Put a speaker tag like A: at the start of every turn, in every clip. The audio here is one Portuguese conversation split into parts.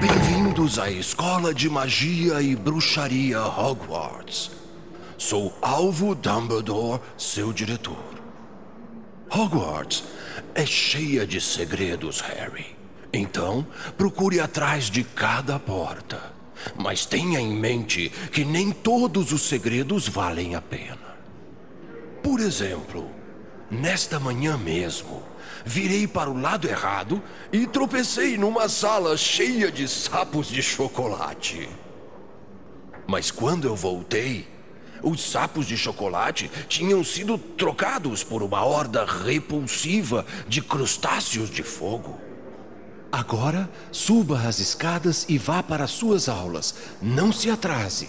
A: Bem-vindos à Escola de Magia e Bruxaria Hogwarts. Sou Alvo Dumbledore, seu diretor. Hogwarts é cheia de segredos, Harry. Então, procure atrás de cada porta. Mas tenha em mente que nem todos os segredos valem a pena. Por exemplo, nesta manhã mesmo, virei para o lado errado e tropecei numa sala cheia de sapos de chocolate. Mas quando eu voltei, os sapos de chocolate tinham sido trocados por uma horda repulsiva de crustáceos de fogo. Agora, suba as escadas e vá para suas aulas. Não se atrase.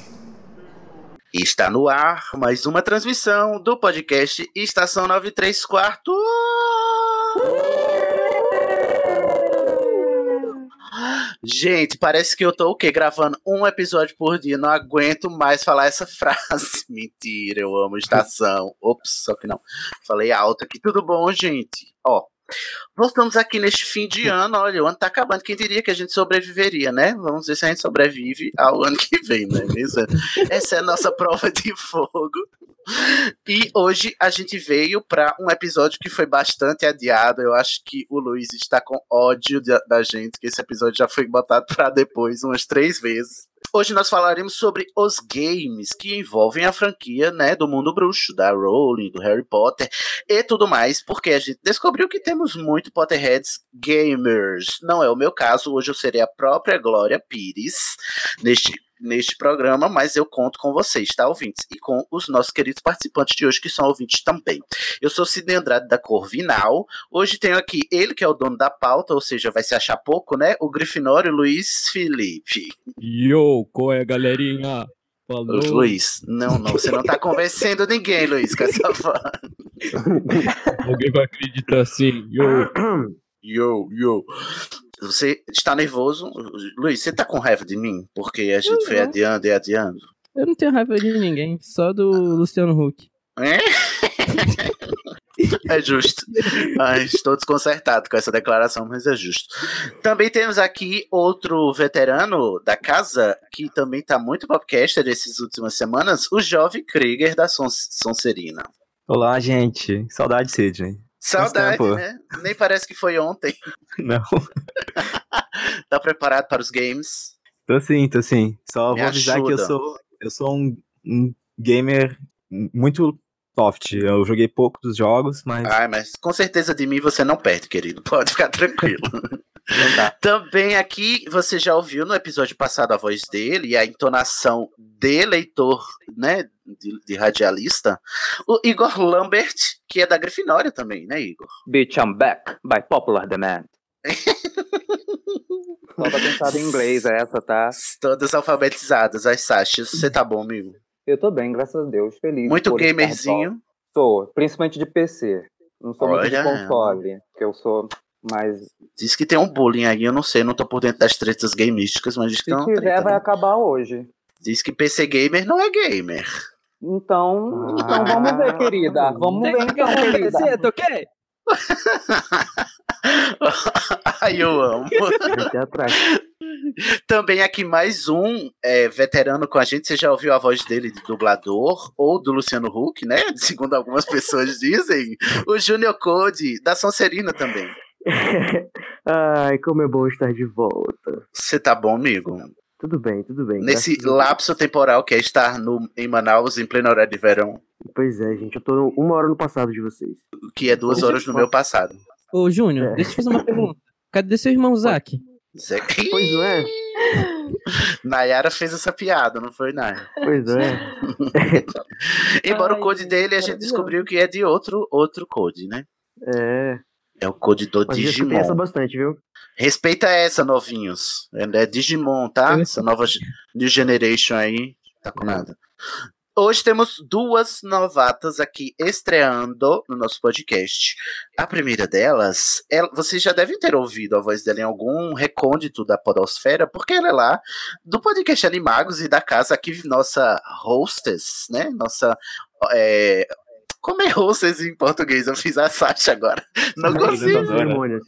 B: Está no ar mais uma transmissão do podcast Estação 93 Quarto. Gente, parece que eu tô o quê? Gravando um episódio por dia. Não aguento mais falar essa frase. Mentira, eu amo estação. Ops, só que não. Falei alto aqui. Tudo bom, gente? Ó, Voltamos aqui neste fim de ano, olha, o ano tá acabando. Quem diria que a gente sobreviveria, né? Vamos ver se a gente sobrevive ao ano que vem, né? Mesmo? Essa é a nossa prova de fogo. E hoje a gente veio para um episódio que foi bastante adiado. Eu acho que o Luiz está com ódio da gente, que esse episódio já foi botado para depois umas três vezes. Hoje nós falaremos sobre os games que envolvem a franquia, né, do mundo bruxo, da Rowling, do Harry Potter e tudo mais, porque a gente descobriu que temos muito Potterheads gamers. Não é o meu caso, hoje eu serei a própria Glória Pires neste neste programa, mas eu conto com vocês, tá, ouvintes? E com os nossos queridos participantes de hoje, que são ouvintes também. Eu sou Sidney Andrade da Corvinal. Hoje tenho aqui ele, que é o dono da pauta, ou seja, vai se achar pouco, né? O Grifinório Luiz Felipe.
C: Yo, qual é, galerinha? Falou.
B: Luiz, não, não, você não tá convencendo ninguém, Luiz, com essa voz.
C: Alguém vai acreditar assim. Yo.
B: Yo, yo. Você está nervoso? Luiz, você tá com raiva de mim? Porque a gente foi adiando e adiando.
C: Eu não tenho raiva de ninguém, só do Luciano Huck.
B: É? É justo. Estou desconcertado com essa declaração, mas é justo. Também temos aqui outro veterano da casa, que também está muito podcaster essas últimas semanas, o jovem Krieger da Son Sonserina.
D: Olá, gente. Saudade, Sidney.
B: Saudade, né? Nem parece que foi ontem.
D: Não.
B: tá preparado para os games?
D: Tô sim, tô sim. Só
B: Me
D: vou avisar
B: ajuda.
D: que eu sou, eu sou um, um gamer muito soft. Eu joguei pouco dos jogos, mas.
B: Ai, mas com certeza de mim você não perde, querido. Pode ficar tranquilo. Também aqui você já ouviu no episódio passado a voz dele e a entonação de leitor, né, de, de radialista, o Igor Lambert, que é da Grifinória também, né, Igor?
E: Bitch, I'm back by popular demand. Pra pensar em inglês essa, tá?
B: Todas alfabetizadas, as Sachas. Você tá bom, amigo?
E: Eu tô bem, graças a Deus, feliz.
B: Muito gamerzinho.
E: Sou, principalmente de PC. Não sou muito de
B: Olha.
E: console, que eu sou mais...
B: Diz que tem um bullying aí, eu não sei, não tô por dentro das tretas gamísticas, mas diz que
E: Se quiser,
B: treta,
E: vai
B: né?
E: acabar hoje.
B: Diz que PC gamer não é gamer.
E: Então, então vamos ver, querida. Vamos ver então, querida.
C: ok?
B: Ai, eu amo. Também aqui mais um é, veterano com a gente. Você já ouviu a voz dele de dublador ou do Luciano Huck, né? Segundo algumas pessoas dizem. O Junior Code, da Sonserina também.
F: Ai, como é bom estar de volta.
B: Você tá bom, amigo?
F: Tudo bem, tudo bem.
B: Nesse lapso temporal que é estar no, em Manaus em pleno horário de verão,
F: Pois é, gente, eu tô uma hora no passado de vocês.
B: que é duas horas no meu passado.
C: Ô, Júnior,
F: É.
C: deixa eu fazer uma pergunta. Cadê seu irmão Zack?
B: Zé-
F: Pois não é?
B: Nayara fez essa piada, não foi, Nayara?
F: Pois é.
B: Embora
E: Ai,
B: o code dele a gente descobriu que é de outro, outro code, né?
F: É.
B: É o code do
F: Mas
B: Digimon.
F: bastante, viu?
B: Respeita essa, novinhos. É Digimon, tá?
C: Eu
B: Essa nova New Generation aí. Tá com nada. Hoje temos duas novatas aqui estreando no nosso podcast. A primeira delas, ela- vocês já devem ter ouvido a voz dela em algum recôndito da Podosfera, porque ela é lá do podcast Animagos e da casa aqui, nossa hostess, né? Nossa. é, como é hostess em português? Eu fiz a Sasha agora. Não consigo.
D: Apresentadora.
F: Cerimônia.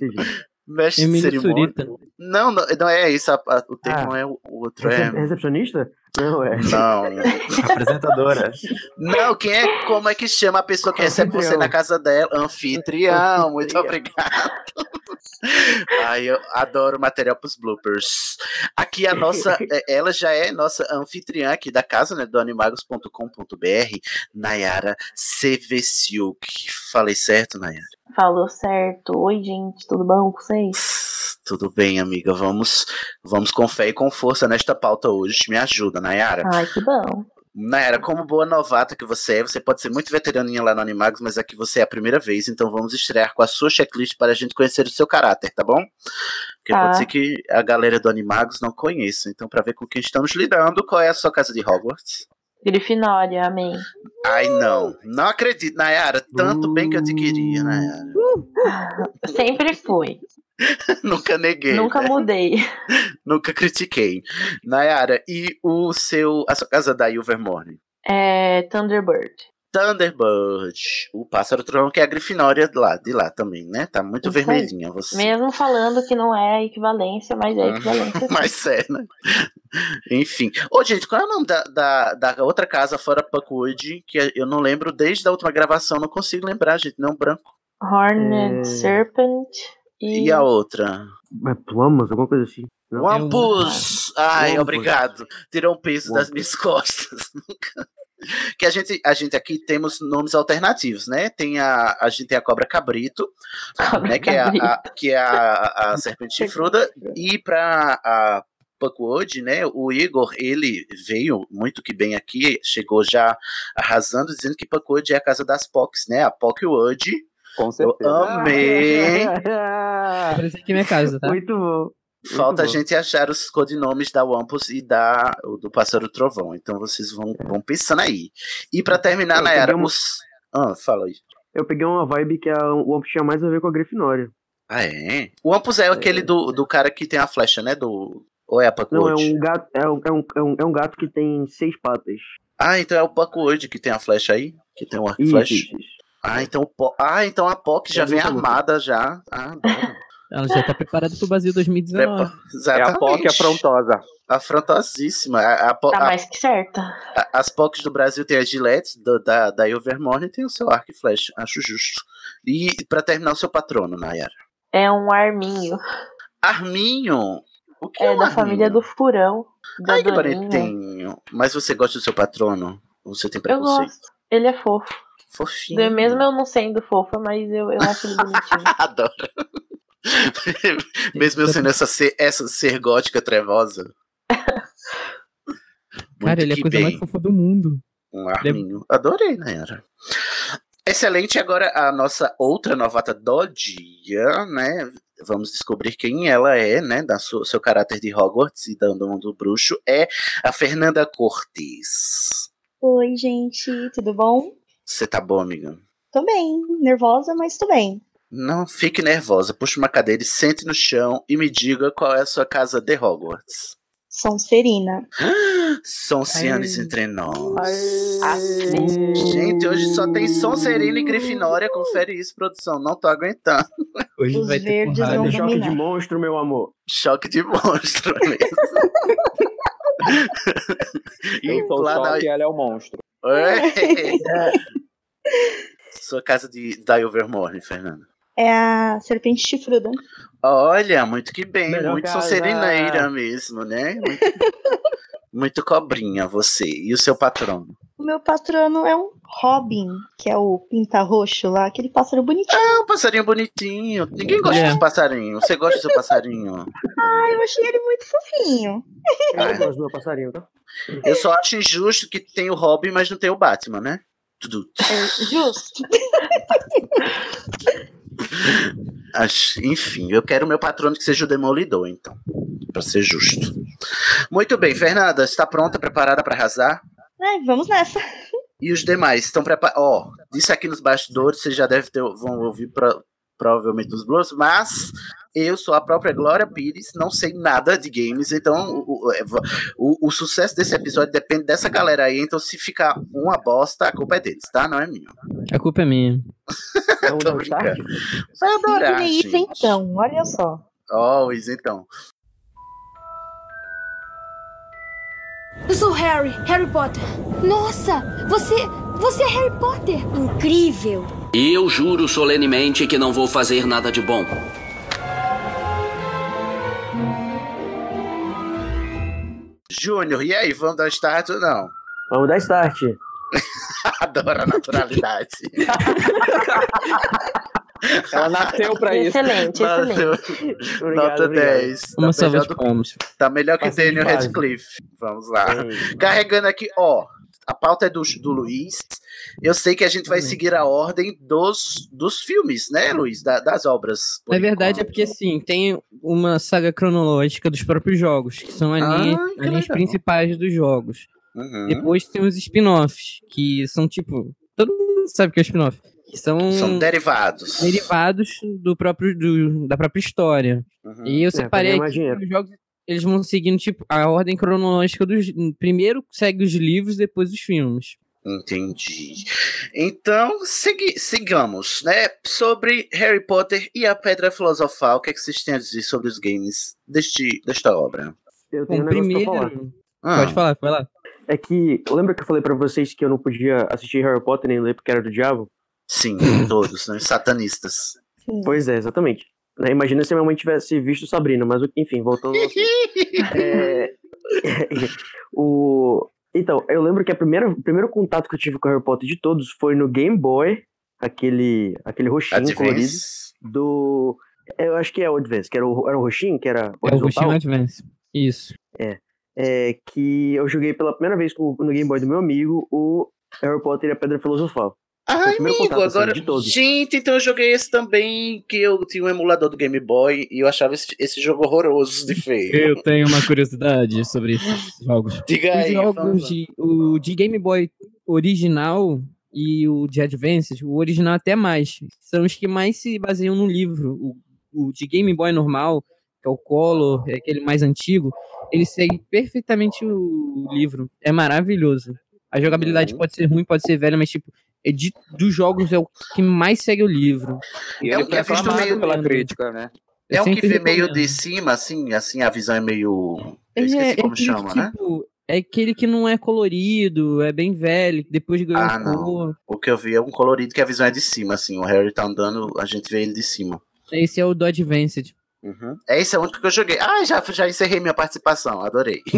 B: Mestre de cerimônia.
C: Surita.
B: Não, não, não é isso. a- a- o termo
F: Ah.
B: é o outro. É...
F: Recep- Recepcionista? Não, é.
B: Não.
D: Apresentadora.
B: Não, quem é. Como é que chama a pessoa que recebe você na casa dela? Anfitrião, muito obrigado. Ai, eu adoro material pros bloopers. Aqui a nossa. é, Ela já é nossa anfitriã aqui da casa, né? Do animagos.com.br, Nayara Sevesiuk. Falei certo, Nayara?
E: Falou certo. Oi, gente, tudo bom com vocês?
B: Tudo bem, amiga. Vamos, vamos com fé e com força nesta pauta hoje. Me ajuda, Nayara.
E: Ai, que bom.
B: Nayara, como boa novata que você é, você pode ser muito veteraninha lá no Animagos, mas aqui você é a primeira vez, então vamos estrear com a sua checklist para a gente conhecer o seu caráter, tá bom? Porque
E: Tá.
B: pode ser que a galera do Animagos não conheça. Então, para ver com quem estamos lidando, qual é a sua casa de Hogwarts?
E: Grifinória, amém.
B: Ai, não. Não acredito, Nayara. Tanto bem que eu te queria, Nayara.
E: Sempre fui.
B: Nunca neguei.
E: Nunca
B: né?
E: mudei.
B: Nunca critiquei. Nayara, e o seu. A sua casa da Ilvermorny?
E: É Thunderbird.
B: Thunderbird, o pássaro trovão que é a Grifinória de lá, de lá também, né? Tá muito
E: Isso
B: vermelhinha você.
E: Mesmo falando que não é a equivalência, mas é a equivalência.
B: Mas é, né? Enfim. Ô, gente, qual é o nome da, da, da outra casa fora Puckwood? Que eu não lembro desde a última gravação, não consigo lembrar, gente. Não branco.
E: Horned
F: É.
E: Serpent e.
B: E a outra?
F: É Plumas, alguma coisa assim. Não.
B: Wampus! Ai,
F: Wampus.
B: obrigado. Tirou um peso das
F: Wampus.
B: minhas costas. que a gente, a gente aqui temos nomes alternativos, né? Tem a, a gente tem a cobra cabrito,
E: Cobra
B: né? Que é a,
E: cabrito.
B: a- que é a, a serpente chifruda. E para a Puckwood, né? O Igor, ele veio muito que bem aqui, chegou já arrasando, dizendo que Puckwood é a casa das Pocs, né? A Pockwood.
E: Com
B: Eu
E: certeza.
B: amei.
C: Parece que é minha casa, tá?
F: Muito bom.
B: Falta a gente achar os codinomes da Wampus e da o do Pássaro Trovão. Então vocês vão, vão pensando aí. E pra terminar,
F: Eu
B: Nayara,
F: uma-
B: os. Ah, fala aí.
F: Eu peguei uma vibe que a, o Wampus tinha mais a ver com a Grifinória.
B: Ah, é? O Wampus é aquele do, do cara que tem a flecha, né? Do. Ou é a
F: Não, é um gato, é um, é, um, é, um, é um gato que tem seis patas.
B: Ah, então é o Puckwood que tem a flecha aí? Que tem
F: Isso,
B: flecha? Ah, então o Po- Ah, então a Pock já
F: É
B: vem armada já. Ah.
C: Ela já tá preparada pro Brasil 2019.
B: Prepa- Exatamente.
E: É a POC
B: afrontosa. Afrontosíssima. A, a,
E: Tá
B: a-
E: mais que certa.
B: A- As POCs do Brasil tem a Gillette, do- da, da Ilvermorny, e tem o seu arco e flecha. Acho justo. E pra terminar, o seu patrono, Nayara.
E: É um arminho.
B: Arminho? O que é,
E: É
B: um
E: da
B: arminho?
E: família do Furão. Da
B: Ai, que bonitinho. Mas você gosta do seu patrono? Você tem
E: Eu
B: preconceito?
E: gosto. Ele é fofo.
B: Fofinho.
E: Mesmo eu não sendo fofa, mas eu, eu acho ele bonitinho.
B: Adoro. Mesmo eu sendo essa ser, essa ser gótica trevosa.
C: Cara, ele é a coisa
B: bem.
C: mais fofa do mundo.
B: Um arminho. Adorei, Nayara. Excelente. Agora a nossa outra novata do dia, né? Vamos descobrir quem ela é, né? Da sua, seu caráter de Hogwarts e do mundo bruxo. É a Fernanda Cortes.
G: Oi, gente, tudo bom?
B: Você tá boa, amiga?
G: Tô bem, nervosa, mas tô bem.
B: Não fique nervosa. Puxe uma cadeira e sente no chão e me diga qual é a sua casa de Hogwarts.
G: Sonserina.
B: São cianes entre nós.
G: Ah,
B: Gente, hoje só tem Sonserina e Grifinória. Confere isso, produção. Não tô aguentando.
C: Hoje
G: Os verdes vão
F: Choque de
G: dominar.
F: monstro, meu amor.
B: Choque de monstro mesmo.
E: Eu sou o
B: lá na-
E: choque e ela é o monstro.
B: É. Sua casa de da Ilvermorny, Fernanda.
G: É a serpente chifruda.
B: Olha, muito que bem.
F: Melhor
B: muito
F: casa.
B: Sonserineira mesmo, né? Muito, muito cobrinha você. E o seu patrono?
G: Meu patrono é um Robin, que é o pinta roxo lá, aquele pássaro bonitinho.
B: Ah, um passarinho bonitinho. Ninguém gosta
C: É.
B: dos passarinhos. Você gosta do seu passarinho?
G: Ah, eu achei ele muito fofinho.
B: Ah,
F: Eu gosto do meu passarinho, tá?
B: Eu só acho injusto que tem o Robin, mas não tem o Batman, né? Tudo.
G: É justo.
B: Acho- Enfim, eu quero o meu patrono que seja o Demolidor, então. Pra ser justo. Muito bem, Fernanda, está pronta, preparada para arrasar?
G: Ai, vamos nessa.
B: E os demais estão preparados? Ó, disse aqui nos bastidores, vocês já devem ter, vão ouvir pro- provavelmente nos blogs, mas eu sou a própria Glória Pires, não sei nada de games, então o, o- é, o- o sucesso desse episódio depende dessa galera aí, então se ficar uma bosta, a culpa é deles, tá? Não é minha.
C: A culpa é minha.
B: Tô brincando. Vai adorar,
G: isso então, olha só.
B: Ó, Luiz, então.
H: Eu sou Harry, Harry Potter. Nossa, você, você é Harry Potter. Incrível.
I: E eu juro solenemente que não vou fazer nada de bom.
B: Júnior, e aí, vamos dar start ou não?
F: Vamos dar start.
B: Adoro a naturalidade.
E: Ela nasceu pra isso.
G: Excelente,
B: Nasceu.
G: excelente.
F: Obrigado,
B: Nota
F: obrigado.
B: 10.
C: Uma
B: Tá
C: salva
B: melhor,
C: de
B: do-
C: palmas.
B: tá melhor que Daniel. Radcliffe. Vamos lá.
F: Ei,
B: Carregando aqui, ó. A pauta é do, do Luiz. Eu sei que a gente vai seguir a ordem dos, dos filmes, né, Luiz? Da- das obras. por
C: Na verdade, é
B: enquanto.
C: porque assim, tem uma saga cronológica dos próprios jogos, que são as
B: Ah, que
C: as principais dos jogos.
B: Uhum.
C: Depois tem os spin-offs, que são tipo. Todo mundo sabe o que é spin-off. Que são,
B: São derivados.
C: derivados do próprio, do- da própria história.
B: Uhum.
C: E eu
F: pra
C: separei
F: mais
C: aqui os jogos. Eles vão seguindo, tipo, a ordem cronológica dos. Primeiro segue os livros, depois os filmes.
B: Entendi. Então, segui- sigamos, né? Sobre Harry Potter e a Pedra Filosofal, o que, é que vocês têm a dizer sobre os games deste, desta obra?
F: Eu tenho
C: Bom,
F: um negócio
C: primeiro.
F: falar.
B: Ah,
C: Pode falar, vai lá.
F: É que, lembra que eu falei pra vocês que eu não podia assistir Harry Potter nem ler porque era do diabo?
B: Sim, todos, né? Satanistas.
F: Pois é, exatamente. Né, Imagina se a minha mãe tivesse visto Sabrina, mas enfim, voltando ao. É, o... Então, eu lembro que a primeira, o primeiro contato que eu tive com Harry Potter de todos foi no Game Boy, aquele, aquele roxinho colorido,
B: Advance.
F: do... Eu acho que é o Advance, que era o, era o roxinho, que era
C: É o. Roxinho Advance. Isso.
F: é, que eu joguei pela primeira vez com, no Game Boy do meu amigo o Harry Potter e a Pedra Filosofal.
B: Ai,
F: primeiro
B: amigo,
F: assim,
B: agora. Gente, então eu joguei esse também, que eu tinha um emulador do Game Boy e eu achava esse, esse jogo horroroso de feio.
C: Eu tenho uma curiosidade sobre esses jogos.
B: Diga
C: Os
B: aí,
C: jogos de, o de Game Boy original e o de Advance, o original até mais, são os que mais se baseiam no livro. O, o de Game Boy normal, que é o Color, é aquele mais antigo, ele segue perfeitamente o livro. É maravilhoso. A jogabilidade
B: Uhum.
C: pode ser ruim, pode ser velha, mas tipo, de, dos jogos é o que mais segue o livro.
E: E
B: É
E: foi
B: que é visto meio-
E: pela crítica, né?
B: É
C: Eu
B: um que vê meio de cima, assim, assim, a visão é meio. Eu
C: É,
B: esqueci
C: é
B: como chama,
C: que,
B: né?
C: tipo, É aquele que não é colorido, é bem velho, que depois ganhou
B: Ah, não.
C: cor.
B: O que eu vi é um colorido que a visão é de cima, assim. O Harry tá andando, a gente vê ele de cima.
C: Esse é o do Advanced.
B: Uhum. É esse é o único que eu joguei. Ah, já, já encerrei minha participação, adorei.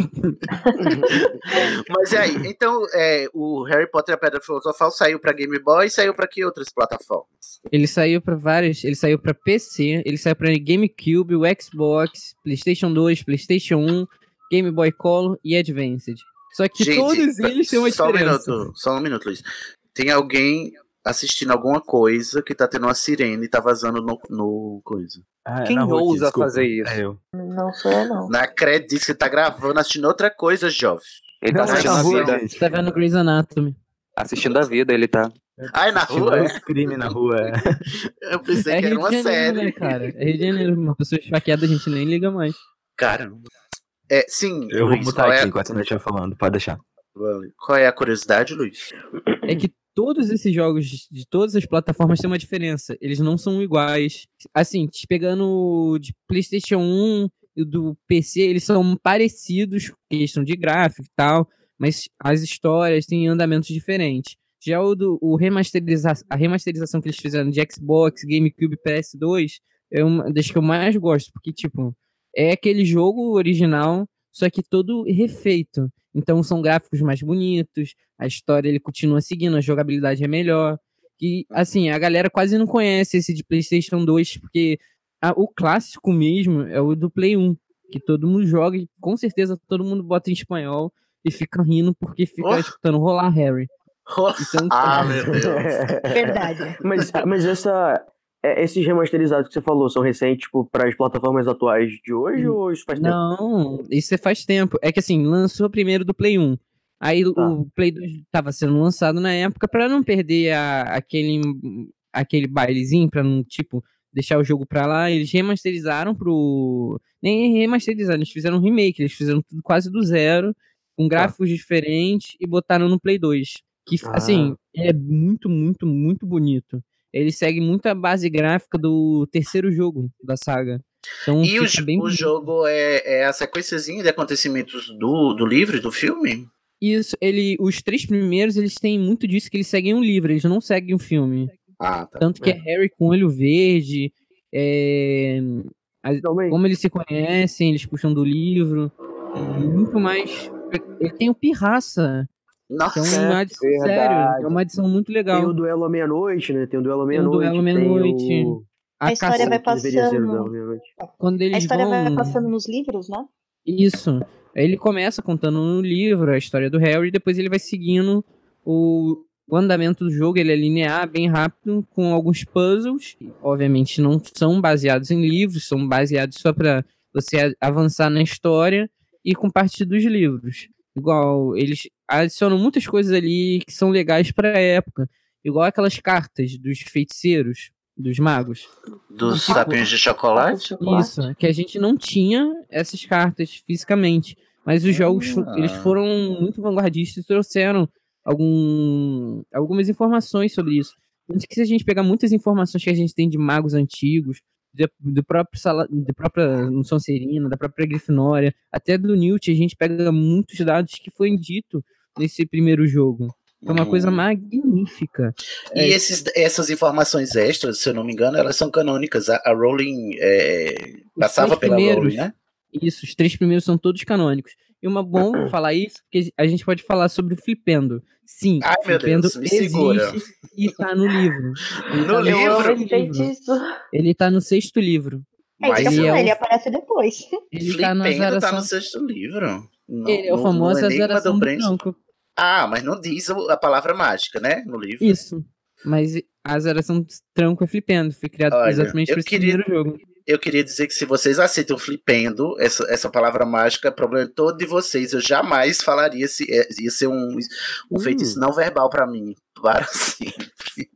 B: Mas e aí, então é, o Harry Potter e a Pedra Filosofal saiu pra Game Boy e saiu pra que outras plataformas?
C: Ele saiu pra vários. Ele saiu pra PC, ele saiu pra GameCube, o Xbox, PlayStation 2, PlayStation 1, Game Boy Color e Advanced. Só que
B: Gente,
C: todos eles têm uma
B: só um
C: diferença.
B: minuto, só um minuto, Luiz. Tem alguém assistindo alguma coisa que tá tendo uma sirene e tá vazando no, no coisa.
D: Ah,
E: Quem
D: rua aqui,
E: ousa
D: desculpa.
E: fazer isso?
D: É eu.
G: Não sou eu, não.
B: Na crédito que tá gravando, assistindo outra coisa, jovem.
E: Ele tá
D: Não,
E: assistindo a
D: rua,
E: vida.
D: gente.
C: Tá vendo Grey's Anatomy.
E: Assistindo a vida, ele tá.
B: Ai, na rua?
D: os crime na rua. é.
B: Eu pensei
C: É
B: que era uma
C: Janeiro,
B: série.
C: né, cara? É Rio de Janeiro. Uma pessoa esfaqueada a gente nem liga mais.
B: Caramba. É, sim,
D: Eu vou
B: Luiz, qual é,
D: aqui
B: a-
D: enquanto não estiver falando, pode deixar.
B: Qual é a curiosidade, Luiz?
C: É que todos esses jogos de todas as plataformas têm uma diferença. Eles não são iguais. Assim, pegando de PlayStation 1 e do PC, eles são parecidos, questão de gráfico e tal, mas as histórias têm andamentos diferentes. Já o do o remasteriza a remasterização que eles fizeram de Xbox, GameCube e PS2 é uma das que eu mais gosto, porque, tipo, é aquele jogo original, só que todo refeito. Então são gráficos mais bonitos, a história ele continua seguindo, a jogabilidade é melhor. E assim, a galera quase não conhece esse de PlayStation 2, porque a- o clássico mesmo é o do Play 1, que todo mundo joga e com certeza todo mundo bota em espanhol e fica rindo porque fica
B: Oh.
C: escutando rolar Harry. Então,
B: Ah, meu Deus.
G: Verdade.
F: Mas, mas essa, esses remasterizados que você falou são recentes, tipo, para as plataformas atuais de hoje ou isso faz tempo?
C: Não, isso faz tempo. É que assim, lançou primeiro do Play 1. Aí o Play 2 estava sendo lançado na época para não perder a- aquele, aquele bailezinho, para não, tipo, deixar o jogo pra lá. Eles remasterizaram pro. Nem remasterizaram, eles fizeram um remake, eles fizeram tudo quase do zero, com gráficos diferentes e botaram no Play 2. Que,
B: Ah.
C: assim, é muito, muito, muito bonito. Ele segue muito a base gráfica do terceiro jogo da saga. Então,
B: E o,
C: bem
B: o jogo é, é a sequenciazinha de acontecimentos do, do livro do filme?
C: Isso, ele, os três primeiros, eles têm muito disso que eles seguem um livro, eles não seguem o filme.
B: Ah, tá.
C: Tanto que é Harry com olho verde, é, as- como eles se conhecem, eles puxam do livro, muito mais. Ele tem o Pirraça.
B: Nossa,
C: então, é uma adição, sério, é uma adição muito legal.
F: Tem o duelo à meia-noite, né? Tem o duelo à
C: Tem o
F: meia-noite.
C: duelo à meia-noite.
F: tem o-
G: A história vai passando.
F: meia-noite.
C: Quando eles
G: A história
C: vão...
G: vai passando nos livros, né?
C: Isso. Ele começa contando no livro a história do Harry, depois ele vai seguindo o, o andamento do jogo, ele é linear, bem rápido, com alguns puzzles. Obviamente não são baseados em livros, são baseados só para você a- avançar na história e com parte dos livros. Igual, eles adicionam muitas coisas ali que são legais para a época. Igual aquelas cartas dos feiticeiros, dos magos.
B: Dos
C: Tipo,
B: sapinhos de chocolate?
C: isso, que a gente não tinha essas cartas fisicamente. Mas os jogos fo- eles
B: Ah.
C: foram muito vanguardistas e trouxeram algum, algumas informações sobre isso. Tanto que se a gente pegar muitas informações que a gente tem de magos antigos, de- do próprio sala, da própria Sonserina, da própria Grifinória, até do Newt, a gente pega muitos dados que foi dito nesse primeiro jogo. É uma coisa
B: Hum.
C: magnífica.
B: E
C: É,
B: esses, essas informações extras, se eu não me engano, elas são canônicas. A, a Rowling é, passava pela Rowling, né?
C: Isso, os três primeiros são todos canônicos. E uma bom falar isso, porque a gente pode falar sobre o Flipendo. Sim,
B: Ai, meu
C: Flipendo
B: Deus,
C: existe e tá no livro. Ele
B: No
C: tá
B: livro?
G: Feitiço.
C: Ele tá no sexto livro.
G: É eu
C: ele, é
G: ele
C: o,
G: aparece depois.
C: ele tá
B: Flipendo tá no sexto livro. No-
C: Ele é o
B: no-
C: famoso azaração
B: do
C: branco.
B: Ah, mas não diz a palavra mágica, né? No livro.
C: Isso. Mas a azaração do tranco é Flipendo. Foi criado
B: Olha,
C: exatamente
B: eu
C: para esse
B: queria-
C: primeiro jogo.
B: Eu queria dizer que se vocês aceitam flipendo, essa, essa palavra mágica, é problema todo de vocês. Eu jamais falaria se é, ia ser um, um
F: Hum.
B: feitiço não verbal pra mim. Para sempre.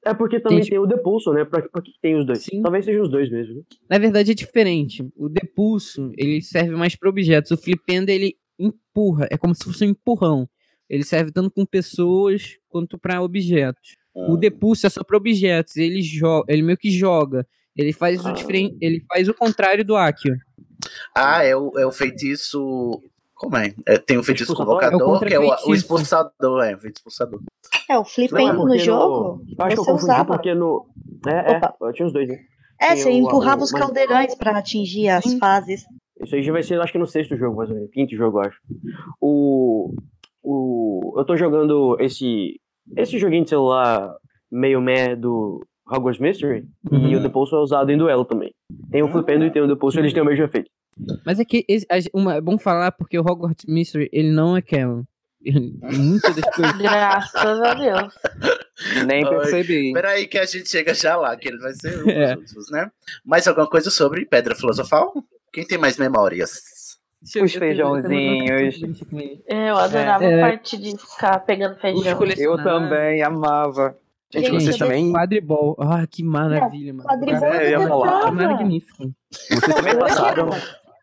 F: É porque também
C: Tem-
F: tem o Depulso, né? Pra, pra que tem os dois? Talvez sejam os dois mesmo. né?
C: Na verdade é diferente. O depulso, ele serve mais para objetos. O flipendo, ele empurra. É como se fosse um empurrão. Ele serve tanto com pessoas quanto para objetos. O depulso é só para objetos. Ele joga, ele meio que joga. Ele faz o diferente, ele faz o contrário do Akio.
B: Ah, é o, é o feitiço. Como é? É, tem o feitiço
F: Expulsador?
B: convocador,
C: É o
B: que é o, o expulsador, é, o feitiço expulsador.
G: É, o
F: Não, é
G: flipendo no jogo,
F: Eu acho que eu
G: você
F: confundi
G: usava.
F: porque no. É, é, eu tinha os dois, né?
G: É,
F: Tem
G: você
F: o-
G: empurrava
F: o-
G: os
F: mas-
G: caldeirões pra atingir as fases.
F: Isso aí já vai ser, acho que no sexto jogo, mais ou menos. Quinto jogo, eu acho. O. O. Eu tô jogando esse. Esse joguinho de celular meio meh do Hogwarts Mystery. E
C: Uhum.
F: o Depulso é usado em duelo também. Tem o Flipendo e tem o Depulso, eles têm o mesmo efeito.
C: Mas é que esse- uma- é bom falar porque o Hogwarts Mystery, ele não é canon. Muitas das coisas.
E: Graças a Deus.
J: Nem percebi.
B: Peraí que a gente chega já lá, que ele vai ser um
C: É.
B: dos últimos, né? Mais alguma coisa sobre Pedra Filosofal? Quem tem mais memórias?
C: Eu-
J: Os
C: eu tenho
J: feijãozinhos.
C: ele.
E: Eu adorava
C: É.
E: a parte de ficar pegando feijão.
J: Eu também amava.
D: Gente,
G: Gente,
D: vocês também.
C: Quadribol. Ah, que maravilha, mano.
G: quadribol
D: É, eu ia falar.
C: Magnífico.
D: Vocês também passaram.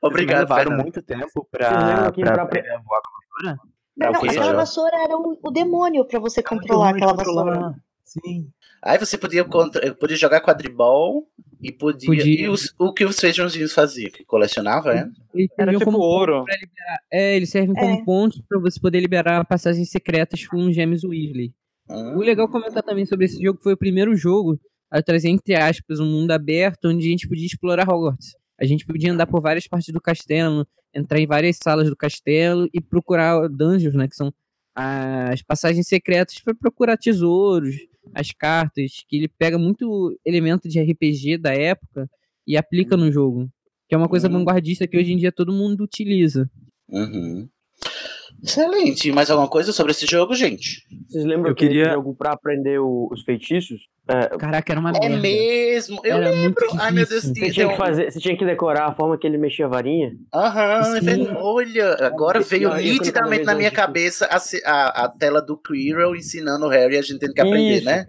B: Obrigado,
D: Vocês levaram muito tempo
F: Vocês
D: pra,
F: que
D: pra
F: pra-
D: a voar com a vassoura?
G: Não, aquela vassoura era o, o demônio pra você controlar aquela vassoura.
D: Sim.
B: Aí você podia, contra, podia jogar quadribol e podia.
C: Podia.
B: E os- o que os feijãozinhos faziam? Que colecionava, é?
C: Eles
J: Era
C: serviam
J: tipo
C: como
J: ouro.
C: pra liberar- É, eles servem
G: É.
C: como pontos pra você poder liberar passagens secretas com os gêmeos Weasley. O legal comentar também sobre esse jogo foi o primeiro jogo a trazer, entre aspas, um mundo aberto onde a gente podia explorar Hogwarts. A gente podia andar por várias partes do castelo, entrar em várias salas do castelo e procurar dungeons, né? Que são as passagens secretas para procurar tesouros, as cartas, que ele pega muito elemento de RPG da época e aplica no jogo. Que é uma coisa vanguardista que hoje em dia todo mundo utiliza.
B: Uhum. Excelente. Mais alguma coisa sobre esse jogo, gente?
F: Vocês lembram
D: Eu
F: que
D: queria-
F: jogo pra aprender o- os feitiços? É,
C: Caraca, era uma
B: É
C: merda.
B: mesmo? Eu
C: Era
B: lembro. Ai, meu Deus,
F: você, tinha que fazer, você tinha que decorar a forma que ele mexia a varinha.
B: Aham, é
C: Sim.
B: verdade. olha, agora veio nitidamente na minha cabeça a, a, a tela do Quirrell ensinando o Harry, a gente tendo que aprender,
F: Isso.
B: né?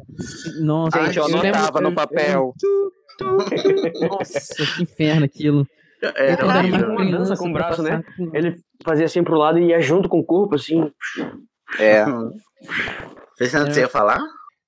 C: Nossa,
E: Gente, eu
C: lembro-
E: anotava no papel.
C: eu- Nossa, que inferno aquilo. Eu quando era mais.
F: Uma
C: criança,
F: com o braço,
C: passar
F: né? Ele fazia assim pro lado e ia junto com o corpo, assim.
B: É. Fernando, você ia falar?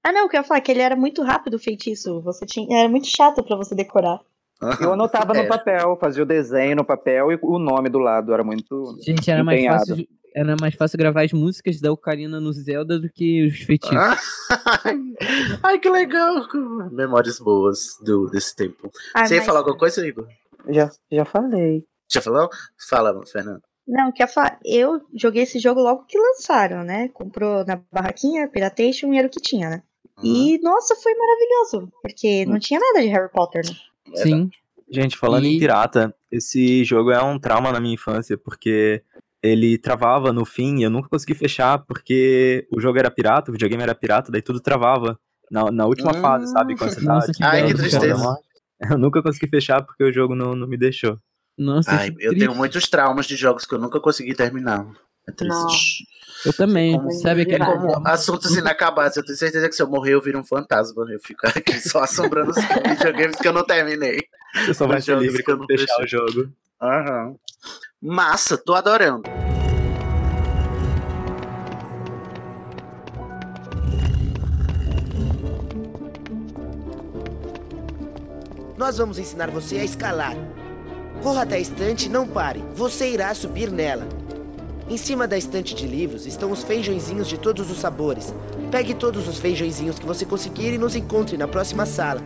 G: Ah, não, o que eu ia falar é que ele era muito rápido o feitiço. Você tinha, era muito chato pra você decorar.
E: Eu anotava no
B: É.
E: papel, fazia o desenho no papel e o nome do lado. Era muito.
C: Gente, era mais,
E: empenhado.
C: fácil, era mais fácil gravar as músicas da Ocarina no Zelda do que os feitiços.
B: Ai, que legal. Memórias boas do, desse tempo.
G: Ah,
B: você ia
G: mas-
B: falar alguma coisa, Igor?
E: Já, já falei.
B: Já falou? Fala, Fernando.
G: Não, que eu ia falar, eu joguei esse jogo logo que lançaram, né? Comprou na barraquinha, Piratation e era o que tinha, né? E, nossa, foi maravilhoso, porque não tinha nada de Harry Potter, né?
C: Sim.
D: Gente, falando
C: E-
D: em pirata, esse jogo é um trauma na minha infância, porque ele travava no fim e eu nunca consegui fechar, porque o jogo era pirata, o videogame era pirata, daí tudo travava na, na última
B: Hum.
D: fase, sabe? Quando você
C: Nossa, que
B: Ai, que tristeza.
D: Eu nunca consegui fechar porque o jogo não, não me deixou.
C: Nossa,
B: Ai,
C: que
B: eu tenho muitos traumas de jogos que eu nunca consegui terminar. É triste.
C: Eu também.
B: Como-
C: Sabe
B: É
C: aquele.
B: como assuntos inacabados. Eu tenho certeza que se eu morrer eu viro um fantasma. Eu fico aqui só assombrando os videogames que eu não terminei.
D: Você só vai ser livre
B: que eu
D: quando
B: não
D: fechar o jogo.
B: Aham. Massa, tô adorando.
K: Nós vamos ensinar você a escalar. Corra até a estante e não pare. Você irá subir nela. Em cima da estante de livros estão os feijõezinhos de todos os sabores. Pegue todos os feijõezinhos que você conseguir e nos encontre na próxima sala.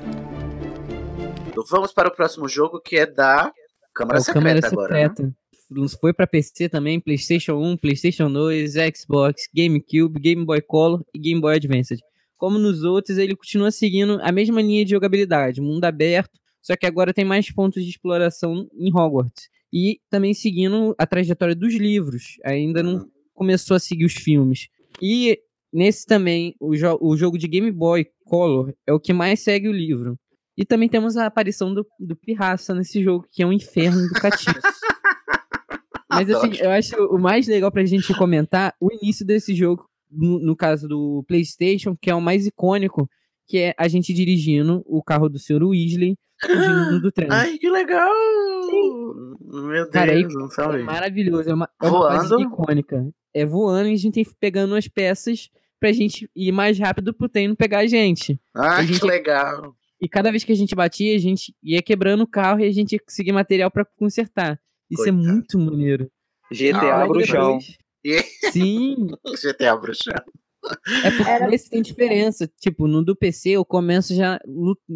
B: Vamos para o próximo jogo que é da Câmara
C: É
B: Secreta
C: Câmara
B: agora. né?
C: Foi pra PC também, PlayStation 1, PlayStation 2, Xbox, GameCube, Game Boy Color e Game Boy Advance. Como nos outros, ele continua seguindo a mesma linha de jogabilidade, mundo aberto, só que agora tem mais pontos de exploração em Hogwarts. E também seguindo a trajetória dos livros, ainda não começou a seguir os filmes. E nesse também, o, jo- o jogo de Game Boy Color é o que mais segue o livro. E também temos a aparição do, do Pirraça nesse jogo, que é um inferno do catiço. Mas assim, eu acho o mais legal pra gente comentar o início desse jogo, no, no caso do PlayStation, que é o mais icônico, que é a gente dirigindo o carro do Sr. Weasley fugindo do trem.
B: Ai, que legal! Meu Deus,
C: Cara, é,
B: não
C: é
B: sabia.
C: maravilhoso, é uma, é uma
B: Voando?
C: icônica. É voando e a gente tem que ir pegando as peças pra gente ir mais rápido pro trem não pegar a gente.
B: Ai,
C: A gente-
B: que legal.
C: E cada vez que a gente batia, a gente ia quebrando o carro e a gente ia conseguir material pra consertar. Isso é
B: Coitado.
C: muito maneiro.
E: GTA
C: Aí
E: Bruxão.
C: Sim,
B: GTA Bruxão.
C: É porque nesse tem diferença. Tipo, no do PC eu começo já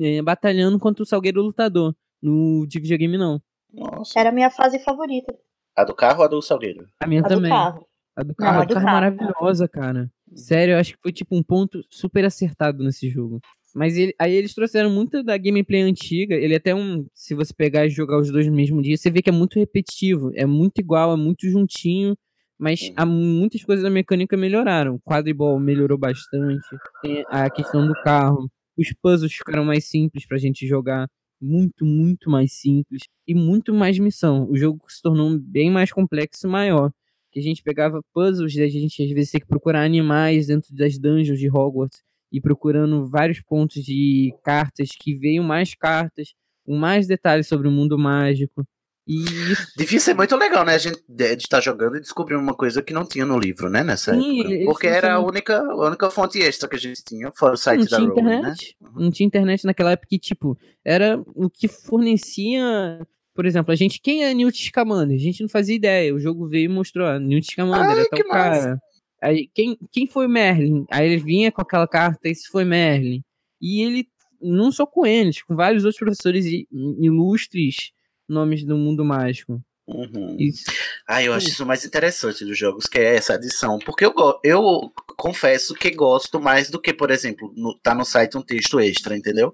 C: eh, batalhando contra o Salgueiro Lutador. No de videogame, não.
B: Nossa.
G: Era a minha fase favorita.
B: A do carro ou a do Salgueiro?
C: A minha
G: A do
C: também.
G: carro.
C: A do
G: Não,
C: carro,
G: a
C: a do
G: do
C: carro é
G: carro.
C: maravilhosa, cara. Sério, eu acho que foi tipo um ponto super acertado nesse jogo. Mas ele- aí eles trouxeram muito da gameplay antiga. Ele é até um. Se você pegar e jogar os dois no mesmo dia, você vê que é muito repetitivo. É muito igual, é muito juntinho. Mas há muitas coisas da mecânica melhoraram. O quadribol melhorou bastante. Tem a questão do carro. Os puzzles ficaram mais simples pra gente jogar. Muito, muito mais simples. E muito mais missão. O jogo se tornou bem mais complexo e maior. Que a gente pegava puzzles, e a gente às vezes tinha que procurar animais dentro das dungeons de Hogwarts. E procurando vários pontos de cartas que veio mais cartas, com mais detalhes sobre o mundo mágico. E isso
B: Devia ser muito legal, né? A gente de estar jogando e descobrir uma coisa que não tinha no livro, né? Nessa
C: Sim,
B: época. Porque era a única, a única fonte extra que a gente tinha, fora o site
C: não
B: da Rowling, né?
C: internet. Não tinha internet naquela época que, tipo, era o que fornecia. Por exemplo, a gente. Quem é Newt Scamander? A gente não fazia ideia. O jogo veio e mostrou, ah, Newt Scamander,
B: Ai,
C: é tal
B: massa.
C: cara. Aí, quem, quem foi Merlin? Aí ele vinha com aquela carta, esse foi Merlin. E ele, não só com eles, com vários outros professores ilustres, nomes do mundo mágico.
B: Uhum.
C: Isso.
B: Ah, eu acho isso mais interessante dos jogos, que é essa adição. Porque eu, eu confesso que gosto mais do que, por exemplo, no, tá no site um texto extra, entendeu?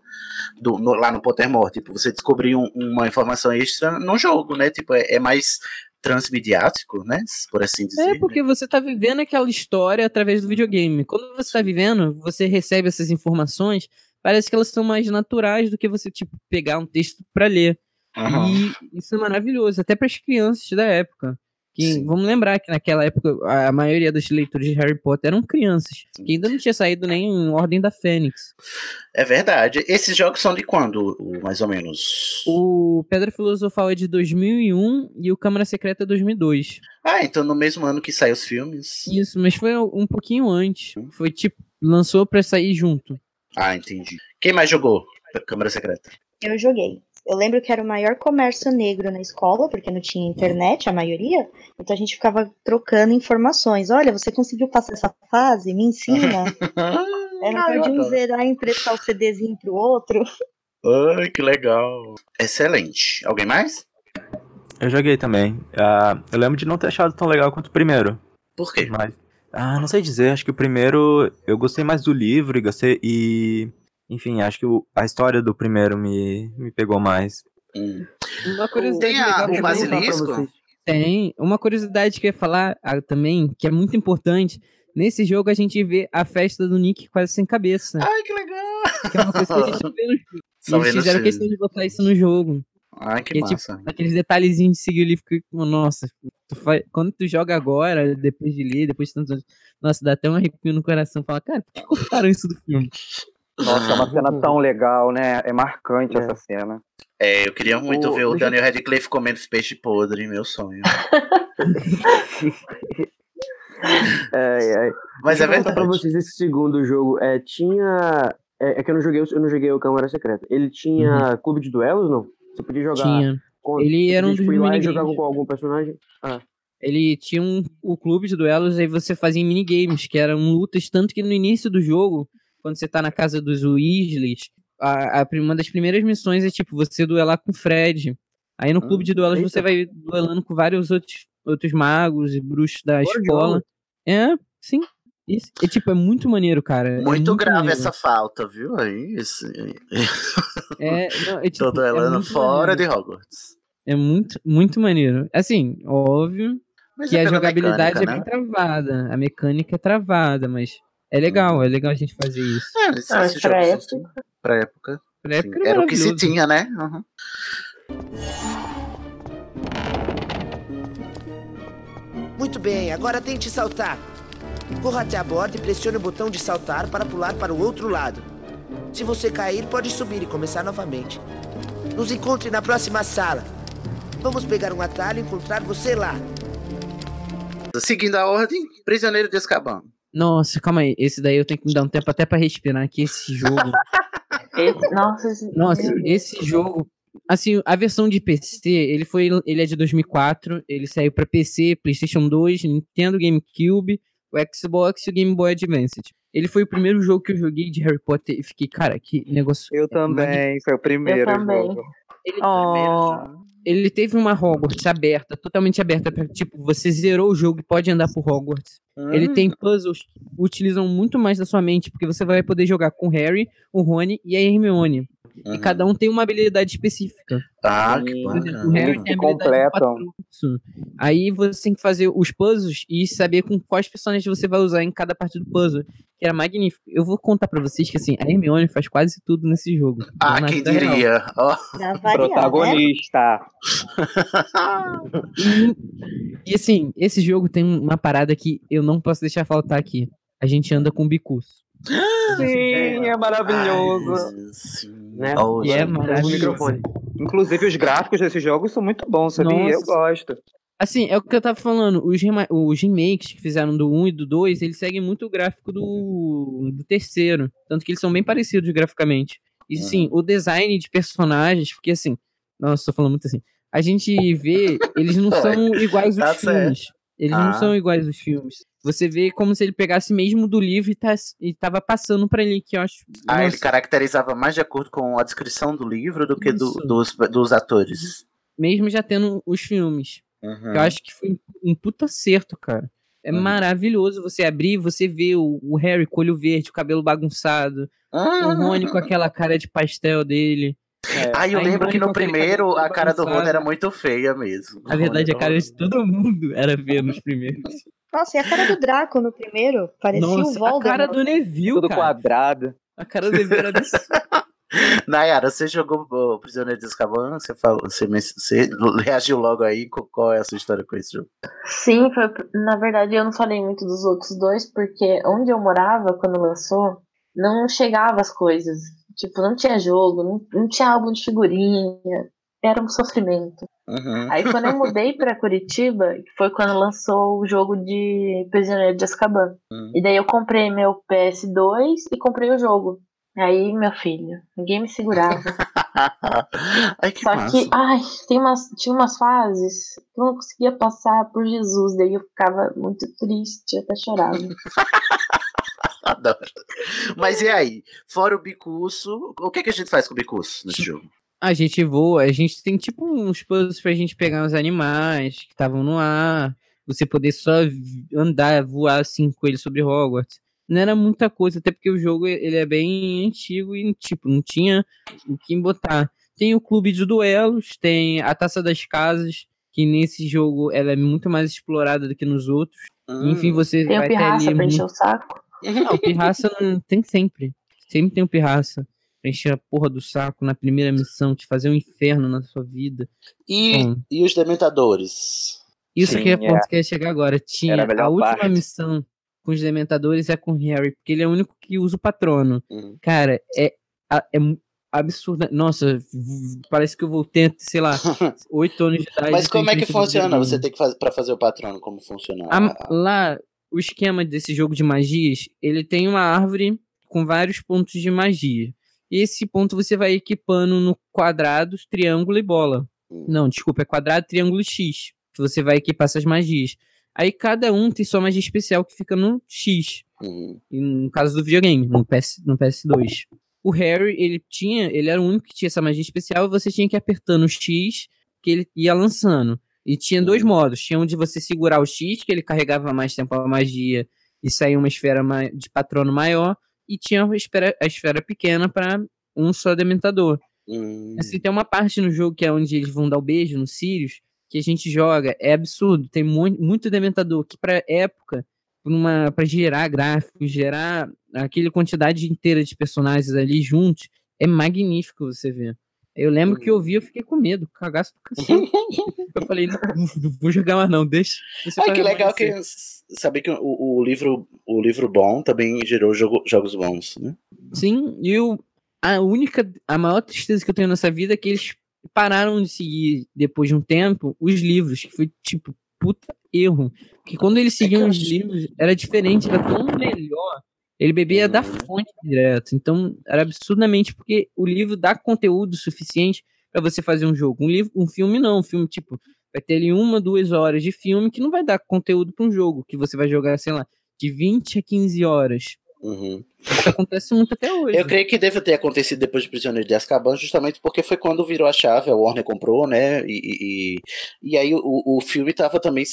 B: Do, no- lá no Pottermore. Tipo, você descobrir um- uma informação extra no jogo, né? Tipo, é, é mais transmediático, né? Por assim dizer.
C: É porque você tá vivendo aquela história através do videogame. Quando você tá vivendo, você recebe essas informações, parece que elas são mais naturais do que você, tipo, pegar um texto pra ler.
B: Aham.
C: E isso é maravilhoso, até para as crianças da época. Que, vamos lembrar que naquela época a maioria dos leitores de Harry Potter eram crianças, que ainda não tinha saído nem em Ordem da Fênix.
B: É verdade. Esses jogos são de quando, mais ou menos?
C: O Pedra Filosofal é de 2001 e o Câmara Secreta é 2002.
B: Ah, então no mesmo ano que saem os filmes.
C: Isso, mas foi um pouquinho antes. Foi tipo, lançou pra sair junto.
B: Ah, entendi. Quem mais jogou Câmara Secreta?
G: Eu joguei. Eu lembro que era o maior comércio negro na escola, porque não tinha internet, a maioria. Então a gente ficava trocando informações. Olha, você conseguiu passar essa fase? Me ensina. Não
B: Ah,
G: podia um zerar e emprestar o CDzinho pro outro.
B: Ai, que legal. Excelente. Alguém mais?
D: Eu joguei também. Ah, eu lembro de não ter achado tão legal quanto o primeiro.
B: Por quê?
D: Mas, ah, não sei dizer. Acho que o primeiro eu gostei mais do livro e gostei e enfim, acho que o- a história do primeiro me, me pegou mais.
C: Uma curiosidade
B: Tem a- o basilisco?
C: Tem. Uma curiosidade que eu ia falar ah, também, que é muito importante. Nesse jogo a gente vê a festa do Nick quase sem cabeça.
B: Ai, que legal!
C: Que é uma coisa que a gente não vê no jogo. E
B: Só
C: eles fizeram questão de botar isso no jogo.
B: Ai, que
C: é,
B: massa.
C: Tipo, aqueles detalhezinhos de seguir o livro que, nossa, tu fa- quando tu joga agora, depois de ler, depois de tantos anos, nossa, dá até um arrepio no coração. Fala, cara, por que cortaram isso do filme?
E: Nossa, é uma cena tão legal, né? É marcante essa cena.
B: É, eu queria muito
E: O-
B: ver o Daniel Radcliffe comendo peixe podre, meu sonho.
F: É, é.
B: Mas
F: Deixa
B: é
F: eu perguntar pra
B: verdade.
F: vocês esse segundo jogo. É, tinha. É, é que eu não joguei, o- eu não joguei o Câmara Secreta. Ele tinha clube de duelos, não? Você podia jogar.
C: Uhum. Tinha.
F: com-
C: Ele
F: você
C: era um
F: podia, tipo,
C: dos
F: e
C: minigames.
F: jogar com algum personagem? Ah.
C: Ele tinha um, o clube de duelos, aí você fazia minigames, que eram lutas, tanto que no início do jogo, quando você tá na casa dos Weasleys, a, a, uma das primeiras missões é tipo você duelar com o Fred. Aí no clube de duelos você vai duelando com vários outros, outros magos e bruxos da
B: de
C: escola. É, sim. Isso, é, tipo, é muito maneiro, cara. é
B: Muito grave
C: maneiro.
B: essa falta, viu? Aí.
C: É, não, é, tipo,
B: Tô duelando
C: é muito
B: fora
C: maneiro.
B: de Hogwarts.
C: É muito, muito maneiro. Assim, óbvio
B: Mas
C: que
B: é
C: a jogabilidade
B: mecânica,
C: é bem
B: né?
C: travada. A mecânica é travada, mas é legal, é legal a gente fazer isso.
B: É,
G: Ah,
B: esse
G: pra
B: sim. Pra época.
C: Pra época
B: sim.
C: era
B: Era o que se tinha, né? Uhum.
K: Muito bem, agora tente saltar. Corra até a borda e pressione o botão de saltar para pular para o outro lado. Se você cair, pode subir e começar novamente. Nos encontre na próxima sala. Vamos pegar um atalho e encontrar você lá.
B: Seguindo a ordem, Prisioneiro de Azkaban.
C: Nossa, calma aí. Esse daí eu tenho que me dar um tempo até pra respirar, que esse jogo.
L: Esse- nossa, esse-
C: Nossa, esse jogo. Assim, a versão de PC, ele foi. Ele é de 2004. Ele saiu pra PC, PlayStation 2, Nintendo GameCube, o Xbox e o Game Boy Advance. Ele foi o primeiro jogo que eu joguei de Harry Potter e fiquei, cara, que negócio.
E: Eu também, foi o primeiro
L: Eu também.
E: jogo.
C: Ele,
E: Oh.
C: Ele teve uma Hogwarts aberta, totalmente aberta, pra, tipo, você zerou o jogo e pode andar por Hogwarts. Ele tem puzzles que utilizam muito mais da sua mente, porque você vai poder jogar com o Harry, o Rony e a Hermione. E cada um tem uma habilidade específica.
B: Ah, que
C: Por exemplo, o
B: bacana.
C: Harry tem
E: completam.
C: Aí você tem que fazer os puzzles e saber com quais personagens você vai usar em cada parte do puzzle. Que era magnífico. Eu vou contar pra vocês que assim, a Hermione faz quase tudo nesse jogo.
B: Ah, quem diria?
G: Pra variar, né?
C: E, e, assim, esse jogo tem uma parada que eu não posso deixar faltar aqui. A gente anda com bicus.
E: Sim, é maravilhoso.
F: Né?
B: Oh,
C: E é maravilhoso.
F: microfone.
E: Inclusive, os gráficos desse jogo são muito bons, sabia? Eu
C: Nossa.
E: gosto.
C: Assim, é o que eu tava falando. Os, os remakes que fizeram do 1 e do 2, eles seguem muito o gráfico do, do terceiro. Tanto que eles são bem parecidos graficamente. E sim, o design de personagens, porque assim. Nossa, tô falando muito assim. A gente vê, eles não são iguais
B: Tá
C: aos filmes.
B: certo.
C: Eles
B: Ah.
C: não são iguais aos filmes. Você vê como se ele pegasse mesmo do livro e, tá, e tava passando pra ele, que eu acho.
B: Ah, ele
C: nossa,
B: caracterizava mais de acordo com a descrição do livro do que do- dos, dos atores.
C: mesmo já tendo os filmes.
B: Uhum.
C: Eu acho que foi um puta acerto, cara. É
B: Uhum.
C: maravilhoso você abrir e você ver o, o Harry com olho verde, o cabelo bagunçado, o Rony com aquela cara de pastel dele.
B: Ah, eu
C: a
B: lembro que no primeiro a cara do Rony era muito feia mesmo.
C: Na verdade, a cara de todo mundo era ver nos primeiros.
G: Nossa, e a cara do Draco no primeiro? Parecia o
C: Nossa, a
G: Voldemort.
C: cara do Neville,
E: Tudo
C: cara.
E: quadrado.
C: A cara do Neville era desse...
B: Nayara, você jogou o Prisioneiro de Azkaban? Você, falou, você, você reagiu logo aí? Qual- Qual é a sua história com esse jogo?
L: Sim, foi, na verdade eu não falei muito dos outros dois, porque onde eu morava quando lançou, não chegava as coisas. Tipo, não tinha jogo, não, não tinha álbum de figurinha. Era um sofrimento.
B: Uhum.
L: Aí quando eu mudei pra Curitiba, foi quando lançou o jogo de Prisioneiro de Azkaban.
B: Hum.
L: E daí eu comprei meu PS2 e comprei o jogo. Aí, meu filho, ninguém me segurava.
B: Ai, que
L: Só
B: massa.
L: que, ai, tem umas, tinha umas fases que eu não conseguia passar por Jesus, daí eu ficava muito triste, até chorava.
B: Adoro. Mas e aí? Fora o bicurso, o que, que a gente faz com o bicurso nesse jogo?
C: A gente voa, a gente tem tipo uns puzzles pra gente pegar os animais que estavam no ar, você poder só andar, voar assim com ele sobre Hogwarts. Não era muita coisa, até porque o jogo ele é bem antigo e tipo, não tinha o que botar. Tem o clube de duelos, tem a taça das casas, que nesse jogo ela é muito mais explorada do que nos outros. Enfim, você
L: Tem o
C: vai ter ali
L: pra encher
C: muito-
L: o saco.
C: Não, o pirraça não tem sempre. Sempre tem o pirraça. Pra encher a porra do saco na primeira missão, te fazer um inferno na sua vida.
B: E,
C: Bom,
B: e os Dementadores?
C: isso
E: Sim,
C: que é ponto
E: é.
C: que eu ia chegar agora. Tinha
E: a
C: a última
E: parte.
C: missão com os Dementadores é com o Harry, porque ele é o único que usa o patrono.
B: Uhum.
C: Cara, é, é absurda. Nossa, parece que eu voltei, sei lá, oito anos de idade.
B: Mas como é que funciona? Você tem que fazer para fazer o patrono, como funciona?
C: A- lá, o esquema desse jogo de magias, ele tem uma árvore com vários pontos de magia. E esse ponto você vai equipando no quadrado, triângulo e bola. Não, desculpa, é quadrado, triângulo e X. Que você vai equipar essas magias. Aí cada um tem sua magia especial que fica no X. No caso do videogame, no, PS, no PS2. O Harry, ele tinha, ele era o único que tinha essa magia especial e você tinha que ir apertando o X que ele ia lançando. E tinha dois modos. Tinha um de você segurar o X, que ele carregava mais tempo a magia e saía uma esfera de patrono maior. E tinha a esfera, a esfera pequena para um só dementador.
B: Hum.
C: Assim, tem uma parte no jogo que é onde eles vão dar o beijo no Sirius, que a gente joga, é absurdo. Tem muito, muito dementador que pra época, pra gerar gráficos, gerar aquela quantidade inteira de personagens ali juntos, é magnífico você ver. Eu lembro que eu vi, eu fiquei com medo, cagaço do cacete. eu falei, não, não vou jogar mais não, deixa. deixa
B: Ai, que legal que saber que o, o livro o livro bom também gerou jogo- jogos bons, né?
C: Sim, e eu, a única, a maior tristeza que eu tenho nessa vida é que eles pararam de seguir, depois de um tempo, os livros, que foi tipo, puta erro. Porque quando eles seguiam os livros, era diferente, era tão melhor. Ele bebia da fonte direto. Então, era absurdamente, porque o livro dá conteúdo suficiente pra você fazer um jogo. Um livro, um filme não, um filme, tipo, vai ter ali uma, duas horas de filme que não vai dar conteúdo pra um jogo, que você vai jogar, sei lá, de 20 a 15 horas.
B: Uhum.
C: Isso acontece muito até hoje.
B: Eu creio que deve ter acontecido depois de Prisioneiro de Azkaban, justamente porque foi quando virou a chave, a Warner comprou, né? E, e, e- e aí o, o filme tava também.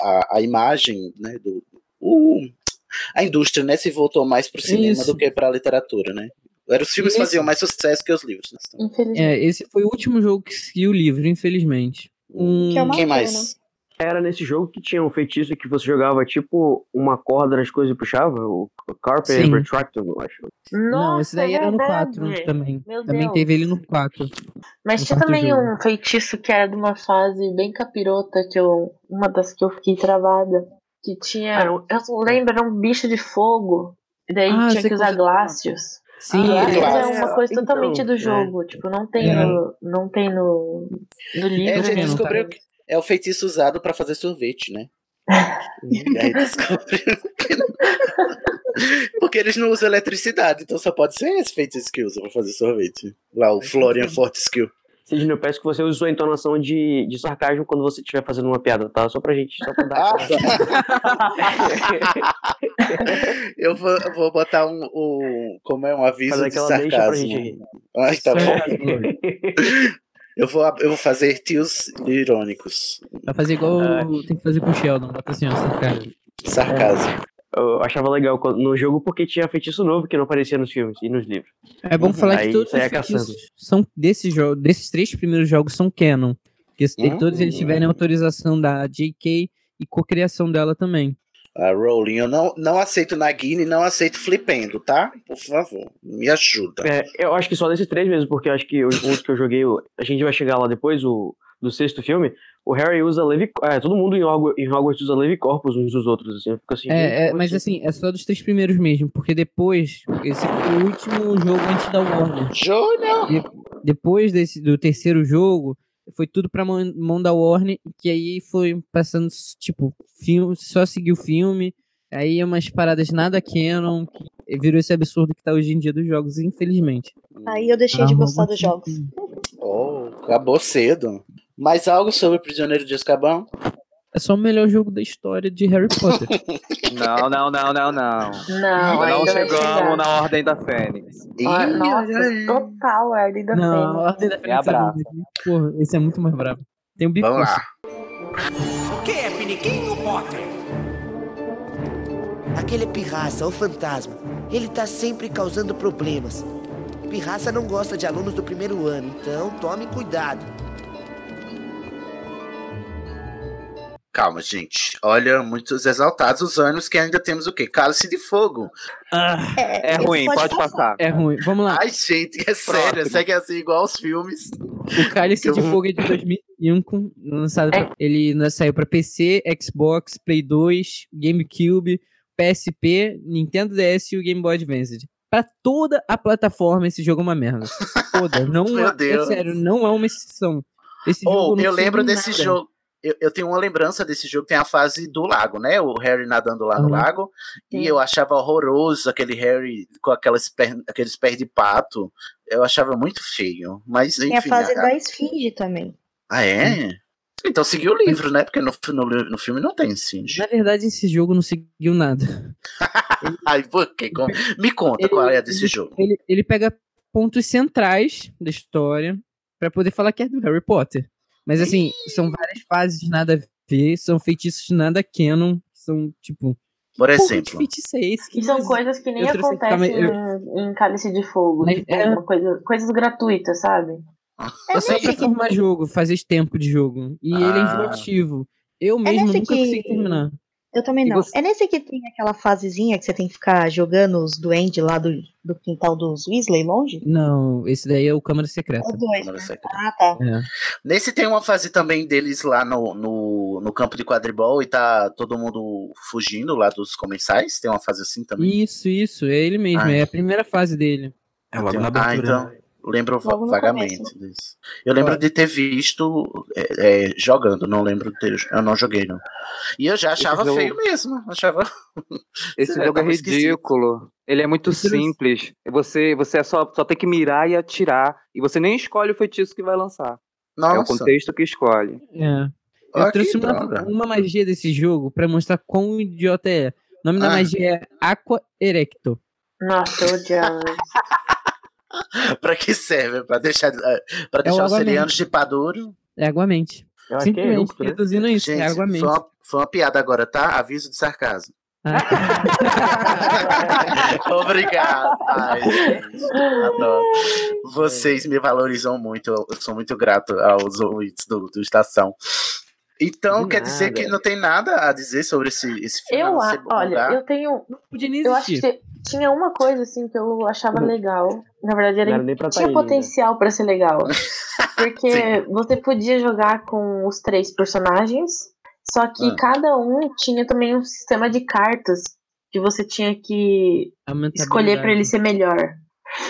B: A, a imagem, né? Do, o, a indústria, né? Se voltou mais pro cinema
C: Isso.
B: do que pra literatura, né? Era, os filmes
C: Isso.
B: faziam mais sucesso que os livros. Né?
C: É, esse foi o último jogo que seguiu o livro, infelizmente. Um...
G: Que é
B: Quem
G: pena.
B: mais?
F: Era nesse jogo que tinha um feitiço que você jogava tipo uma corda nas coisas e puxava, o Carpet
C: Sim.
F: Retractor, eu acho.
C: Não, esse daí
L: é
C: era no
L: verdade.
C: 4 também.
L: Meu
C: também
L: Deus.
C: teve ele no 4.
L: Mas
C: No
L: tinha também
C: jogo.
L: um feitiço que era de uma fase bem capirota, que eu. Uma das que eu fiquei travada. Que tinha. Eu não lembro, era um bicho de fogo. E daí
C: Ah,
L: tinha que usar glácios.
C: Sim,
L: Glácios é
B: Glácios.
L: uma coisa
F: Então,
L: totalmente do
F: é.
L: jogo. Tipo, não tem,
C: É.
L: no, não tem no, no livro.
B: É, a gente descobriu que é o feitiço usado pra fazer sorvete, né? E aí descobriu que não- Porque eles não usam eletricidade, então só pode ser esse feitiço que usa pra fazer sorvete. Lá, o Florian Fortescue.
F: Sidney, eu peço que você use sua entonação de, de sarcasmo quando você estiver fazendo uma piada, tá? Só pra gente, só pra dar.
B: Eu vou, eu vou botar um, um- Como é um aviso
F: Fazer
B: de
F: aquela deixa pra
B: sarcasmo. Ai, tá bom. Eu vou, eu vou fazer tios irônicos.
C: Vai fazer igual
F: Ah.
C: tem que fazer com o Sheldon. Bota assim, ó, cara.
B: Sarcasmo.
F: Eu achava legal no jogo porque tinha feitiço novo que não aparecia nos filmes e nos livros.
C: É bom falar
F: Aí
C: que todos os feitiços são desses jogos, desses três primeiros jogos são canon. Que se-
B: Hum.
C: todos eles tiverem autorização da JK e cocriação dela também.
B: A Rowling, eu não, não aceito Nagini, não aceito Flipendo, tá? Por favor, me ajuda.
F: É, eu acho que só desses três mesmo, porque eu acho que os outros que eu joguei, a gente vai chegar lá depois, o do sexto filme, o Harry usa Levi... É, todo mundo em Hogwarts, em Hogwarts usa Levi Corpus uns dos outros, assim, eu fico assim...
C: É, é, mas assim, é só dos três primeiros mesmo, porque depois, esse foi o último jogo antes da Warner.
B: Júnior!
C: De- depois desse, do terceiro jogo, foi tudo pra mão, mão da Warner, que aí foi passando, tipo, filme, só seguiu o filme, aí umas paradas nada canon, que virou esse absurdo que tá hoje em dia dos jogos, infelizmente.
G: Aí eu deixei de gostar dos jogos.
B: Oh, acabou cedo. Mais algo sobre o Prisioneiro de Azkaban?
C: É só o melhor jogo da história de Harry Potter.
E: Não, não, não, não, não.
L: Não,
E: não
L: ainda vai
E: chegamos na Ordem da Fênix.
L: Ah, Nossa, total a Ordem da
C: Não, a
L: Fênix.
C: Ordem da
E: É
C: Fênix é
E: brava.
C: muito- Porra, esse é muito mais bravo. Tem o Bicurso.
B: Vamos lá.
M: O que é Piniquinho Potter?
K: Aquele é pirraça, o fantasma. Ele tá sempre causando problemas. Pirraça não gosta de alunos do primeiro ano, então tome cuidado.
B: Calma, gente. Olha, muitos exaltados os anos que ainda temos o quê? Cálice de Fogo.
E: É ruim, pode passar.
C: É ruim. Vamos lá.
B: Ai, gente, é sério. Segue assim igual os filmes.
C: O Cálice de Fogo é de 2001, com- lançado pra- ele saiu para PC, Xbox, Play 2, GameCube, PSP, Nintendo DS e o Game Boy Advance. Pra toda a plataforma esse jogo é uma merda. Toda. Não
B: Meu
C: é,
B: Deus.
C: é sério, não é uma exceção. Esse
B: Oh, eu lembro
C: em
B: desse
C: nada.
B: jogo. Eu, eu tenho uma lembrança desse jogo, tem a fase do lago, né? O Harry nadando lá no
C: Uhum.
B: lago. E eu achava horroroso aquele Harry com aquelas per, aqueles pés de pato. Eu achava muito feio. Mas enfim.
G: Tem a fase
B: a-
G: da esfinge também.
B: Ah, é? Então seguiu o livro, né? Porque no, no, no filme não tem esfinge.
C: Na verdade, esse jogo não seguiu nada.
B: Ai, por quê? Com- Me conta qual é desse
C: ele,
B: jogo.
C: Ele, ele pega pontos centrais da história pra poder falar que é do Harry Potter. Mas assim, são várias fases nada a ver, são feitiços nada canon, são tipo.
B: Por
C: que de
B: exemplo.
C: feitiço é esse?
L: E são coisas que nem acontecem em, em Cálice de Fogo.
C: Mas
L: tipo,
C: é-
L: uma coisa, coisas gratuitas, sabe?
C: É só pra formar jogo, fazer tempo de jogo. E ele é
B: Ah.
C: enjoativo. Eu mesmo
G: nesse
C: nunca
G: que-
C: consegui terminar.
G: Eu também não.
C: você-
G: É nesse que tem aquela fasezinha que você tem que ficar jogando os duendes lá do, do quintal dos Weasley longe?
C: Não, esse daí é o Câmara Secreta.
G: É o dois.
B: Câmara Secreta.
G: Ah, tá.
C: É.
B: Nesse tem uma fase também deles lá no, no, no campo de quadribol e tá todo mundo fugindo lá dos comensais. Tem uma fase assim também.
C: Isso, isso, é ele mesmo,
B: Ai.
C: é a primeira fase dele.
D: É logo na
B: ah,
D: abertura.
B: então. Lembro
G: Logo
B: vagamente
G: começo.
B: disso. Eu lembro de ter visto é, é, jogando, não lembro de ter. Eu não joguei, não. E eu já achava
E: jogo-
B: feio mesmo. Achava.
E: Esse jogo é
B: esquisito.
E: ridículo. Ele é muito simples. Você, você é só, só tem que mirar e atirar. E você nem escolhe o feitiço que vai lançar. É o
B: Nossa.
E: contexto que escolhe.
C: É. Eu
B: Ah,
C: trouxe
B: que
C: uma, uma magia desse jogo pra mostrar quão idiota é. O nome da
B: Ah.
C: magia é Aqua Erecto.
L: Nossa, eu odiava.
B: pra que serve? Pra deixar, eh, pra
C: É o
B: deixar os
C: Aguamente.
B: serianos chipar duro?
C: É Aguamente.
F: É
C: Simplesmente,
F: justo, né?
C: reduzindo isso, é
B: Gente,
C: Aguamente.
B: foi uma, foi uma piada agora, tá? Aviso de sarcasmo.
C: Ah,
B: Obrigado. Ai, gente, adoro. Vocês me valorizam muito. Eu sou muito grato aos ouvintes do, do Estação. Então,
F: De
B: quer dizer
F: nada.
B: que não tem nada a dizer sobre esse, esse filme?
L: Eu,
B: não
L: a- olha, eu tenho.
C: podia nem
L: Eu acho que tinha uma coisa assim que eu achava legal. Na verdade, era,
F: Não era nem pra tá
L: tinha
F: aí ainda.
L: potencial pra ser legal. Porque você podia jogar com os três personagens, só que
B: Ah.
L: cada um tinha também um sistema de cartas que você tinha que escolher pra ele ser melhor.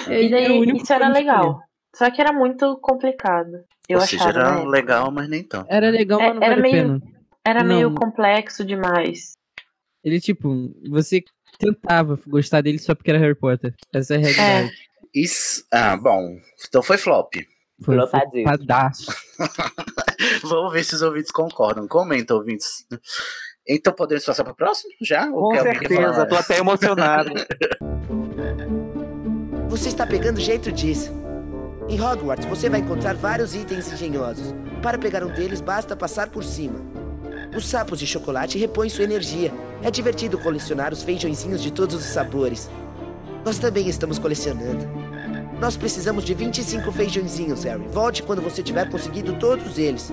C: É,
L: E daí
C: único
L: isso era
C: não
L: legal. Só que era muito complicado. Eu
B: Ou seja, era
L: época.
B: legal, mas nem tanto.
C: Era legal,
L: É,
C: mas não
L: era
C: vale
L: meio-
C: pena.
L: Era meio
C: Não.
L: complexo demais.
C: Ele, tipo, você tentava gostar dele só porque era Harry Potter. Essa é a realidade.
B: Isso. Ah, bom. Então foi flop.
C: Foi
E: Flopadaço.
B: Vamos ver se os ouvintes concordam. Comenta, ouvintes. Então podemos passar para o próximo? Já?
E: Com certeza, tô até emocionado.
K: Você está pegando jeito disso. Em Hogwarts, você vai encontrar vários itens engenhosos. Para pegar um deles, basta passar por cima. Os sapos de chocolate repõem sua energia. É divertido colecionar os feijõezinhos de todos os sabores. Nós também estamos colecionando. Nós precisamos de 25 feijõezinhos, Harry. Volte quando você tiver conseguido todos eles.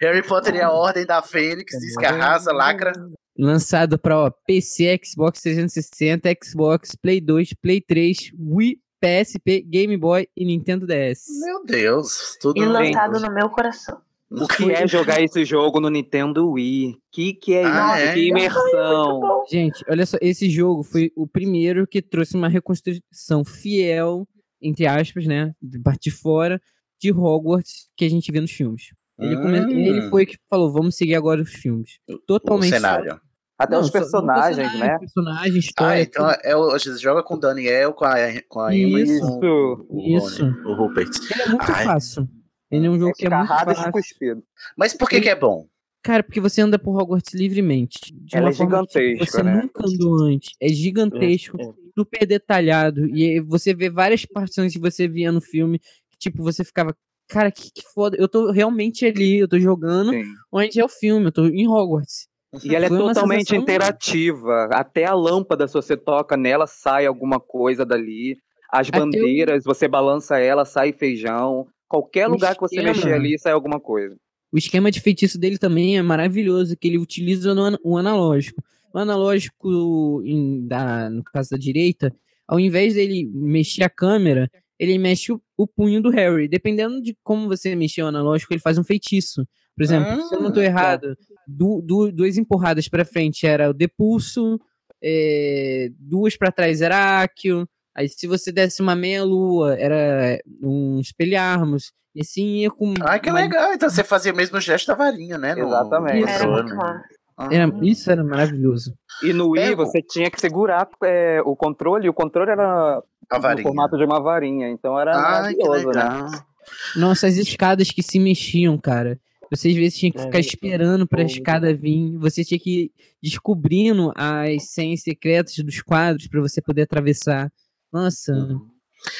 B: Harry Potter e a Ordem da Fênix, diz que arrasa, lacra.
C: Lançado para PC, Xbox 360, Xbox, Play 2, Play 3, Wii, PSP, Game Boy e Nintendo DS.
B: Meu Deus, tudo
L: E lançado no meu coração.
E: O que é jogar esse jogo no Nintendo Wii? Que que é
B: Ah,
E: isso?
B: é?
E: Que imersão!
C: Gente, olha só, esse jogo foi o primeiro que trouxe uma reconstrução fiel, entre aspas, né, de parte de fora, de Hogwarts que a gente vê nos filmes. Ele, come-
B: Hum.
C: ele foi que falou, vamos seguir agora os filmes. Totalmente.
B: cenário.
E: Até os
C: só-
E: personagens, né?
C: Personagem,
B: Ah,
C: história.
B: então é o, você joga com o Daniel, com a, com a Emma e
C: Isso,
B: com o, Rony,
C: isso.
B: o Rupert.
C: Ele é muito
B: Ai,
C: fácil. Ele é um jogo que é muito
E: e
C: fácil.
B: Mas por que que é bom?
C: Cara, porque você anda por Hogwarts livremente. De
E: Ela
C: uma
E: é
C: forma que,
E: gigantesca,
C: você
E: né?
C: nunca andou antes. É gigantesco,
F: É, é.
C: super detalhado. E você vê várias partes que você via no filme. Que, tipo, você ficava, cara, que, que foda. Eu tô realmente ali, eu tô jogando
E: Sim.
C: onde é o filme, eu tô em Hogwarts.
E: E ela é totalmente
C: sensação-
E: interativa. Até a lâmpada, se você toca nela, sai alguma coisa dali. As
C: Até
E: bandeiras, você balança ela, sai feijão. Qualquer
C: O
E: lugar que você
C: esquema-
E: mexer ali, sai alguma coisa.
C: O esquema de feitiço dele também é maravilhoso, que ele utiliza no, o analógico. O analógico, em- da, no caso da direita, ao invés dele mexer a câmera, ele mexe o, o punho do Harry. Dependendo de como você mexer o analógico, ele faz um feitiço. Por exemplo, se eu não estou
B: Ah,
C: errado, du, du- duas empurradas para frente era o depulso, é, duas para trás era Accio. Aí se você desse uma meia lua, era um espelharmos. E assim ia com.
B: Ai, que
C: uma-
B: legal. Então você fazia o mesmo gesto da varinha, né?
E: Exatamente.
B: no
L: Era.
B: Ah.
C: Era, isso era maravilhoso.
E: E no Wii,
B: É,
E: você tinha que segurar é, o controle, e o controle era no formato de uma varinha. Então era
B: Ai,
E: maravilhoso, né?
C: Nossa, as escadas que se mexiam, cara. Você às vezes tinha que
F: É,
C: ficar esperando pra
F: muito
C: escada vir. Você tinha que ir descobrindo as senhas secretas dos quadros pra você poder atravessar. Nossa.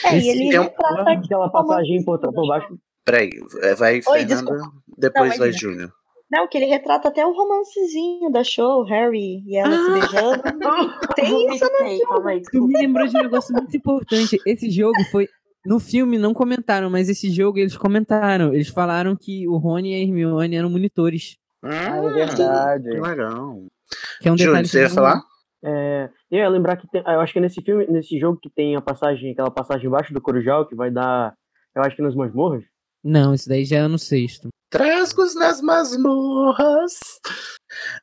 G: É,
C: Esse
G: e ele
B: é um-
G: retrata
F: Aquela
G: como-
F: passagem por, por baixo.
B: Peraí, é, vai
G: Oi,
B: Fernanda,
G: desculpa.
B: depois
G: Não,
B: vai. Júnior.
G: Não, que ele retrata até o romancezinho da show, Harry e ela se beijando. Tem isso no
L: calma aí,
C: Tu me lembrou de um negócio muito importante. Esse jogo foi. No filme não comentaram, mas esse jogo eles comentaram. Eles falaram que o Rony e a Hermione eram monitores.
E: Ah, é verdade.
B: Que legal.
C: Que é um detalhe
B: você ia falar?
F: É, eu ia lembrar que tem, eu acho que é nesse filme, nesse jogo que tem a passagem, aquela passagem embaixo do Corujal, que vai dar, eu acho que nas masmorras.
C: Não, esse daí já é no sexto.
B: Trasgos nas masmorras.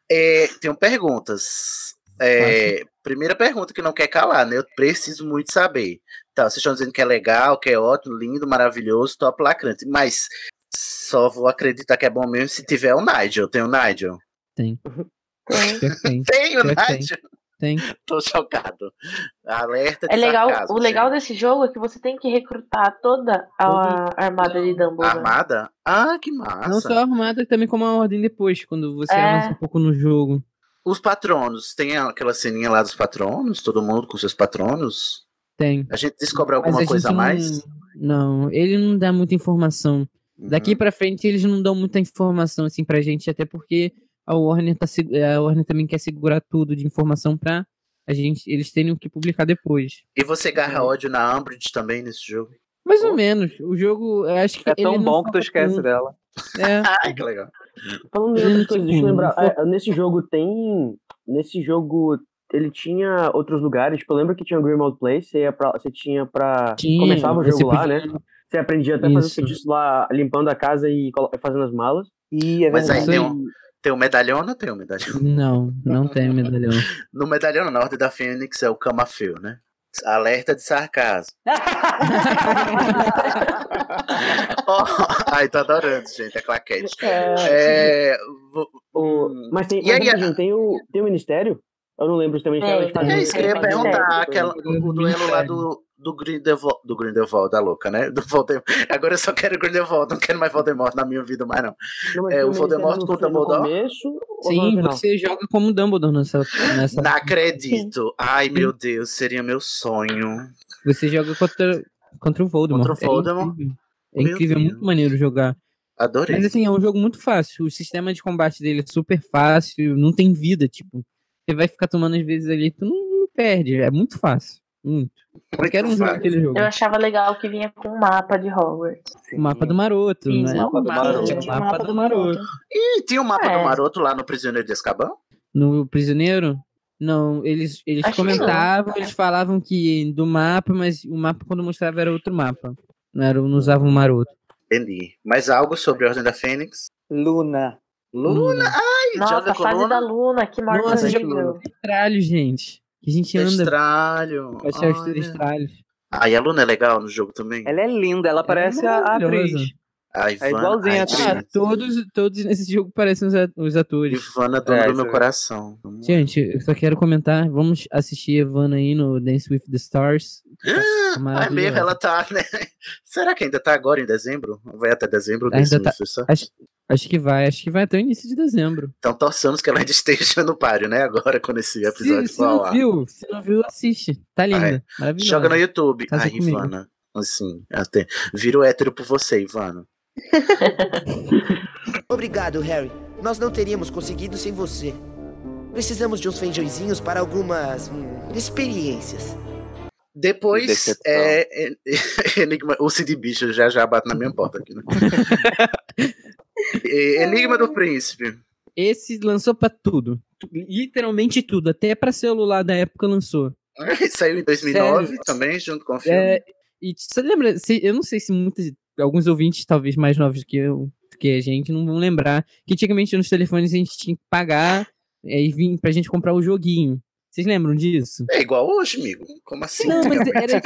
B: É, tenho perguntas. É, primeira pergunta que não quer calar, né? Eu preciso muito saber. Tá, vocês estão dizendo que é legal, que é ótimo, lindo, maravilhoso, top lacrante. Mas só vou acreditar que é bom mesmo se tiver o Nigel. Tem o Nigel?
C: Tem.
L: Tem.
C: Tem.
B: O. Nigel?
C: Tem.
B: Tô chocado. Alerta de
L: É legal,
B: sarcasmo,
L: o legal
B: gente.
L: desse jogo é que você tem que recrutar toda a armada de Dumbledore.
B: Armada? Ah, que massa.
C: Não só a armada, também como a ordem depois, quando você
L: É.
C: avança um pouco no jogo.
B: Os patronos, tem aquela ceninha lá dos patronos? Todo mundo com seus patronos?
C: Tem.
B: A gente descobre alguma coisa a
C: não-
B: mais?
C: Não, ele não dá muita informação. Daqui
B: Uhum.
C: pra frente eles não dão muita informação assim pra gente, até porque a Warner, tá, a Warner também quer segurar tudo de informação pra a gente, eles terem o que publicar depois.
B: E você garra ódio na Umbridge também nesse jogo?
C: Mais ou menos. O jogo, eu acho que
E: É tão bom que tu esquece dela.
C: É.
B: Ai, que legal.
F: Falando em
C: Hum,
F: outras coisas, deixa eu lembrar, é, nesse jogo tem, nesse jogo ele tinha outros lugares, tipo, eu lembro que tinha o Grimald Place, você, ia pra, você tinha pra,
C: Tinha,
F: começava o jogo lá,
C: podia-
F: né, você aprendia até a fazer
C: Isso.
F: feitiço lá, limpando a casa e fazendo as malas.
E: E é
B: Mas aí
C: Isso
B: tem um, tem um medalhão ou não tem um medalhão?
C: Não, não tem medalhão.
B: No medalhão, na Ordem da Fênix, é o Camafeu, né? Alerta de sarcasmo. Ó, ai, tô adorando, gente, a claquete. É, vo-
F: O- mas tem,
B: E aí,
F: mas, rapidinho, tem, o, tem o Ministério? Eu não lembro se o Ministério. eles fazem
B: É isso que eu ia perguntar, aquela, o, duelo lá do, do Grindelwald, do Grindelwald, da louca, né? Do Voldemort. Agora eu só quero Grindelwald, não quero mais Voldemort na minha vida mais não.
F: Não,
B: É, o
F: Ministério
B: Voldemort com o Dumbledore?
F: começo
C: Sim, você joga como Dumbledore nessa, nessa
B: Não acredito. Ai, meu Deus, seria meu sonho.
C: Você joga contra contra o Voldemort.
B: Contra o Voldemort.
C: É incrível, é, incrível, é muito maneiro jogar.
B: Adorei.
C: Mas assim, é um jogo muito fácil. O sistema de combate dele é super fácil, não tem vida, tipo. Você vai ficar tomando às vezes ali, tu não, não perde. É muito fácil. Muito. Qualquer um jogo aquele jogo.
L: Eu achava legal que vinha com um mapa de Hogwarts.
C: O mapa do maroto,
L: Sim,
C: né?
L: o mapa do Maroto.
C: O mapa do maroto.
B: Ih, tinha o mapa
L: É.
B: do Maroto lá no Prisioneiro de Azkaban?
C: No Prisioneiro? Não, eles, eles
B: Acho
C: comentavam, eles falavam que do mapa, mas o mapa quando mostrava era outro mapa. Não, era, não usava o maroto.
B: Entendi. Mais algo sobre a Ordem da Fênix?
E: Luna.
B: Luna? Ai,
L: Nossa,
B: joga
L: a
B: com
L: fase
B: Luna?
L: da Luna, que morte
C: Nossa,
L: horrível.
C: Estralho, gente. Que a gente anda
B: Estralho.
C: pra achar os
B: olha.
C: estralhos.
B: Ah, e a Luna é legal no jogo também?
E: Ela é linda, ela parece a, a atriz.
B: A
E: É
B: Ivana,
E: igualzinha a
B: ai,
E: atriz.
C: Ah, todos, todos nesse jogo parecem os, a- atores.
B: Ivana, dona
E: É,
B: do meu
E: é.
B: coração.
C: Gente, eu só quero comentar. Vamos assistir Evana aí no Dance with the Stars. Tá
B: Ah, é mesmo, ela tá, né? Será que ainda tá agora em dezembro? Vai até dezembro
C: Ainda tá,
B: mês, só?
C: acho, acho que vai, acho que vai até o início de dezembro.
B: Então torçamos que ela ainda esteja no páreo, né? Agora, quando esse
C: Se,
B: episódio
C: se
B: for ao
C: não viu, se não viu, assiste. Tá linda, maravilhosa.
B: Joga no YouTube.
C: Casa
B: Ai,
C: comigo.
B: Ivana. Assim, até. Vira o hétero por você, Ivana.
K: Obrigado, Harry. Nós não teríamos conseguido sem você. Precisamos de uns feijõezinhos para algumas hum, experiências.
B: Depois, é, é- Enigma, o Cid Bicho já já bate na minha porta aqui, né? É, Enigma do Príncipe.
C: Esse lançou pra tudo. Tu- Literalmente tudo. Até pra celular da época lançou.
B: Saiu em 2009
C: Sério?
B: também, junto com o filme.
C: É, e você lembra? se- eu não sei se muitos, alguns ouvintes, talvez mais novos do que eu, do que a gente, não vão lembrar que antigamente nos telefones a gente tinha que pagar é, e vir pra gente comprar o joguinho. Vocês lembram disso?
B: É igual hoje, amigo. Como assim?
C: Não, mas era, era,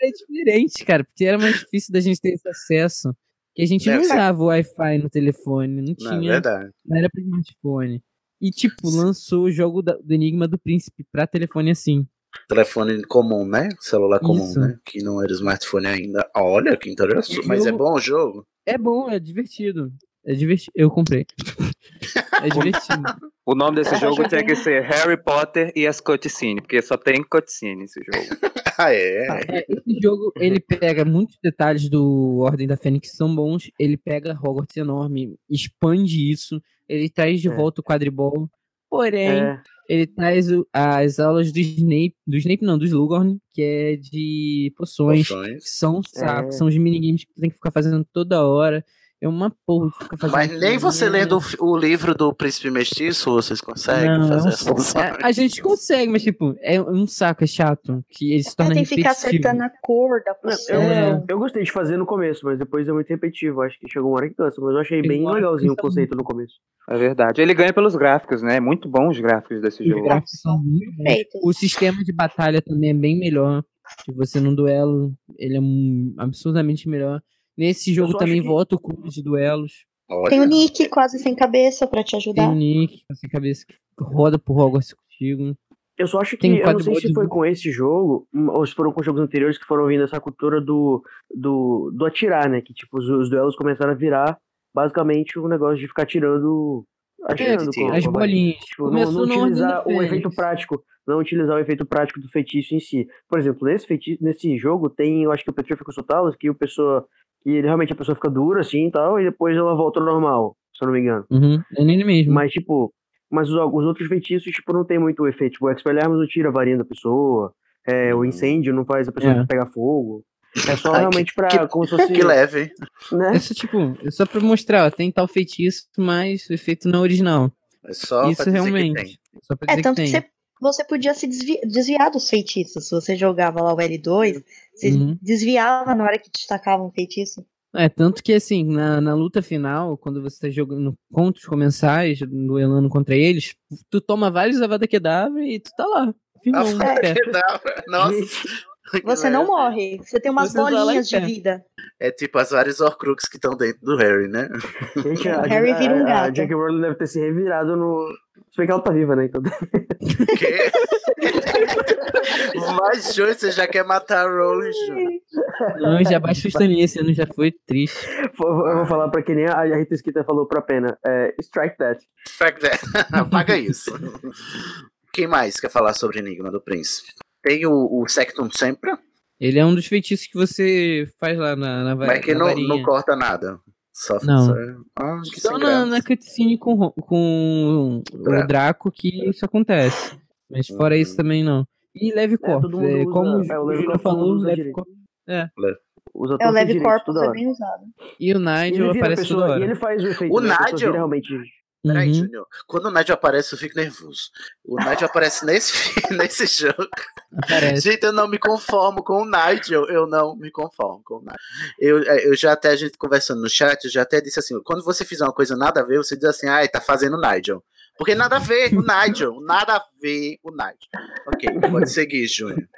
C: era diferente, cara, porque era mais difícil da gente ter esse acesso. Que a gente não
B: É,
C: usava o Wi-Fi no telefone, não
B: Não, é
C: tinha.
B: verdade.
C: Não era pro smartphone. E, tipo, lançou o jogo do Enigma do Príncipe pra telefone assim.
B: Telefone comum, né? Celular comum,
C: Isso.
B: né? Que não era smartphone ainda. Olha, que interessante.
C: O
B: Mas é bom o jogo?
C: É bom, é divertido. É divertido. Eu comprei. é divertido.
E: O nome desse jogo tinha que ser Harry Potter e as cutscenes, porque só tem cutscene esse jogo.
B: ah, é?
C: É, Esse jogo, ele pega muitos detalhes do Ordem da Fênix que são bons. Ele pega Hogwarts enorme, expande isso. Ele traz de
F: É.
C: volta o quadribol. Porém,
F: É.
C: ele traz o- as aulas do Snape. Do Snape não, do Slughorn, que é de poções.
B: Poções.
C: Que são um saco.
F: É.
C: São os minigames que tu tem que ficar fazendo toda hora. É uma porra de ficar fazendo.
B: Mas nem você lendo o livro do Príncipe Mestiço, vocês conseguem
C: Não,
B: fazer
C: é
B: essa função.
C: É, a gente consegue, mas tipo, é um saco, é chato. Que ele se
G: É,
C: torna
G: tem que ficar acertando a cor da
F: Eu,
G: poção.
C: É.
F: eu gostei de fazer no começo, mas depois é muito repetitivo. Acho que chegou uma hora que cansa. Mas eu achei bem
C: que
F: legalzinho o conceito no começo.
E: É verdade. Ele ganha pelos gráficos, né? Muito bons os gráficos desse
C: Os
E: jogo.
C: gráficos são muito bons. O sistema de batalha também é bem melhor. Se você num duelo, ele é um- absurdamente melhor. Nesse jogo também
F: que-
C: volta o clube de duelos.
G: Tem o
B: Olha,
G: Nick quase sem cabeça pra te
C: Tem
G: ajudar.
C: o Nick, essa cabeça que roda por Hogwarts contigo.
F: Eu só acho que,
C: Tem
F: eu não sei se foi com esse jogo, hum, ou se foram com jogos anteriores que foram vindo essa cultura do, do, do atirar, né? Que, tipo, os, os duelos começaram a virar, basicamente, um negócio de ficar tirando... Atirando com,
C: As bolinhas.
F: Tipo, não,
C: Começou
F: não
C: da
F: utilizar o efeito prático, não utilizar o efeito prático do feitiço em si. Por exemplo, nesse, feitiço, nesse jogo tem, eu acho que o Petrificus Totalis, que o pessoa... Que ele, realmente a pessoa fica dura, assim, e tal, e depois ela volta ao normal, se eu não me engano.
C: Uhum, é nele mesmo.
F: Mas, tipo, mas os, os outros feitiços, tipo, não tem muito efeito. Tipo, o Expelliarmus não tira a varinha da pessoa. É, o incêndio não faz a pessoa
C: É.
F: pegar fogo. É só
B: Ai,
F: realmente pra.
B: que-
F: como se fosse.
B: que leve?
F: Né?
C: É só, tipo, é só pra mostrar, ó, tem tal feitiço, mas o efeito não é original.
B: É só
C: Isso
B: pra dizer
C: realmente.
B: que tem.
C: Só pra
G: É,
C: dizer
G: tanto
C: que
G: que
C: tem.
G: você, você podia se desvi- desviar dos feitiços. Se você jogava lá o L2, você
C: Uhum.
G: desviava na hora que te tacava um feitiço.
C: É, tanto que assim, na, na luta final, quando você tá jogando contra os comensais, duelando contra eles, tu toma vários Avada Kedavra e tu tá lá. Final, um pé.
B: Kedavra. Nossa.
G: Você não morre. Você tem umas
C: Você
G: bolinhas de vida.
B: É tipo as várias Horcruxes que estão dentro do Harry, né?
F: Gente, a,
G: Harry vira um
F: a, a
G: gato.
F: Jack Rowling deve ter se revirado no. Se bem que ela tá viva, né? Então.
B: Que? Mas, Joey, você já quer matar a Rowling, Joey.
C: Não, já baixo o Stanley, esse ano já foi triste.
F: Eu vou falar pra que nem a Rita Skeeter falou pra Pena. É, strike that.
B: Fuck that. Apaga isso. Quem mais quer falar sobre Enigma do Príncipe? Tem o, o Sectum Sempra,
C: Ele é um dos feitiços que você faz lá na, na,
B: Mas que não,
C: varinha.
B: não corta nada. Só,
C: Não.
B: só... Ah, que
C: Só na, na cutscene com, com
B: Draco.
C: o Draco que isso acontece. Mas fora isso também não. E Leve
F: mundo
C: é,
F: usa-
C: como
F: é, o
C: o
F: Leve
C: Júnior
F: Corps todo
C: falou,
F: usa
C: Leve. Corps. É.
F: Usa
G: É o
F: e
G: Leve Corpus,
F: toda
G: é usado.
C: E o Nigel aparece
F: pessoa,
C: toda hora.
F: E ele faz o efeito,
B: O
F: né?
B: Nigel?
F: realmente...
B: Peraí,
C: Uhum.
B: Júnior. Quando o Nigel aparece, eu fico nervoso. O Nigel aparece nesse, nesse jogo.
C: Aparece.
B: Gente, eu não me conformo com o Nigel. Eu não me conformo com o Nigel. Eu, é, eu já até, a gente conversando no chat, eu já até disse assim: quando você fizer uma coisa nada a ver, você diz assim, ai, tá fazendo Nigel. Porque nada a ver o Nigel. Nada a ver o Nigel. Ok, pode seguir, Júnior.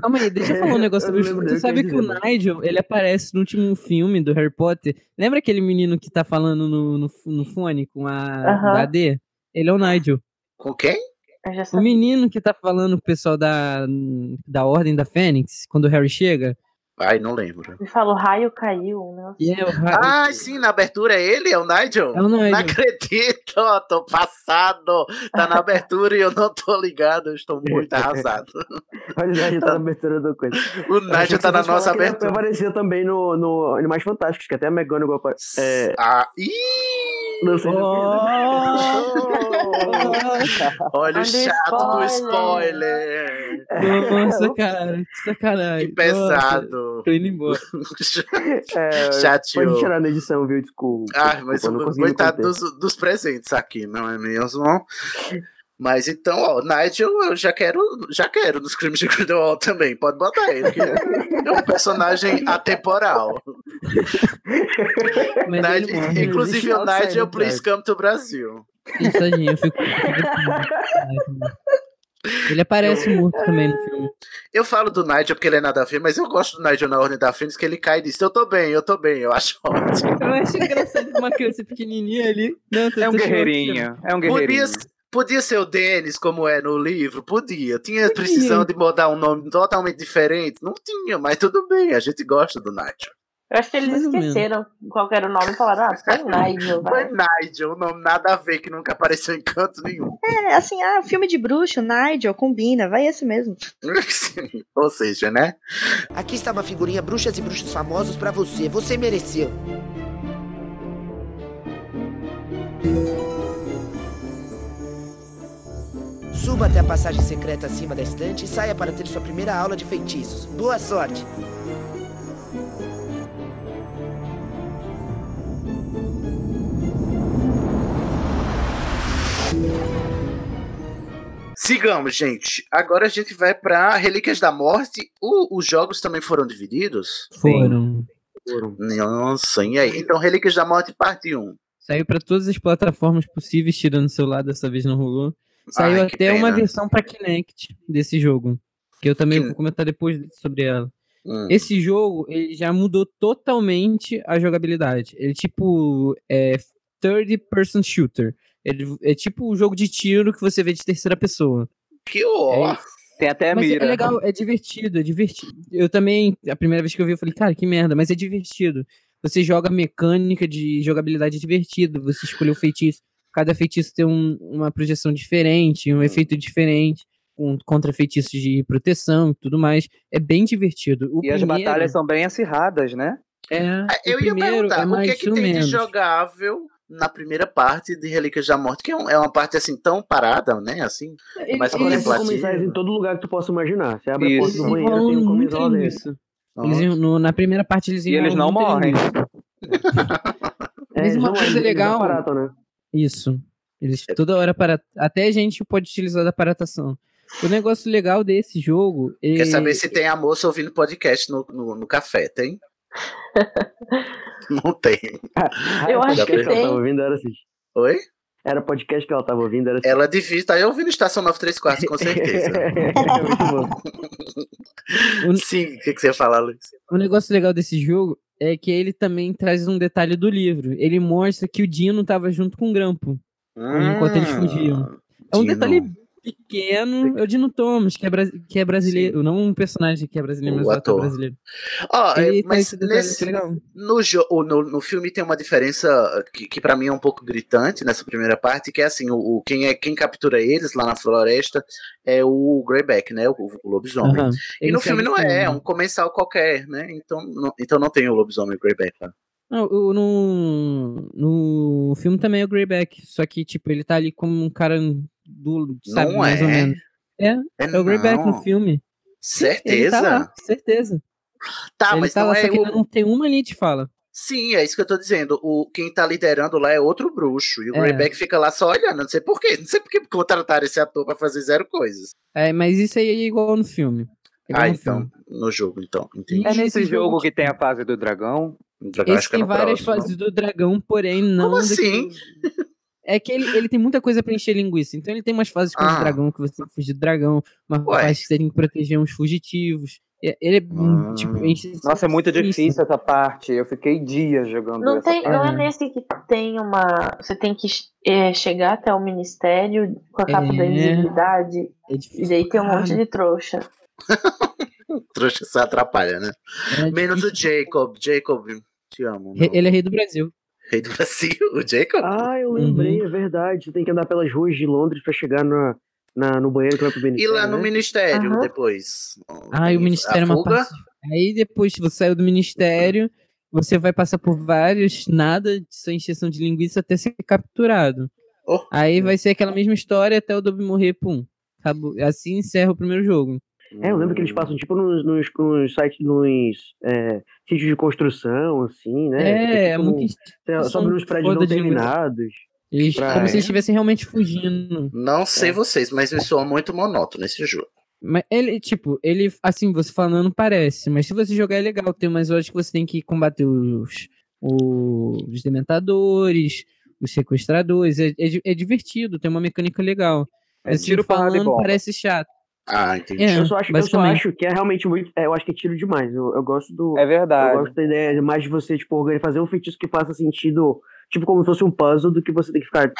C: Calma aí, deixa eu falar um negócio sobre
F: o que
C: sabe
F: eu ia
C: que o
F: mas-
C: Nigel, ele aparece no último filme do Harry Potter. Lembra aquele menino que tá falando no, no, no fone com a da AD? Ele é o Nigel.
B: Com quem?
C: O menino que tá falando com o pessoal da, da Ordem da Fênix, quando o Harry chega.
B: Ai, não lembro.
L: Ele falou, raio caiu, né?
C: E é o Harry.
B: Ah, sim, na abertura é ele? É o Nigel?
C: É o Nigel.
B: Não acredito, ó, tô passado. Tá na abertura e eu não tô ligado. Eu estou muito arrasado.
F: Olha, o Nigel tá na abertura do coisa.
B: O Nigel tá na nossa
F: Ele
B: abertura.
F: aparecia também no, no Animais Fantásticos, que até a McGonagall é,
B: Ah, ih!
F: não sei se
B: Olha o chato do
L: spoiler.
B: spoiler.
C: Nossa, cara, que sacanagem.
B: Que pesado.
C: Nossa, tô indo embora.
F: é,
B: Chateou.
F: Pode tirar na edição, viu? Desculpa.
B: Ah, mas
F: desculpa, eu
B: coitado dos, dos presentes aqui, não é mesmo? Mas então, ó, Nigel eu já quero, já quero nos crimes de Grindelwald também. Pode botar ele, que é um personagem atemporal. Nigel-
C: ele morre.
B: inclusive o Nigel, please
F: cara.
B: come to Brasil.
C: Isso, tadinho, eu fico. Ele aparece morto também no filme.
B: Eu falo do Nigel porque ele é nada a ver, mas eu gosto do Nigel na Ordem da Fênix, que ele cai e diz: Eu tô bem, eu tô bem, eu acho ótimo.
C: Eu acho engraçado uma criança pequenininha ali. Não, tô-
E: É um guerreirinho. É um
B: Podia,
E: guerreirinho.
B: podia ser o Denis, como é no livro, podia. Tinha precisão de mudar um nome totalmente diferente? Não tinha, mas tudo bem, a gente gosta do Nigel.
L: Eu acho que eles
C: Mais
L: esqueceram qual era o nome e falaram, ah, foi Nigel, vai.
B: Foi Nigel, um nome nada a ver, que nunca apareceu em canto nenhum.
G: É, assim, ah, filme de bruxo, Nigel, combina, vai esse mesmo.
B: Ou seja, né?
K: Aqui está uma figurinha bruxas e bruxos famosos pra você. Você mereceu. Suba até a passagem secreta acima da estante e saia para ter sua primeira aula de feitiços. Boa sorte!
B: Sigamos, gente. Agora a gente vai pra Relíquias da Morte. O- os jogos também foram divididos?
C: Foram.
B: Nossa, e aí? Então, Relíquias da Morte, parte 1.
C: Saiu pra todas as plataformas possíveis, tirando o celular, dessa vez não rolou. Saiu
B: Ai, que
C: até uma versão pra Kinect desse jogo. Que eu também
B: Que-
C: vou comentar depois sobre ela.
B: Hum.
C: Esse jogo, ele já mudou totalmente a jogabilidade. Ele tipo é third person shooter. Ele é tipo um jogo de tiro que você vê de terceira pessoa.
B: Que ó.
E: Tem até a
C: Mas
E: mira.
C: é legal, é divertido, é divertido. Eu também, a primeira vez que eu vi, eu falei, cara, que merda, mas é divertido. Você joga mecânica de jogabilidade divertida, você escolheu o feitiço. Cada feitiço tem um- uma projeção diferente, um efeito diferente, com contra feitiços de proteção e tudo mais. É bem divertido. O
E: E as
C: primeiro-
E: batalhas são bem acirradas, né?
C: É,
B: Eu
C: o
B: ia
C: primeiro
B: perguntar,
C: é
B: o
C: mais
B: que, que
C: ou
B: tem de jogável na primeira parte de Relíquias da Morte? Que é, um- é uma parte assim tão parada, né? Assim, mais
F: tem
B: contemplativa.
F: comerciais em todo lugar que tu possa imaginar. Você abre a
E: Isso.
F: porta do
C: Eles
F: banheiro, tem um dele.
C: nisso. Eles, no- na primeira parte eles
E: E eles não morrem.
C: nisso.
F: É,
C: Mas uma coisa legal-
F: aparatam, né?
C: Isso. Eles toda hora para até a gente pode utilizar da aparatação. O negócio legal desse jogo é
B: Quer saber se tem a moça ouvindo podcast no, no, no café, tem? Não tem.
L: Eu
F: Ah,
L: acho
F: podcast
L: que
F: ela
L: tem.
F: tava ouvindo, era assim.
B: Oi?
F: Era podcast que ela tava ouvindo, era assim.
B: Ela devia estar ouvindo Estação 93 quartos, com certeza.
F: Bom.
B: Sim, o que, que você ia falar, Luiz?
C: O negócio legal desse jogo é que ele também traz um detalhe do livro. Ele mostra que o Dino tava junto com o Grampo enquanto eles fugiam. É um
B: Dino.
C: detalhe pequeno é o Dino Thomas, que é, que é brasileiro. Não um personagem que é brasileiro, mas
B: O
C: o ator brasileiro. Ele tem
B: mas
C: detalhe
B: nesse, no, o- no, no filme tem uma diferença que, que para mim é um pouco gritante nessa primeira parte, que é assim, o, o- quem, é, quem captura eles lá na floresta é o Greyback, né? O, o lobisomem.
C: Aham.
B: E
C: Ele
B: no filme não é, é um comensal qualquer, né? Então não, então não tem o lobisomem Greyback lá.
C: Não, o- no, no filme também é o Greyback, só que, tipo, ele tá ali como um cara do, sabe,
B: Não
C: mais ou
B: é?
C: menos. É,
B: É
C: é, o Greyback no filme. Sim,
B: Certeza?
C: tá lá, certeza.
B: Tá,
C: ele
B: mas
C: tá
B: não
C: lá,
B: é
C: só que
B: o-
C: não tem uma linha de fala.
B: Sim, é isso que eu tô dizendo. O, quem tá liderando lá é outro bruxo. E o
C: É.
B: Greyback fica lá só olhando. Não sei por quê. Não sei por que contrataram esse ator pra fazer zero coisas.
C: É, mas isso aí é igual no filme. Igual
B: Ah,
C: no
B: então.
C: filme.
B: No jogo, então. Entendi.
E: É nesse jogo
C: jogo,
E: que tem a fase do dragão.
B: O dragão
C: Esse
B: acho que é
C: tem várias
B: próximo.
C: fases do dragão, porém não.
B: Como assim?
C: É que ele, ele tem muita coisa pra encher linguiça. Então ele tem umas fases com o
B: Ah.
C: dragão, que você tem que fugir do dragão, uma
B: Ué.
C: fase que você tem que proteger uns fugitivos. Ele é,
B: Ah.
C: tipo, enche
E: Nossa, é muito difícil essa parte. Eu fiquei dias jogando
L: Não,
E: essa
L: tem,
E: parte.
L: não é nesse que tem uma. Você tem que é, chegar até o ministério com a capa da
C: É.
L: invisibilidade.
C: É
L: E daí tem um monte de trouxa.
B: Trouxa se atrapalha, né?
C: É
B: Menos o. Jacob. Jacob, te amo. Meu.
C: Ele é rei do Brasil.
B: Rei do Brasil, o Jacob?
F: Ah, eu lembrei,
C: Uhum.
F: é verdade. Você tem que andar pelas ruas de Londres pra chegar na, na- no banheiro que vai pro
B: E
F: ministério,
B: lá no
F: né?
B: ministério,
L: Aham.
B: depois.
C: Ah, e o ministério é uma parte. Aí depois você saiu do ministério, você vai passar por vários nada de sua encheção de linguiça até ser capturado.
B: Oh.
C: Aí vai ser aquela mesma história até o Dobby morrer, pum. Acabou. Assim encerra o primeiro jogo.
F: É, eu lembro que eles passam tipo nos, nos, nos sites, nos é, sítios de construção, assim, né?
C: É, é
F: tipo,
C: muito.
F: sei- sobre uns prédios não terminados.
C: Eles,
F: pra-
C: como se eles estivessem realmente fugindo.
B: Não sei
C: É.
B: vocês, mas me soa muito monótono esse jogo.
C: Mas ele, tipo, ele, assim, você falando parece, mas se você jogar é legal. Tem umas horas que você tem que combater os, os dementadores, os sequestradores. É, é, é divertido, tem uma mecânica legal.
E: É
C: Mas, assim,
E: tiro, e
C: falando parece chato.
B: Ah, entendi.
C: É,
F: eu, só acho, eu só acho que é realmente muito. é, eu acho que é tiro demais. Eu, eu gosto do.
E: É verdade.
F: Eu gosto da ideia de mais de você, tipo, fazer um feitiço que faça sentido, tipo, como se fosse um puzzle, do que você tem que ficar.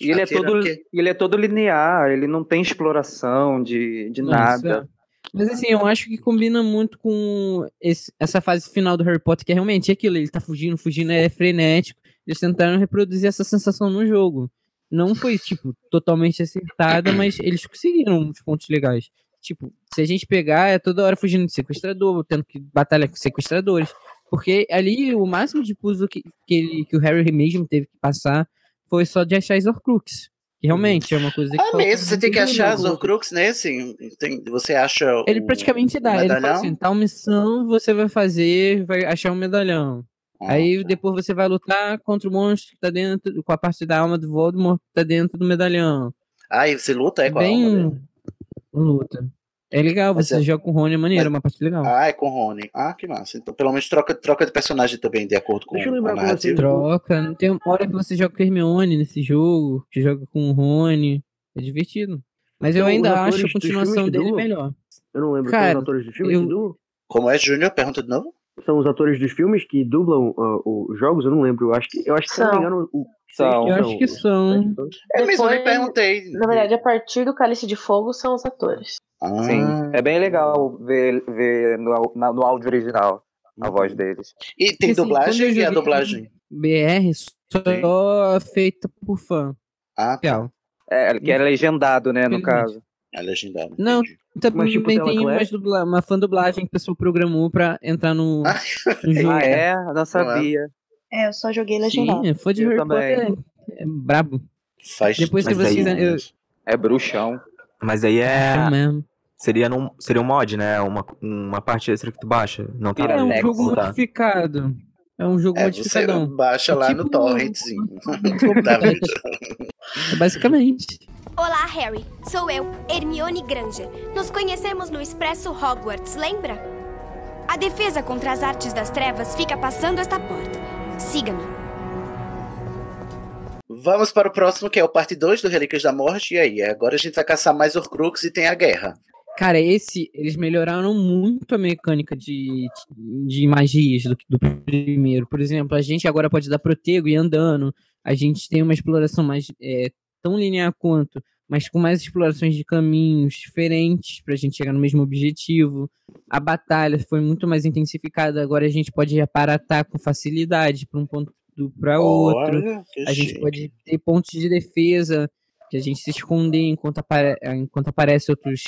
E: E ele é, todo,
B: porque-
E: ele é todo linear, ele não tem exploração de, de nada.
C: é- Mas assim, eu acho que combina muito com esse- essa fase final do Harry Potter, que é realmente aquilo, ele tá fugindo, fugindo, é frenético. Eles tentaram reproduzir essa sensação no jogo. Não foi, tipo, totalmente acertada, mas eles conseguiram uns pontos legais. Tipo, se a gente pegar, é toda hora fugindo de sequestrador, tendo que batalhar com sequestradores. Porque ali o máximo de puzzle que, que, ele, que o Harry mesmo teve que passar foi só de achar as Horcruxes. Que realmente é uma coisa que.
B: Ah, mesmo? Você tem que achar as. Horcrux nesse? Tem- você acha.
C: Ele praticamente dá. Ele fala
B: medalhão?
C: assim: tal missão você vai fazer, vai achar um medalhão. Aí depois você vai lutar contra o monstro que tá dentro, com a parte da alma do Voldemort que tá dentro do medalhão.
B: Ah, e você luta é com a
C: Bem
B: alma dele?
C: luta. É legal,
B: Mas
C: você
B: é-
C: joga com o Rony, é maneiro, é uma parte legal.
B: Ah, é com o Rony. Ah, que massa. Então, pelo menos troca, troca de personagem também, de acordo com
F: Deixa eu
B: a
F: lembrar com
B: narrativa.
C: Troca, não tem uma hora que você joga com a Hermione nesse jogo, que joga com o Rony. É divertido. Mas eu
F: Então, os
C: ainda acho a continuação dele melhor.
F: Eu não lembro.
C: Cara,
F: os atores dos filmes
C: eu-?
B: Como é, Júnior? Pergunta de novo?
F: São os atores dos filmes que dublam ah, os jogos? Eu não lembro. Eu acho que, eu acho que se eu não me
L: São.
F: engano, o
E: São.
C: Eu acho que são.
B: É mesmo, eu me
L: Depois,
B: perguntei.
L: Na verdade, a partir do Cálice de Fogo são os atores.
B: Ah,
E: Sim, é bem legal ver, ver no, na- no áudio original a voz deles.
B: E tem
C: Assim, quando
B: dublagem
C: eu
B: e a dublagem?
C: BR só feita por fã.
B: Ah, tá.
E: É, que é legendado, né, no caso.
B: É legendado.
C: Não,
B: entendi.
C: também
F: tipo,
C: tem
F: tela
C: uma,
F: class?
C: dubla, uma fã dublagem que o pessoal programou pra entrar no, no jogo.
E: Ah, é? Não sabia.
G: É, eu só joguei legendado.
C: Sim, é fã de
E: Eu
C: Harry
E: também.
C: Potter é, é brabo.
B: Faz
C: Depois que
D: Mas
C: vocês.
D: aí-
C: Eu,
E: É bruxão.
D: Mas aí é.
C: é mesmo.
D: Seria, num, seria um mod, né? Uma, uma parte extra que tu baixa. Não tá
C: É um jogo
D: botar.
C: modificado. É um jogo
B: É, você
C: modificadão.
B: baixa lá no
C: Tipo-
B: torrentzinho da vida.
C: É Basicamente.
N: Olá, Harry. Sou eu, Hermione Granger. Nos conhecemos no Expresso Hogwarts, lembra? A defesa contra as artes das trevas fica passando esta porta. Siga-me.
B: Vamos para o próximo, que é o parte 2 do Relíquias da Morte. E aí, agora a gente vai caçar mais Horcrux e tem a guerra.
C: Cara, esse, eles melhoraram muito a mecânica de, de magias do, do primeiro. Por exemplo, a gente agora pode dar protego e andando. A gente tem uma exploração mais é, tão linear quanto. mas com mais explorações de caminhos diferentes pra gente chegar no mesmo objetivo. A batalha foi muito mais intensificada, agora a gente pode aparatar com facilidade para um ponto para outro.
B: Olha,
C: A gente
B: chique.
C: pode ter pontos de defesa, que a gente se esconder enquanto, apare enquanto aparecem outros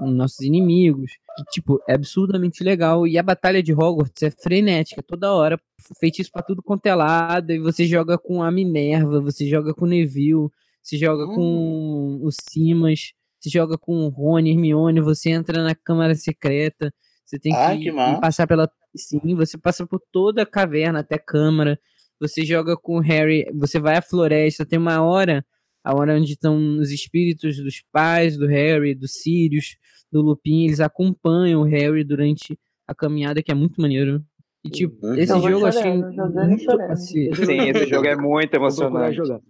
C: nossos inimigos. Que, tipo, é absurdamente legal. E a batalha de Hogwarts é frenética, toda hora, feitiço pra tudo quanto é lado. E você joga com a Minerva, você joga com o Neville, você joga com o Simas, você joga com o Rony, Hermione, você entra na Câmara Secreta. Você tem
B: Ai,
C: que,
B: que
C: passar pela. Sim, você passa por toda a caverna até a Câmara. Você joga com o Harry, você vai à floresta, tem uma hora, a hora onde estão os espíritos dos pais do Harry, do Sirius, do Lupin, eles acompanham o Harry durante a caminhada, que é muito maneiro. E, tipo, esse
L: Eu vou
C: jogo eu achei muito
L: chorando.
C: acerto.
E: Sim, esse jogo é muito emocionante.
F: jogar.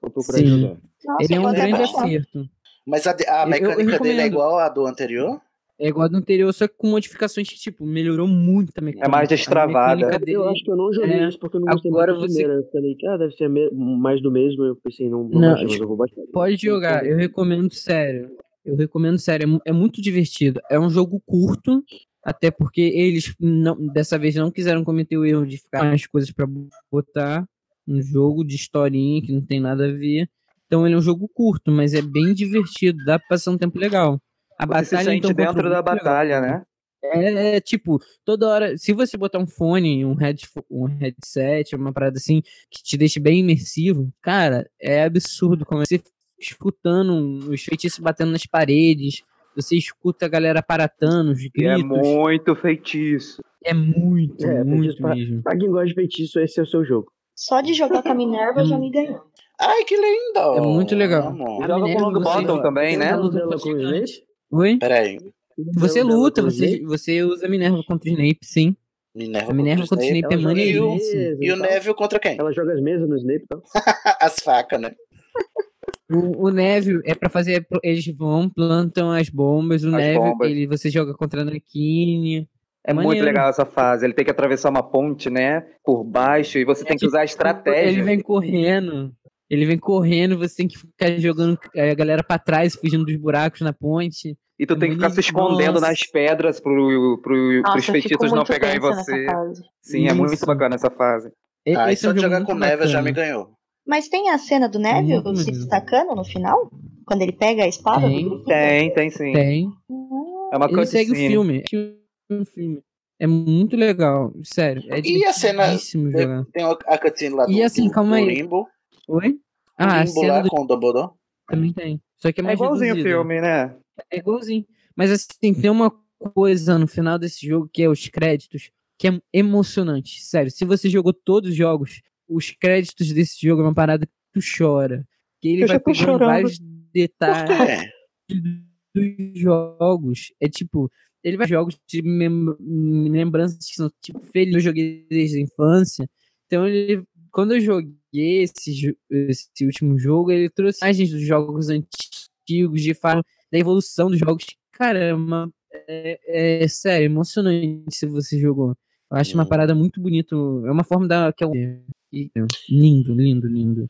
F: Vou procurar
C: Sim.
F: jogar.
C: Ele é um
B: pode
C: grande
B: baixar.
C: acerto.
B: Mas a, a
C: Eu- eu
B: mecânica dele é igual à do anterior?
C: É igual do anterior, só que com modificações que, tipo, melhorou muito a mecânica.
E: É mais
C: A
E: destravada.
C: mecânica
F: Eu
C: dele-
F: acho que eu não joguei
C: é,
F: isso porque eu não gostei
C: agora
F: muito
C: você-
F: primeira. Eu falei, ah, deve ser mais do mesmo. Eu pensei, não, não,
C: Não,
F: mas eu vou baixar.
C: Pode jogar, eu recomendo sério. Eu recomendo sério, é é muito divertido. É um jogo curto, até porque eles não, dessa vez não quiseram cometer o erro de ficar mais coisas pra botar um jogo de historinha que não tem nada a ver. Então ele é um jogo curto, mas é bem divertido, dá pra passar um tempo legal. A
E: Você se
C: batalha
E: sente
C: então
E: dentro da
C: é
E: batalha,
C: ótima.
E: né?
C: É, é, tipo, toda hora, se você botar um fone, um, head, um headset, uma parada assim, que te deixe bem imersivo, cara, é absurdo como você escutando os feitiços batendo nas paredes, você escuta a galera aparatando, os
E: E
C: gritos.
E: é muito feitiço.
C: É muito,
F: É,
C: muito
F: feitiço pra,
C: mesmo.
F: pra quem gosta de feitiço, esse é o seu jogo.
G: Só de jogar com a Minerva já me ganhou.
B: Ai, que lindo!
C: É muito legal.
B: Amor.
E: Joga com o Longbottom também, né?
C: contra. Oi?
B: Peraí.
C: Você luta, você, você usa a Minerva contra o Snape, sim.
B: Minerva
C: A Minerva contra o Snape é
F: Ela joga
B: E o,
C: maneiríssimo.
B: e o Neville contra quem?
F: Ela joga as mesas no Snape e tal.
B: As facas, né?
C: O, o Neville é pra fazer. Eles vão, plantam as bombas. O
E: As
C: Neville,
E: bombas.
C: ele, você joga contra a Anakin.
E: É muito
C: Maneiro.
E: legal essa fase. Ele tem que atravessar uma ponte, né? Por baixo, e você tem que usar a estratégia.
C: Ele vem correndo. Ele vem correndo, você tem que ficar jogando a galera pra trás, fugindo dos buracos na ponte.
E: E tu tem que ficar se escondendo
C: nossa.
E: nas pedras pro, pro,
L: Nossa,
E: pros feitiços não
L: muito
E: pegarem você. Sim, é muito
C: Isso.
E: bacana essa fase.
B: Ah, e
C: é
B: só
C: um
B: jogar
C: muito
B: com Neve já me ganhou.
G: Mas tem a cena do Neville se destacando no final? Quando ele pega a espada?
C: Tem.
G: do
E: Tem, tem sim.
C: Tem.
E: É uma
C: Ele segue o
E: cutscene.
C: filme. É um filme. É muito legal, sério. É
B: E a cena.
C: jogar.
B: Tem a cutscene lá do,
C: E assim,
B: do-
C: calma
B: do
C: aí.
B: Limbo.
C: Oi?
B: O
C: Ah, a
B: Limbo
C: cena
B: lá
C: do
B: com o Dumbledore.
C: também tem. Só que é
E: É
C: mais
E: igualzinho o
C: reduzida.
E: filme, né?
C: É igualzinho. Mas assim, tem uma coisa no final desse jogo que é os créditos, que é emocionante. Sério, se você jogou todos os jogos, os créditos desse jogo é uma parada que tu chora. Que ele
E: Eu
C: vai
E: já tô
C: pegando
E: chorando.
C: vários detalhes
B: quê?
C: dos jogos. É tipo, ele vai jogos de lembranças que são tipo felizes. Eu joguei desde a infância. Então ele. Quando eu joguei esse, esse último jogo, ele trouxe imagens dos jogos antigos, de fato, da evolução dos jogos. Caramba, é, é sério, emocionante se você jogou. Eu acho uma
B: Hum.
C: parada muito bonita. É uma forma da. Que é o- e- lindo, lindo, lindo.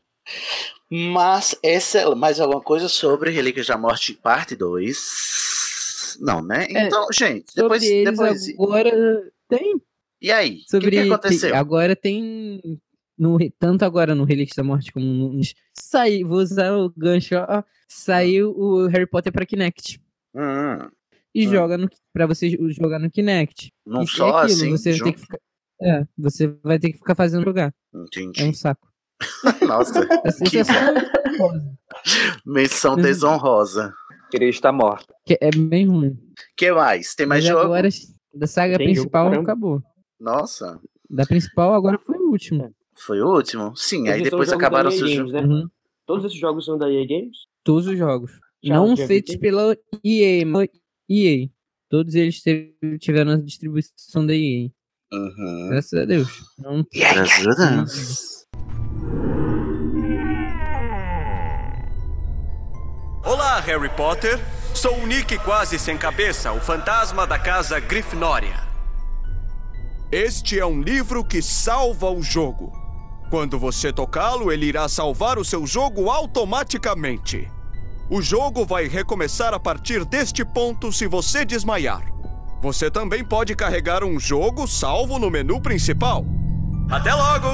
B: Mas essa mais alguma coisa sobre Relíquias da Morte, parte 2? Não, né?
C: É,
B: Então, gente, depois.
C: Sobre
B: depois
C: agora tem.
B: e aí? O que,
C: Sobre
B: que aconteceu?
C: tem- agora tem no, tanto agora no Relíquias da Morte como no saiu, vou usar o gancho, ó, saiu o Harry Potter pra Kinect
B: Hum,
C: e
B: Hum.
C: joga no para você jo- jogar no Kinect.
B: não
C: E
B: só
C: é aquilo,
B: assim.
C: você
B: junto?
C: que ficar é, você vai ter que ficar fazendo jogar.
B: Entendi.
C: É um saco.
B: Nossa,
C: Assim,
B: que
C: é só
B: menção desonrosa.
E: Queria estar morto.
C: que é bem ruim.
B: que mais? Tem mais
C: Mas
B: jogo?
C: agora da saga
F: Tem jogo
C: principal
F: caramba.
C: acabou.
B: Nossa,
C: Da principal agora foi o último.
B: foi o último? Sim, aí
F: Esses são
B: depois
F: jogos
B: acabaram os
F: Games, né?
C: Uhum.
F: Todos esses jogos são da EA Games?
C: Todos os jogos.
F: Já-
C: não
F: já
C: feitos pela EA, mas EA. Todos eles tiveram a distribuição da EA.
B: Uhum.
C: Graças a Deus. Não...
B: Graças a Deus.
M: Olá, Harry Potter. Sou o Nick quase sem cabeça, o fantasma da casa Grifinória. Este é um livro que salva o jogo. Quando você tocá-lo, ele irá salvar o seu jogo automaticamente. O jogo vai recomeçar a partir deste ponto se você desmaiar. Você também pode carregar um jogo salvo no menu principal. Até logo!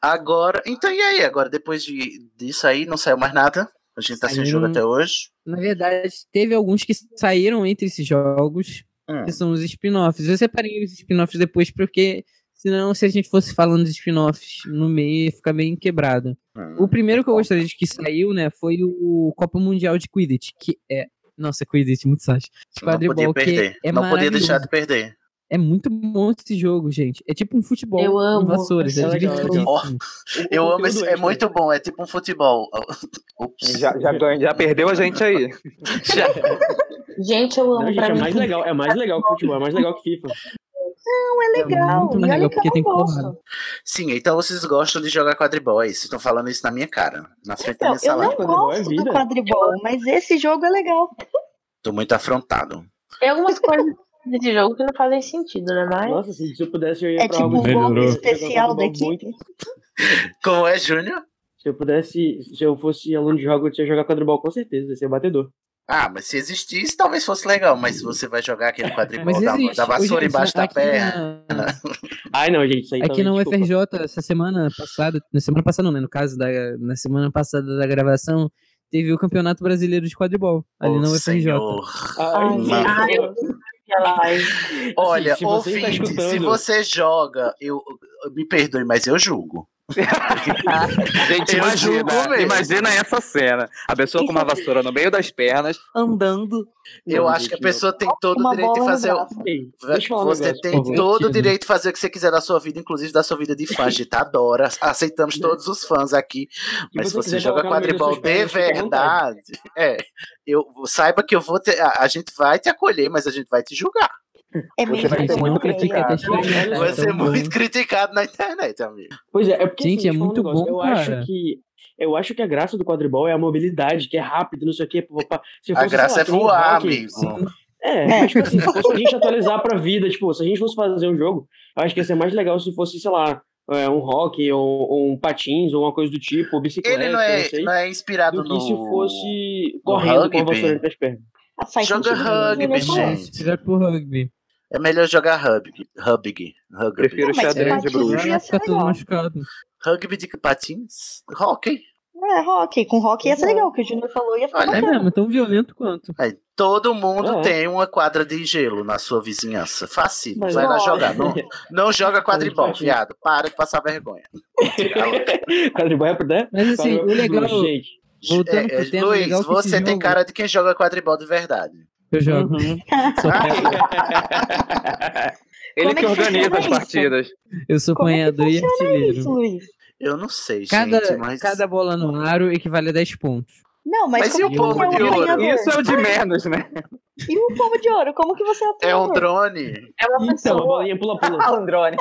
B: Agora, então e aí? Agora, depois de, disso aí, não saiu mais nada? A gente tá sem
C: Saíram-
B: jogo até hoje.
C: Na verdade, teve alguns que saíram entre esses jogos,
B: Hum.
C: que são os spin-offs. Eu separei os spin-offs depois, porque senão, se a gente fosse falando de spin-offs no meio, ia ficar bem quebrado.
B: Hum.
C: O primeiro que eu gostaria de que saiu, né, foi o Copa Mundial de Quidditch, que é. Nossa, Quidditch, muito sacho.
B: Não podia perder.
C: é
B: não podia deixar de perder.
C: É muito bom esse jogo, gente. É tipo um futebol
L: Eu
C: com
L: amo,
C: vassouras. É
L: é é
C: divertidíssimo.
B: Eu amo esse, é muito bom, é tipo um futebol.
E: Já, já, ganha- já perdeu a gente aí.
L: Gente, eu amo
F: Não, gente,
L: pra
F: é
L: mim.
F: mais legal, é mais legal que futebol, é mais legal que FIFA.
G: Não, é legal.
C: muito
G: e
C: mais
G: olha
C: legal,
G: que
C: porque
G: eu
C: tem
G: não gosto.
C: porrada.
B: Sim, então vocês gostam de jogar quadribol, é isso? Estão falando isso na minha cara, na frente da
G: Então,
B: minha
G: eu
B: sala.
G: não
F: Quadribol é
G: gosto
F: vida.
G: do quadribol, mas esse jogo é legal.
B: Tô muito afrontado.
L: Tem algumas coisas desse jogo que não fazem sentido, né? Mas.
F: Nossa, se, eu pudesse, eu ia
G: É
F: pra
G: tipo
F: algo
G: um golpe
F: eu
G: especial da equipe.
F: muito.
B: Como é, Júnior?
F: Se eu pudesse, se eu fosse aluno de jogo, eu ia jogar quadribol com certeza, ia ser batedor.
B: Ah, mas se existisse, talvez fosse legal, mas se você vai jogar aquele quadribol da, da vassoura
C: Hoje,
B: embaixo da perna.
C: na-
F: Ai, não, gente, isso aí
C: Aqui
F: também,
C: na
F: desculpa.
C: UFRJ, essa semana passada, na semana passada não, né? No caso, da, na semana passada da gravação, teve o Campeonato Brasileiro de Quadribol, ali
B: Ô,
C: na UFRJ.
B: senhor.
F: Ai.
L: Ai.
B: Olha,
F: Assim, se você tá
B: ouvinte, se você joga, eu me perdoe, mas eu julgo.
E: Gente, imagina, imagina essa cena. A pessoa com uma vassoura no meio das pernas, andando.
B: Eu
F: Não,
B: acho que a pessoa tem todo o direito de fazer. o- Você tem todo o direito de fazer o que você quiser da sua vida, inclusive da sua vida de fã. A gente adora. Aceitamos todos os fãs aqui. Mas se
F: você
B: joga quadribol de verdade, é. Eu, saiba que eu vou ter. A, a gente vai te acolher, mas a gente vai te julgar.
G: É
E: Você
G: meio
E: vai ser muito
C: não
E: criticado.
C: experimentar.
B: Vai
C: é
B: ser muito criticado na internet, amigo.
F: Pois é, é porque
C: Gente,
F: assim,
C: é
F: falar um
C: muito
F: negócio,
C: bom,
F: eu
C: cara.
F: acho que eu acho que a graça do quadribol é a mobilidade, que é rápido, não sei o quê. Se
B: A
F: fosse, sei
B: graça
F: lá,
B: é voar,
F: hockey,
B: amigo.
C: Sim.
F: É, mas, tipo assim, se fosse pra gente atualizar pra vida, tipo, se a gente fosse fazer um jogo, eu acho que ia ser mais legal se fosse, sei lá, é, um hockey, ou, ou um patins, ou uma coisa do tipo, ou bicicleta,
B: Ele não é,
F: sei,
B: não é inspirado
F: do
B: no.
F: que se fosse correndo com a vassoura entre as pernas.
G: Ah,
B: Joga
G: sentido.
B: rugby, gente.
C: Tirar pro rugby.
B: É melhor jogar rugby. Rugby. Rugby.
E: Prefiro
G: Não,
E: xadrez de bruxa.
C: Fica machucado.
B: Rugby de patins? Hockey.
G: É, rock. Com rock ia ser legal, que o Junior falou ia ficar
B: Olha,
C: É mesmo, tão violento quanto.
B: Aí, todo mundo
F: É.
B: tem uma quadra de gelo na sua vizinhança. Fácil.
F: Mas
B: Vai lá jogar. Não, não joga quadribol, viado. Para de passar vergonha.
F: quadribol é por né?
C: Mas assim, o legal.
F: Gente,
C: Voltando
B: É, é,
C: pro tema,
B: Luiz,
C: legal
B: você tem
C: jogo-
B: cara de quem joga quadribol de verdade.
C: Eu jogo.
F: Uhum.
E: Ele
G: Como é
E: que
G: que
E: organiza as
G: isso?
E: partidas.
C: Eu sou
G: Como é que
C: apanhador e artilheiro.
G: isso, Luiz?
B: Eu não sei,
C: Cada,
B: gente, mas.
C: cada bola no aro equivale a 10 pontos.
G: Não, mas,
B: Mas e o
G: que é
B: de
G: um
B: ouro?
G: apanhador?
E: Isso é o de menos, né?
G: E o pomo de ouro? Como que você é
B: É um drone.
L: É uma
F: é uma bolinha pula-pula.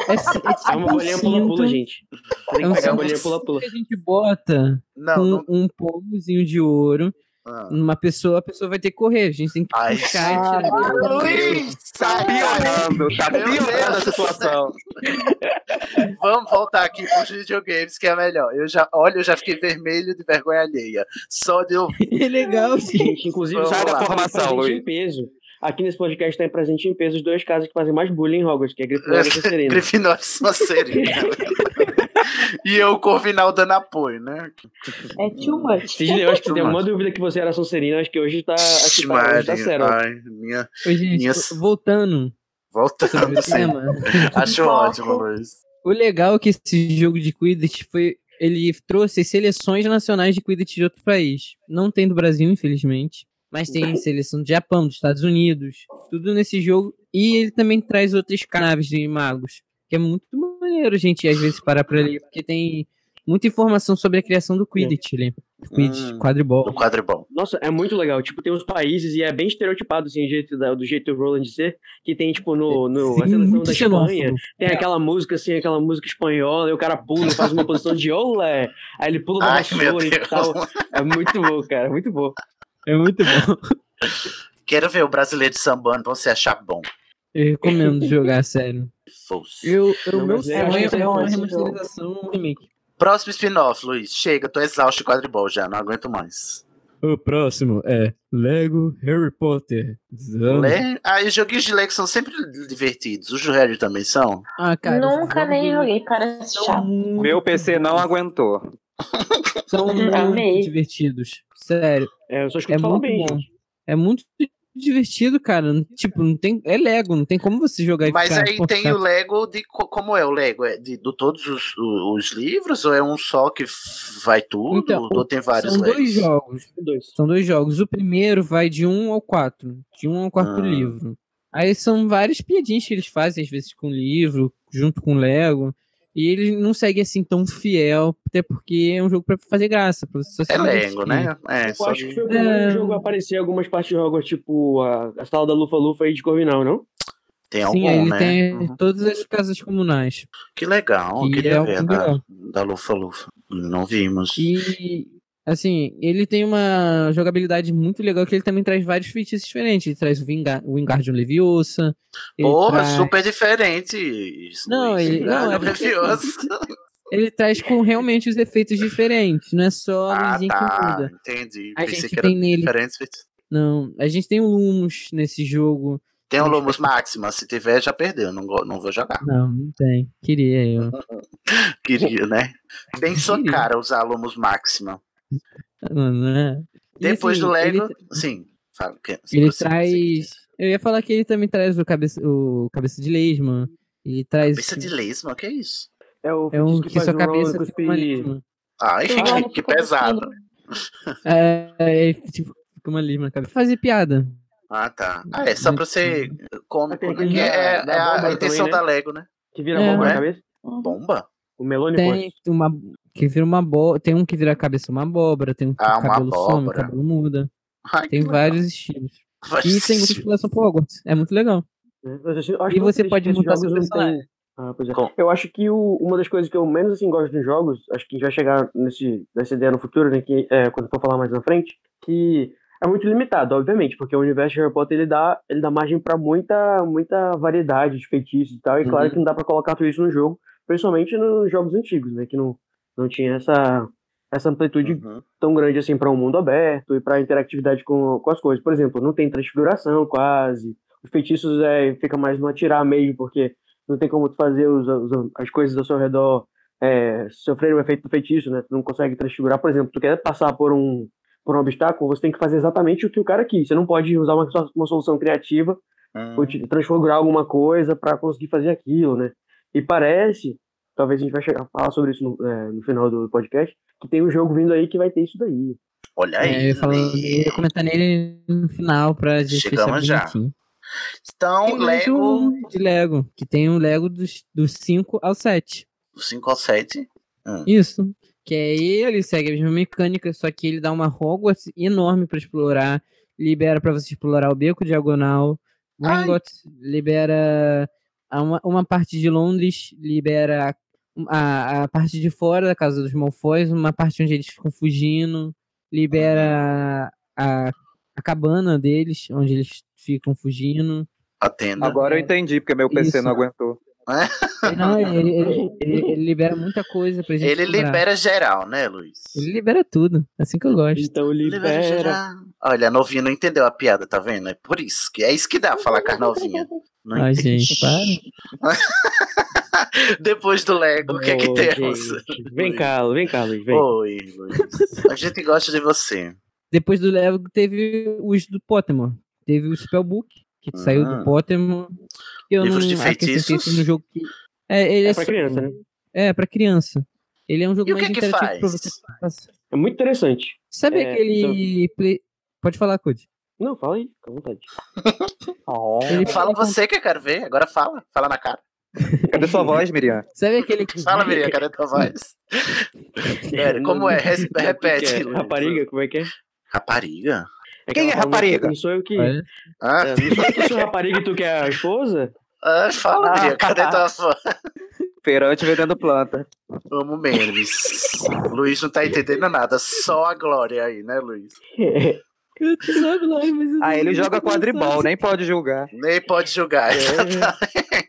C: É, ci- é tipo
F: É uma
C: um
F: bolinha pula-pula, gente. Tem
C: É um
F: que pegar a bolinha pula-pula.
C: que a gente bota
B: Não,
C: com
B: não.
C: um pomozinho de ouro
B: Ah.
C: numa pessoa, a pessoa vai ter que correr. A gente tem que
B: Ai,
C: puxar e
B: ah,
C: tirar.
B: Luiz,
E: Tá
B: sai
E: piorando, tá piorando a situação.
B: Vamos voltar aqui pros videogames, que é melhor. Eu já, olha, eu já fiquei vermelho de vergonha alheia. Só de ouvir.
C: É legal, gente.
F: Gente, inclusive,
B: Vamos
F: sai
B: lá.
F: da
E: formação, Luiz.
F: em peso. Aqui nesse podcast tem presente em peso os dois casos que fazem mais bullying em Hogwarts, que é Grifinória e Sonserina.
B: Grifinória e Sonserina. E eu, o Corvinal, dando apoio, né?
G: É too much.
F: Sidney, eu acho que alguma
B: much.
F: dúvida que você era Sonserina, acho que hoje tá, acho que tá, hoje tá sério.
B: ai, minha.
C: Ô, gente,
B: Minha-
C: voltando
B: Voltando, sim. Acho ótimo, Luiz.
C: O legal é que esse jogo de Quidditch foi. Ele trouxe as seleções nacionais de Quidditch de outro país. Não tem do Brasil, infelizmente. Mas tem seleção do Japão, dos Estados Unidos. Tudo nesse jogo. E ele também traz outras naves de magos. Que é muito maneiro, gente, às vezes parar pra ler. Porque tem muita informação sobre a criação do Quidditch ali. Quidditch,
B: Hum,
C: quadribol.
B: Do quadribol.
F: Nossa, é muito legal. Tipo, tem uns países e é bem estereotipado, assim, do jeito, da- do jeito do Roland ser, que tem, tipo, no, no a
C: Sim,
F: seleção
C: muito
F: da Espanha,
C: xenófobo.
F: tem aquela música, assim, aquela música espanhola, e o cara pula, faz uma posição de olé, aí ele pula
B: meu
F: vassoura e tal. É muito bom, cara, muito bom.
C: É muito bom.
B: Quero ver o brasileiro sambando pra você achar bom.
C: Eu recomendo jogar, sério. Eu, eu,
F: Não,
C: meu
F: mas
C: sonho é
F: é
C: uma remasterização um remake.
B: Próximo spin-off, Luiz. Chega, tô exausto de quadribol já, não aguento mais.
C: O próximo é Lego Harry Potter.
B: Le... Ah, e os joguinhos de Lego são sempre divertidos. Os do Harry também são?
C: Ah, cara.
L: Nunca nem joguei, parece chato.
E: Meu PC não aguentou.
C: São muito
L: Amei.
C: divertidos. Sério.
F: É, eu só escuto
C: É
F: falar
C: muito
F: bem,
C: bom.
F: gente.
C: É muito divertido, cara. Tipo, não tem. É Lego, não tem como você jogar e
B: Mas
C: ficar,
B: aí
C: "Pô,
B: tem
C: chato".
B: o Lego de. co- Como é o Lego? É de, de todos os, os livros? Ou é um só que vai tudo?
C: Então,
B: ou tem vários
C: São dois
B: Legos?
C: jogos.
F: Dois.
C: São dois jogos. O primeiro vai de um ao quatro. De um ao quarto
B: Ah.
C: livro. Aí são várias piadinhas que eles fazem, às vezes, com o livro, junto com o Lego. E ele não segue assim tão fiel, até porque é um jogo pra fazer graça, pra
B: É. Lego, né? É,
F: Eu
B: só
F: acho que foi o primeiro
C: É.
F: jogo a aparecer em algumas partes de Hogwarts, tipo a, a sala da Lufa Lufa e de Corvinal, não?
B: Tem
C: Sim,
B: algum,
C: aí ele
B: né?
C: tem
B: Uhum.
C: todas as casas comunais.
B: Que legal,
C: Que
B: queria
C: é
B: ver
C: um
B: da,
C: legal.
B: da Lufa Lufa. Não vimos.
C: E, assim, ele tem uma jogabilidade muito legal que ele também traz vários feitiços diferentes. Ele traz o o Wingardium Leviosa.
B: Porra,
C: traz-
B: super diferente. isso,
C: Não, ele- não, é
B: Leviosa.
C: Ele traz com realmente os efeitos diferentes, não é só a
B: Ah,
C: luzinha que
B: tá.
C: muda.
B: Entendi.
C: A
B: Pensei
C: gente
B: que
C: tem nele-. Não, a gente tem o Lumos nesse jogo.
B: Tem o Lumos Máxima. Se tiver, já perdeu. Não, não vou jogar.
C: Não, não tem. Queria eu.
B: Queria, né? Bem sua cara usar Lumos Máxima.
C: É. E,
B: Depois
C: assim,
B: do Lego.
C: Ele,
B: Sim. Fala, que,
C: ele traz. Eu ia falar que ele também traz o cabeça, o cabeça de lesma. Ele traz.
B: Cabeça de lesma, o que é isso?
F: É o
C: É um que,
F: faz
C: sua cabeça fica uma lesma.
B: Ai,
L: amo
B: que
L: ficar
B: pesado.
C: É, é, tipo, fica uma lesma na cabeça. Fazer piada.
B: Ah, tá. Ah, é só pra ser cômico,
F: Tem
B: né?
F: aquele
B: Que é, é
F: da
B: a intenção
F: também, né?
B: da Lego, né?
F: Que vira
C: É.
F: bomba na
B: É?
F: cabeça?
B: Bomba?
F: O Melone
C: Tem uma que vira uma abóbora. Tem um que vira a cabeça uma abóbora. Tem um que
B: Ah,
C: o cabelo some, o cabelo muda.
B: Ai,
C: Tem vários estilos.
B: Vários
C: E tem muita
B: estilos.
C: exploração pro Hogwarts. É muito legal.
F: acho
C: E você pode
F: não têm-
C: personagens.
F: Ah, pois é. Eu acho que o- uma das coisas que eu menos assim, gosto nos jogos, acho que a gente vai chegar nesse, nessa ideia no futuro, né? Que, é, quando for falar mais na frente, que é muito limitado, obviamente, porque o universo de Harry Potter ele dá, ele dá margem pra muita, muita variedade de feitiços e tal, e claro
B: Uhum.
F: que não dá pra colocar tudo isso no jogo, principalmente nos jogos antigos, né? Que não, não tinha essa, essa amplitude
B: Uhum.
F: tão grande assim para um mundo aberto e para interatividade com, com as coisas. Por exemplo, não tem transfiguração quase. Os feitiços é, fica mais no atirar mesmo, porque não tem como tu fazer os, os- as coisas ao seu redor é, sofrerem o efeito do feitiço, né? Tu não consegue transfigurar. Por exemplo, tu quer passar por um, por um obstáculo, você tem que fazer exatamente o que o cara quis. Você não pode usar uma, uma solução criativa
B: Hum.
F: ou transfigurar alguma coisa para conseguir fazer aquilo, né? E parece, talvez a gente vai chegar a falar sobre isso no, é, no final do podcast, que tem um jogo vindo aí que vai ter isso daí.
B: Olha
C: É,
B: aí.
C: eu ia, falar,
B: né?
C: eu ia comentar nele no final pra gente
B: Chegamos já.
C: bonitinho.
B: Então,
C: Tem
B: Lego
C: um de Lego, que tem o Lego dos, dos 5 ao 7.
B: do 5 ao 7. Hum.
C: Isso. Que é ele, segue a mesma mecânica, só que ele dá uma Hogwarts enorme pra explorar. Libera pra você explorar o Beco Diagonal. Gringotts libera uma, uma parte de Londres, libera a, a parte de fora da casa dos Malfoys, uma parte onde eles ficam fugindo, libera a, a cabana deles, onde eles ficam fugindo.
B: A tenda.
E: Agora eu entendi, porque meu PC
C: Isso.
E: não aguentou.
C: Não, ele, ele- ele- ele- libera muita coisa pra gente
B: Ele
C: explorar.
B: libera geral, né, Luiz?
C: Ele libera tudo, assim que eu gosto.
F: Então
B: Libera geral. Olha, a novinha não entendeu a piada, tá vendo? É por isso que é isso que dá falar com a novinha. Não
C: Ai,
B: entende.
C: gente, para.
B: Depois do Lego, o que é que temos?
F: gente, Vem cá, vem cá, Luiz, vem.
B: Oi, Luiz. A gente gosta de você.
C: Depois do Lego teve os do Pottermore. Teve o Spellbook, que saiu
B: Ah.
C: do Pottermore. que Eu
B: Livros
C: não
B: de feitiços?
C: isso no jogo que... É, ele
F: É
C: é,
F: pra criança, né?
C: É, pra criança. Ele é um jogo
B: E o
C: mais
B: que que
C: interativo
B: faz?
C: você.
F: É muito interessante.
C: Sabe
F: É,
C: aquele... play- Pode falar, Code.
F: Não, fala aí, fica à vontade.
C: Ele
B: Fala você que eu quero ver, agora fala. Fala na cara.
E: Cadê sua voz, Miriam?
C: Sabe aquele...
B: Fala, Miriam, cadê tua voz? Pera, como é?
F: Que que
B: Repete.
F: é? Rapariga, como é que é?
B: Rapariga?
F: É que
E: Quem é rapariga?
F: Não sou eu que.
C: Olha.
B: Ah,
F: É, não sou eu que sou rapariga e tu que é a esposa?
B: ah, fala, Miriam, cadê tua voz?
E: Feirante vendendo planta.
B: Amo memes. Luiz não tá entendendo nada, só a glória aí, né, Luiz?
C: Te jogo lá, mas
E: Ah, ele joga quadribol, nem pode julgar.
B: Nem pode julgar.
F: É.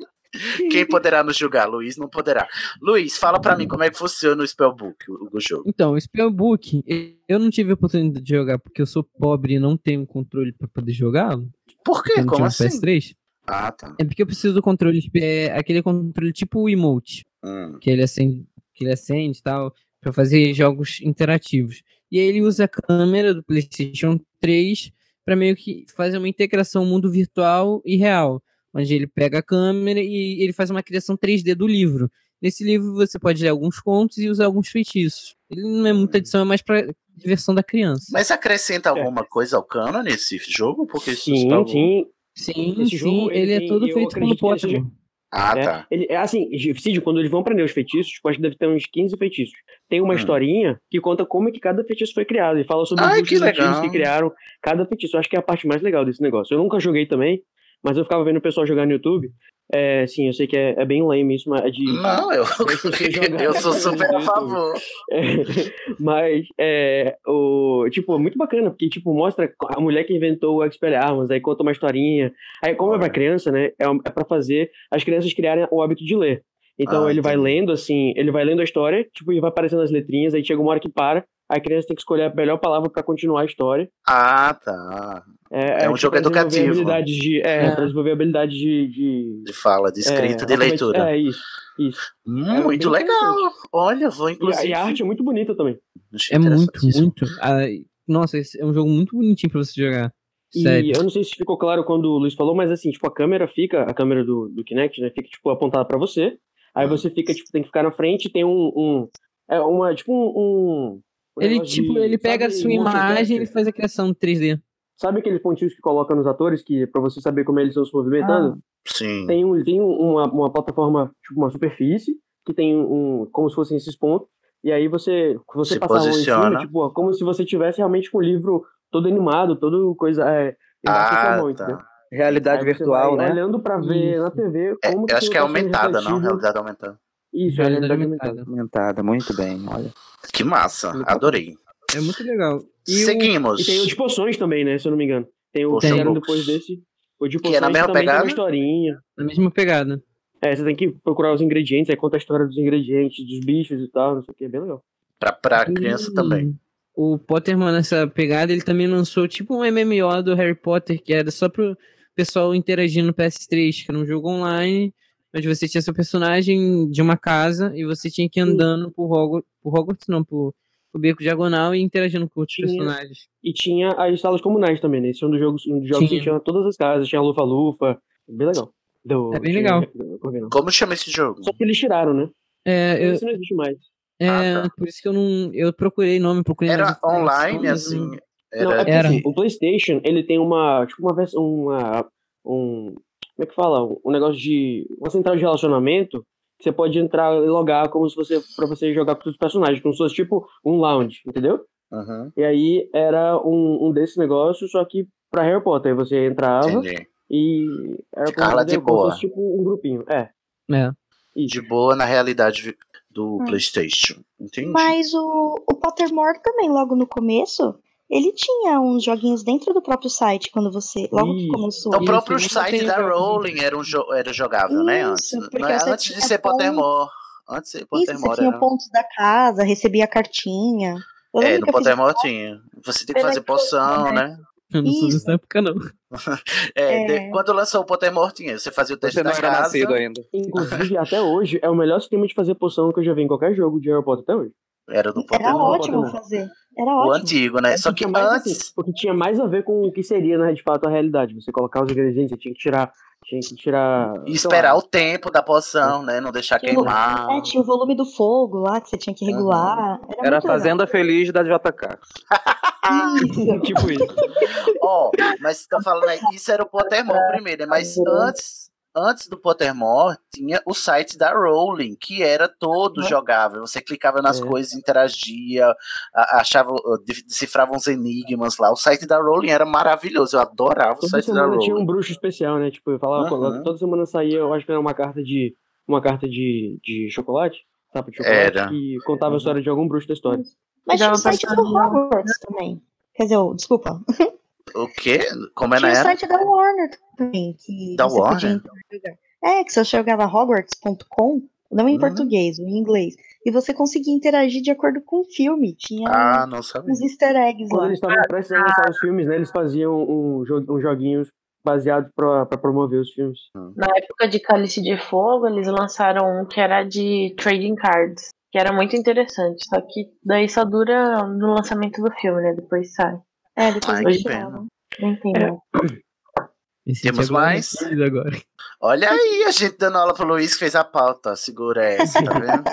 B: Quem poderá nos julgar? Luiz não poderá. Luiz, fala pra mim como é que funciona o Spellbook, o, o jogo.
C: Então, o Spellbook, eu não tive a oportunidade de jogar porque eu sou pobre e não tenho controle pra poder jogá-lo.
B: Por quê? Como assim?
C: PS3.
B: Ah, tá.
C: É porque eu preciso do controle, é, aquele controle tipo o emote,
B: Hum.
C: que ele acende, que ele acende e tal, pra fazer jogos interativos. E aí ele usa a câmera do PlayStation 3 pra meio que fazer uma integração mundo virtual e real, onde ele pega a câmera e ele faz uma criação 3D do livro. Nesse livro você pode ler alguns contos e usar alguns feitiços. Ele não é muita edição, é mais pra diversão da criança.
B: Mas acrescenta alguma coisa ao canon nesse jogo? Porque
F: Sim,
B: Spellbook-
F: sim.
C: Sim,
F: Esse
C: sim,
F: jogo,
C: ele é
F: tem-
C: todo
F: eu
C: feito como
F: acredito que ele seja-
C: Potter.
B: Ah,
F: É,
B: tá.
F: Ele, é assim, Cid, quando eles vão aprender os feitiços, tipo, acho que deve ter uns 15 feitiços. Tem uma
B: Hum.
F: historinha que conta como é que cada feitiço foi criado. E fala sobre
B: Ai,
F: os
B: que legal.
F: que criaram cada feitiço. Eu acho que é a parte mais legal desse negócio. Eu nunca joguei também, mas eu ficava vendo o pessoal jogar no YouTube. É, sim, eu sei que é, é bem lame isso, mas é de.
B: Não, eu, eu sou super a favor.
F: É, mas, é, o, tipo, é muito bacana, porque, tipo, mostra a mulher que inventou o Expelliarmus, aí conta uma historinha. Aí, como é pra criança, né, é, é pra fazer as crianças criarem o hábito de ler. Então,
B: Ah,
F: ele vai lendo, assim, ele vai lendo a história, tipo, e vai aparecendo as letrinhas, aí chega uma hora que para, a criança tem que escolher a melhor palavra pra continuar a história.
B: Ah, tá.
F: É,
B: É um
F: tipo,
B: jogo educativo.
F: habilidades de, é,
B: É.
F: pra desenvolver habilidade de, de...
B: De fala, de escrita,
F: é,
B: de leitura.
F: É, isso, isso.
B: Hum,
F: É
B: muito legal. Olha, vou
F: E a,
B: inclusive.
F: e a arte é muito bonita também.
C: É muito, muito. Ah, nossa, esse é um jogo muito bonitinho pra você jogar. Sério.
F: E eu não sei se ficou claro quando o Luiz falou, mas assim, tipo, a câmera fica, a câmera do, do Kinect, né, fica, tipo, apontada pra você. Aí você fica, tipo, tem que ficar na frente, tem um. um é uma, tipo, um. um
C: Ele, tipo,
F: de-
C: ele pega a
F: sabe,
C: sua
F: motion
C: imagem e ele faz a criação 3D.
F: Sabe aqueles pontinhos que coloca nos atores que pra você saber como eles estão se movimentando?
B: Sim.
F: Tem, um, tem uma, uma plataforma, tipo, uma superfície, que tem um. como se fossem esses pontos. E aí você. Você
B: Se
F: passar a mão em cima,
B: posiciona.
F: tipo, como se você tivesse realmente com o livro todo animado, todo coisa. É,
B: Ah,
F: mão,
B: tá.
F: entendeu?
E: Realidade
F: Aí você
E: virtual,
F: vai
E: né?
F: Olhando pra ver
C: Isso.
F: na TV
B: É,
F: como
B: eu acho que é
F: tá
B: aumentada, não? Realidade aumentada.
F: Isso, é
C: Realidade
F: realidade
C: aumentada.
F: Aumentada,
E: muito bem, olha.
B: Que massa, adorei.
C: É muito legal. E o-
B: Seguimos.
F: E tem o de poções também, né? Se eu não me engano. Tem o que
B: Books.
F: depois desse. O de
B: Que é
F: poções
B: na mesma
F: também tem
B: pegada?
F: uma historinha.
C: Na mesma pegada.
F: É, você tem que procurar os ingredientes, aí conta a história dos ingredientes, dos bichos e tal, não sei o que, é bem legal.
B: Pra, pra criança
C: E
B: também.
C: O Pottermore, nessa pegada, ele também lançou tipo um MMO do Harry Potter, que era só pro pessoal interagir no PS3, que era um jogo online, onde você tinha seu personagem de uma casa e você tinha que ir andando por Hogwarts, por Hogwarts não, por, por Beco Diagonal e interagindo com outros
F: Tinha-
C: personagens.
F: E tinha as salas comunais também, né? Esse é um dos jogos, um dos jogos
C: Tinha.
F: que tinha todas as casas, tinha a Lufa-Lufa, bem legal. Do-
C: É bem
F: tinha-
C: legal.
F: do.
B: Como chama esse jogo?
F: Só que eles tiraram, né?
C: É, eu,
F: Esse não existe mais.
C: é
B: Ah, tá.
C: por isso que eu não. Eu procurei nome, procurei
B: Era online,
C: mas
B: assim.
C: não-
F: é
B: Era.
C: Era.
F: assim, o PlayStation, ele tem uma, tipo, uma versão, uma, um, como é que fala? Um negócio de, uma central de relacionamento, você pode entrar e logar como se você, pra você jogar com os personagens, como se fosse, tipo, um lounge, entendeu?
B: Uhum,
F: E aí era um, um desses negócios, só que pra Harry Potter, você entrava
B: entendi.
F: e era
B: de
F: como se
B: boa.
F: fosse, tipo, um grupinho, é.
C: É.
B: De boa na realidade do
G: Hum.
B: PlayStation. Entendi.
G: Mas o, o Pottermore também, logo no começo, ele tinha uns joguinhos dentro do próprio site quando você. Logo que começou.
B: Então, o próprio
C: Isso,
B: site da. Rowling era, um jo- era jogável, né? Antes,
G: Isso,
B: Não
G: porque
B: é-
G: você
B: antes de
G: tinha
B: ser Pottermore. Antes de ser
G: Isso, você
B: Pottermore
G: tinha
B: era...
G: pontos da casa, recebia cartinha. Eu
B: É, no
G: eu fiz-
B: Pottermore tinha. Você tem que fazer poção,
G: é.
B: né?
C: Eu não sou dessa época, não.
B: É, de-
G: É.
B: quando lançou o Pottermore tinha. Você fazia o teste
E: Você não
B: da
E: era
B: casa.
E: nascido ainda.
F: Inclusive, até hoje, é o melhor sistema de fazer poção que eu já vi em qualquer jogo de Harry Potter até hoje.
B: Era do
G: Era
B: Pottermore.
G: ótimo
F: Pottermore.
G: fazer. Era
B: O
G: ótimo.
B: antigo, né?
F: É
B: Só que
F: tinha mais,
B: antes.
F: assim, porque tinha mais a ver com o que seria, né, de fato, a realidade. Você colocar os ingredientes, você tinha que tirar. Tinha que tirar.
B: E esperar
F: lá,
B: o tempo da poção, né? Não deixar
G: Tinha o-
B: queimar.
G: É, tinha o volume do fogo lá que você tinha que regular. Era,
E: Era a Fazenda Feliz da JK.
G: legal.
F: tipo isso.
B: Ó, mas você tá falando aí, isso era o Pottermore primeiro, né? Mas antes, antes do Pottermore, tinha o site da Rowling, que era todo jogável. Você clicava nas
F: É.
B: coisas, interagia, achava, de- decifrava uns enigmas lá. O site da Rowling era maravilhoso, eu adorava o
F: Toda
B: site da
F: semana tinha um
B: Rowling.
F: bruxo especial, né? Tipo, eu falava,
B: Uhum.
F: toda semana saía, eu acho que era uma carta de. Uma carta de, de chocolate. Tapa de chocolate.
B: Era.
F: Que contava
B: Uhum.
F: a história de algum bruxo da história.
G: Mas tinha o site do Hogwarts também. Quer dizer, o- desculpa.
B: O quê? Como é na
G: Tinha o
B: era?
G: site da Warner também. Que
B: Da
G: você podia
B: Warner?
G: É, que você jogava Hogwarts.com, não em
B: Uhum.
G: português, em inglês. E você conseguia interagir de acordo com o filme. Tinha
B: Ah, não sabia.
G: uns easter eggs
F: Quando
G: lá.
F: eles estavam prestes a lançar os filmes, né? Eles faziam um jo- uns joguinhos baseados pra, pra promover os filmes.
L: Na época de Cálice de Fogo, eles lançaram um que era de trading cards, que era muito interessante. Só que daí só dura no lançamento do filme, né? Depois sai.
G: É, depois
B: Ai, que pena.
L: Não entendo.
C: Esse
B: Temos mais?
C: agora.
B: Olha aí, a gente dando aula pro Luiz que fez a pauta. Segura essa, tá vendo?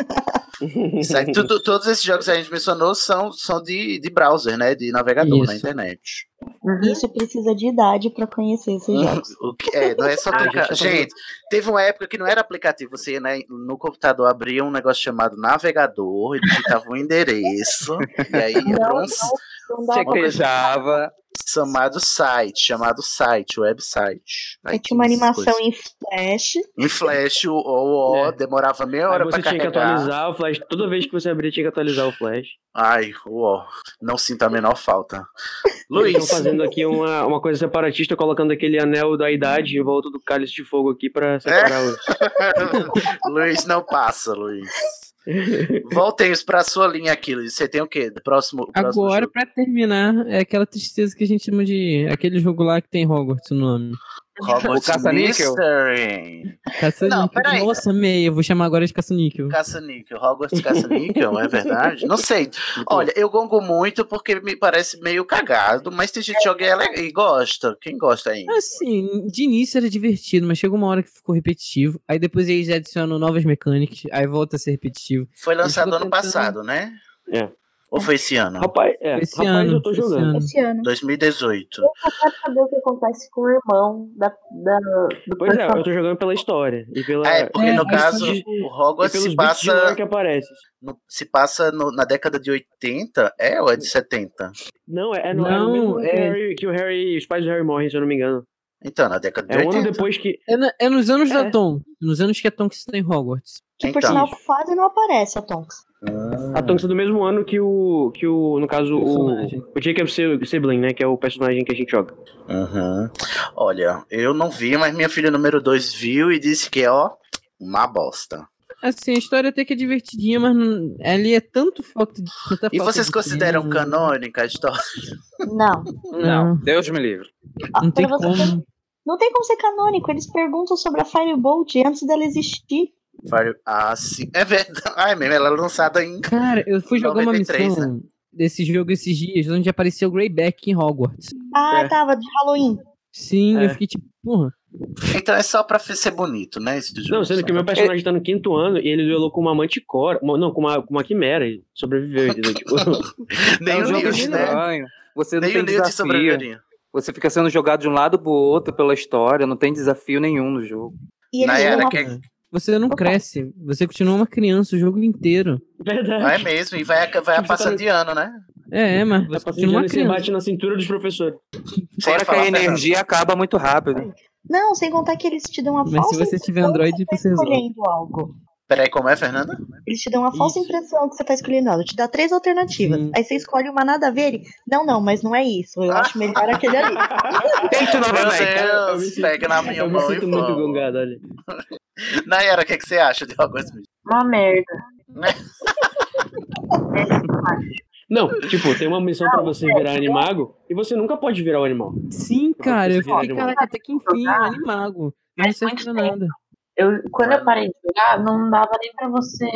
B: Isso aí, tudo- todos esses jogos que a gente mencionou são, são de, de browser, né? De navegador na
C: Isso.
B: Internet.
G: Isso precisa de idade pra conhecer esses jogos.
B: O é, não é só
F: Ah,
B: clicar.
F: gente, eu tô-
B: Gente, teve uma época que não era aplicativo. Você ia né, no computador abria um negócio chamado navegador, e digitava um endereço, e aí pra um
L: Não
E: Você quejava.
B: chamado site, chamado site, website. Aí
G: tinha uma animação
B: coisas.
G: em flash.
B: Em flash, o o, o,
F: É.
B: demorava meia hora
F: você
B: pra
F: tinha que
B: carregar.
F: atualizar o Flash. Toda vez que você abria, tinha que atualizar o Flash.
B: Ai, uó, não sinto a menor falta. Luiz,
F: fazendo aqui uma, uma coisa separatista, colocando aquele anel da idade em volta do cálice de fogo aqui pra separar os.
B: Luiz não passa, Luiz. Voltemos pra sua linha aqui, Luiz. Você tem o quê? Próximo, próximo
C: Agora,
B: jogo.
C: pra terminar, é aquela tristeza que a gente chama de. aquele jogo lá que tem Hogwarts no nome.
B: Hogwarts
E: O caça-níquel?
B: Mystery.
C: Caça-níquel.
B: Não, peraí.
C: Nossa, amei. Eu vou chamar agora de caça-níquel.
B: Caça-níquel. Hogwarts Caça-níquel, é verdade? Não sei. Olha, eu gongo muito porque me parece meio cagado, mas tem gente que joga e gosta. Quem gosta ainda?
C: Assim, de início era divertido, mas chegou uma hora que ficou repetitivo. Aí depois eles adicionam novas mecânicas, aí volta a ser repetitivo.
B: Foi lançado ano
C: tentando-
B: passado, né?
F: É.
B: Ou foi esse ano?
F: Rapaz, é,
C: Esse
F: rapaz
C: ano,
F: eu tô
C: esse
F: jogando.
C: ano.
G: Esse ano.
B: 2018.
L: Eu só quero saber o que acontece com o irmão da, da, do
F: Pois é, eu
L: personagem.
F: tô jogando pela história. E pela,
B: É, porque
C: É,
B: no caso,
C: sabe-
B: o Hogwarts se
F: de
B: passa,
F: que aparece.
B: no- se passa no- na década de 80, é ou é de 70?
F: Não, é, é, no, é
C: Não,
F: mesmo ano que,
C: é-
F: o Harry, que o Harry, os pais do Harry morrem, se eu não me engano.
B: Então, na década de
F: É um
B: 80.
F: ano depois que.
C: É, na- é nos anos
F: É.
C: da Tom. Nos anos que a Tom que está em Hogwarts.
G: Que por
B: Então.
G: sinal quase não aparece a Tonks.
F: A Tonks é do mesmo ano que o. que o. No caso, o,
C: Personagem.
F: o Jacob Sibling, né? Que é o personagem que a gente joga.
B: Uhum. Olha, eu não vi, mas minha filha número 2 viu e disse que é, ó, uma bosta.
C: Assim, a história até que é divertidinha, mas não, ali é tanto falta de. tanta
B: E vocês
C: de
B: consideram
C: trama.
B: canônica a história?
G: Não.
E: Não, Deus me livre.
C: Não tem como.
G: Não tem como ser canônico. Eles perguntam sobre a Firebolt antes dela existir.
B: Fire- Ah, sim. É verdade. Ai, mesmo, ela é lançada em.
C: Cara, eu fui jogar uma
B: 93,
C: missão desse jogo esses dias, onde apareceu o Greyback em Hogwarts.
G: Ah,
F: É.
G: tava, de Halloween.
C: Sim,
F: É.
C: eu fiquei tipo, porra.
B: Então é só pra ser bonito, né? Esse jogo.
F: Não, sendo que o meu personagem tá no quinto ano e ele duelou com uma manticora. uma- Não, com uma, com uma quimera. e sobreviveu, entendeu? Tipo,
B: Nem
E: é um
B: o
E: jogo
B: Newt, né?
E: Você não
B: Nem o Newt
E: desafio. Você fica sendo jogado de um lado pro outro pela história, não tem desafio nenhum no jogo.
G: E
B: Na
G: eles
B: era que
G: uma...
C: Você não cresce, você continua uma criança o jogo inteiro.
F: verdade.
B: É mesmo, e vai, vai
F: Tipo, tá-
B: de ano, né?
C: É, é, mas
F: Tá
C: você
F: passando
C: continua uma
F: e você
C: criança.
F: bate na cintura dos professores.
B: Você
E: Fora que a energia acaba muito rápido.
G: Não, sem contar que eles te dão uma
C: Mas
G: falsa
C: se você tiver
G: impressão
C: Android,
G: que
C: você
G: você tá
C: resolve.
G: escolhendo algo.
B: Peraí, como é, Fernanda?
G: Eles te dão uma falsa
C: Isso.
G: impressão que você tá escolhendo algo. Te dá três alternativas.
C: Sim.
G: Aí você escolhe uma nada a ver. e, Não, não, mas não é isso. Eu acho melhor aquele ali.
E: Tente novamente.
F: Eu me
B: Deus,
F: sinto-
B: pega na minha
F: Eu me
B: mão e
F: sinto muito
B: vamos.
F: gongado, olha.
B: Nayara, o que, que você acha de Hogwarts Mystery?
L: Uma merda.
F: Não, tipo, tem uma missão pra você virar animago e você nunca pode virar o animal.
C: Sim, cara, eu fiquei, caraca, até que enfim, um animago. Não serve pra nada.
L: Eu, quando eu parei de jogar, não dava nem pra você.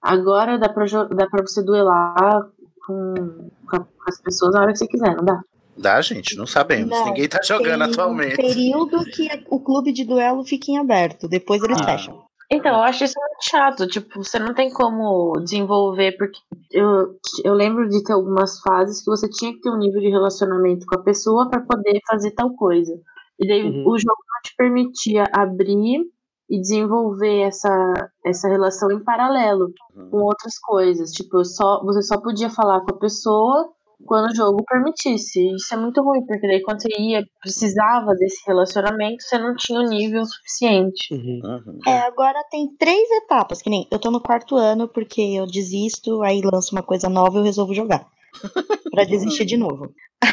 L: Agora dá pra, dá pra você duelar com, com as pessoas na hora que você quiser, não dá?
B: Dá, gente, não sabemos.
G: Não,
B: Ninguém tá jogando
G: Tem
B: atualmente.
G: um período que o clube de duelo fica em aberto. Depois eles
B: Ah.
G: fecham.
L: Então, eu acho isso muito chato. Tipo, você não tem como desenvolver, porque eu, eu lembro de ter algumas fases que você tinha que ter um nível de relacionamento com a pessoa pra poder fazer tal coisa. E daí
F: Uhum.
L: o jogo não te permitia abrir e desenvolver essa, essa relação em paralelo com outras coisas. Tipo, só, você só podia falar com a pessoa quando o jogo permitisse. Isso é muito ruim, porque daí quando você ia, precisava desse relacionamento, você não tinha o nível suficiente.
F: Uhum.
B: Uhum.
G: É, agora tem três etapas, que nem eu tô no quarto ano porque eu desisto, aí lanço uma coisa nova e eu resolvo jogar. pra desistir de novo.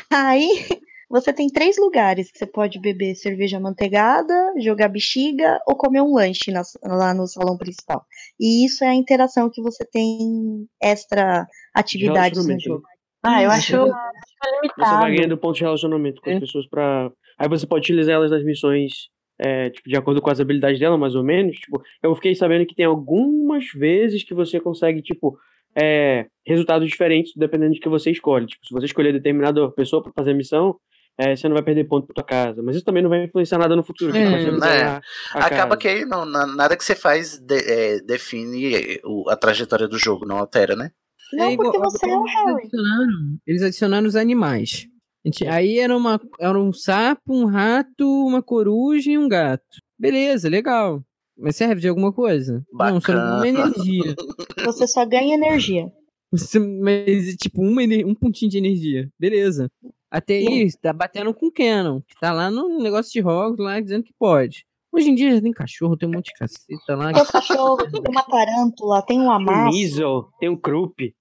G: Aí Você tem três lugares que você pode beber cerveja manteigada, jogar bexiga ou comer um lanche na- lá no salão principal. E isso é a interação que você tem extra atividades no
F: Relacionamento,
G: jogo.
L: Ah, eu
G: Isso.
L: acho
F: Você vai
L: limitado.
F: ganhando pontos de relacionamento com as pessoas pra. Aí você pode utilizar elas nas missões, é, tipo, de acordo com as habilidades dela, mais ou menos. Tipo, eu fiquei sabendo que tem algumas vezes que você consegue, tipo, é, resultados diferentes dependendo de que você escolhe. Tipo, se você escolher determinada pessoa pra fazer a missão, é, você não vai perder ponto pra tua casa. Mas isso também não vai influenciar nada no futuro. sempre
B: É,
F: ganhar a
B: Acaba
F: casa.
B: que aí não, na- nada que você faz de- é, define o- a trajetória do jogo, não altera, né?
G: Não,
C: igual-
G: porque você é o
C: eles
G: Harry.
C: adicionaram, eles adicionaram os animais. Gente, aí era, uma, era um sapo, um rato, uma coruja e um gato. Beleza, legal. Mas serve de alguma coisa? Não, só
B: Bacana.
C: uma energia.
G: Você só ganha energia.
C: Você- Mas, tipo, uma, um pontinho de energia. Beleza. Até aí, tá batendo com o Canon, que tá lá no negócio de Hogwarts, lá dizendo que pode. Hoje em dia já tem cachorro, tem um monte de caceta lá.
G: Tem um cachorro, tem uma tarântula, tem um
F: Tem um
G: amasso.
F: Weasel, tem um Krupp.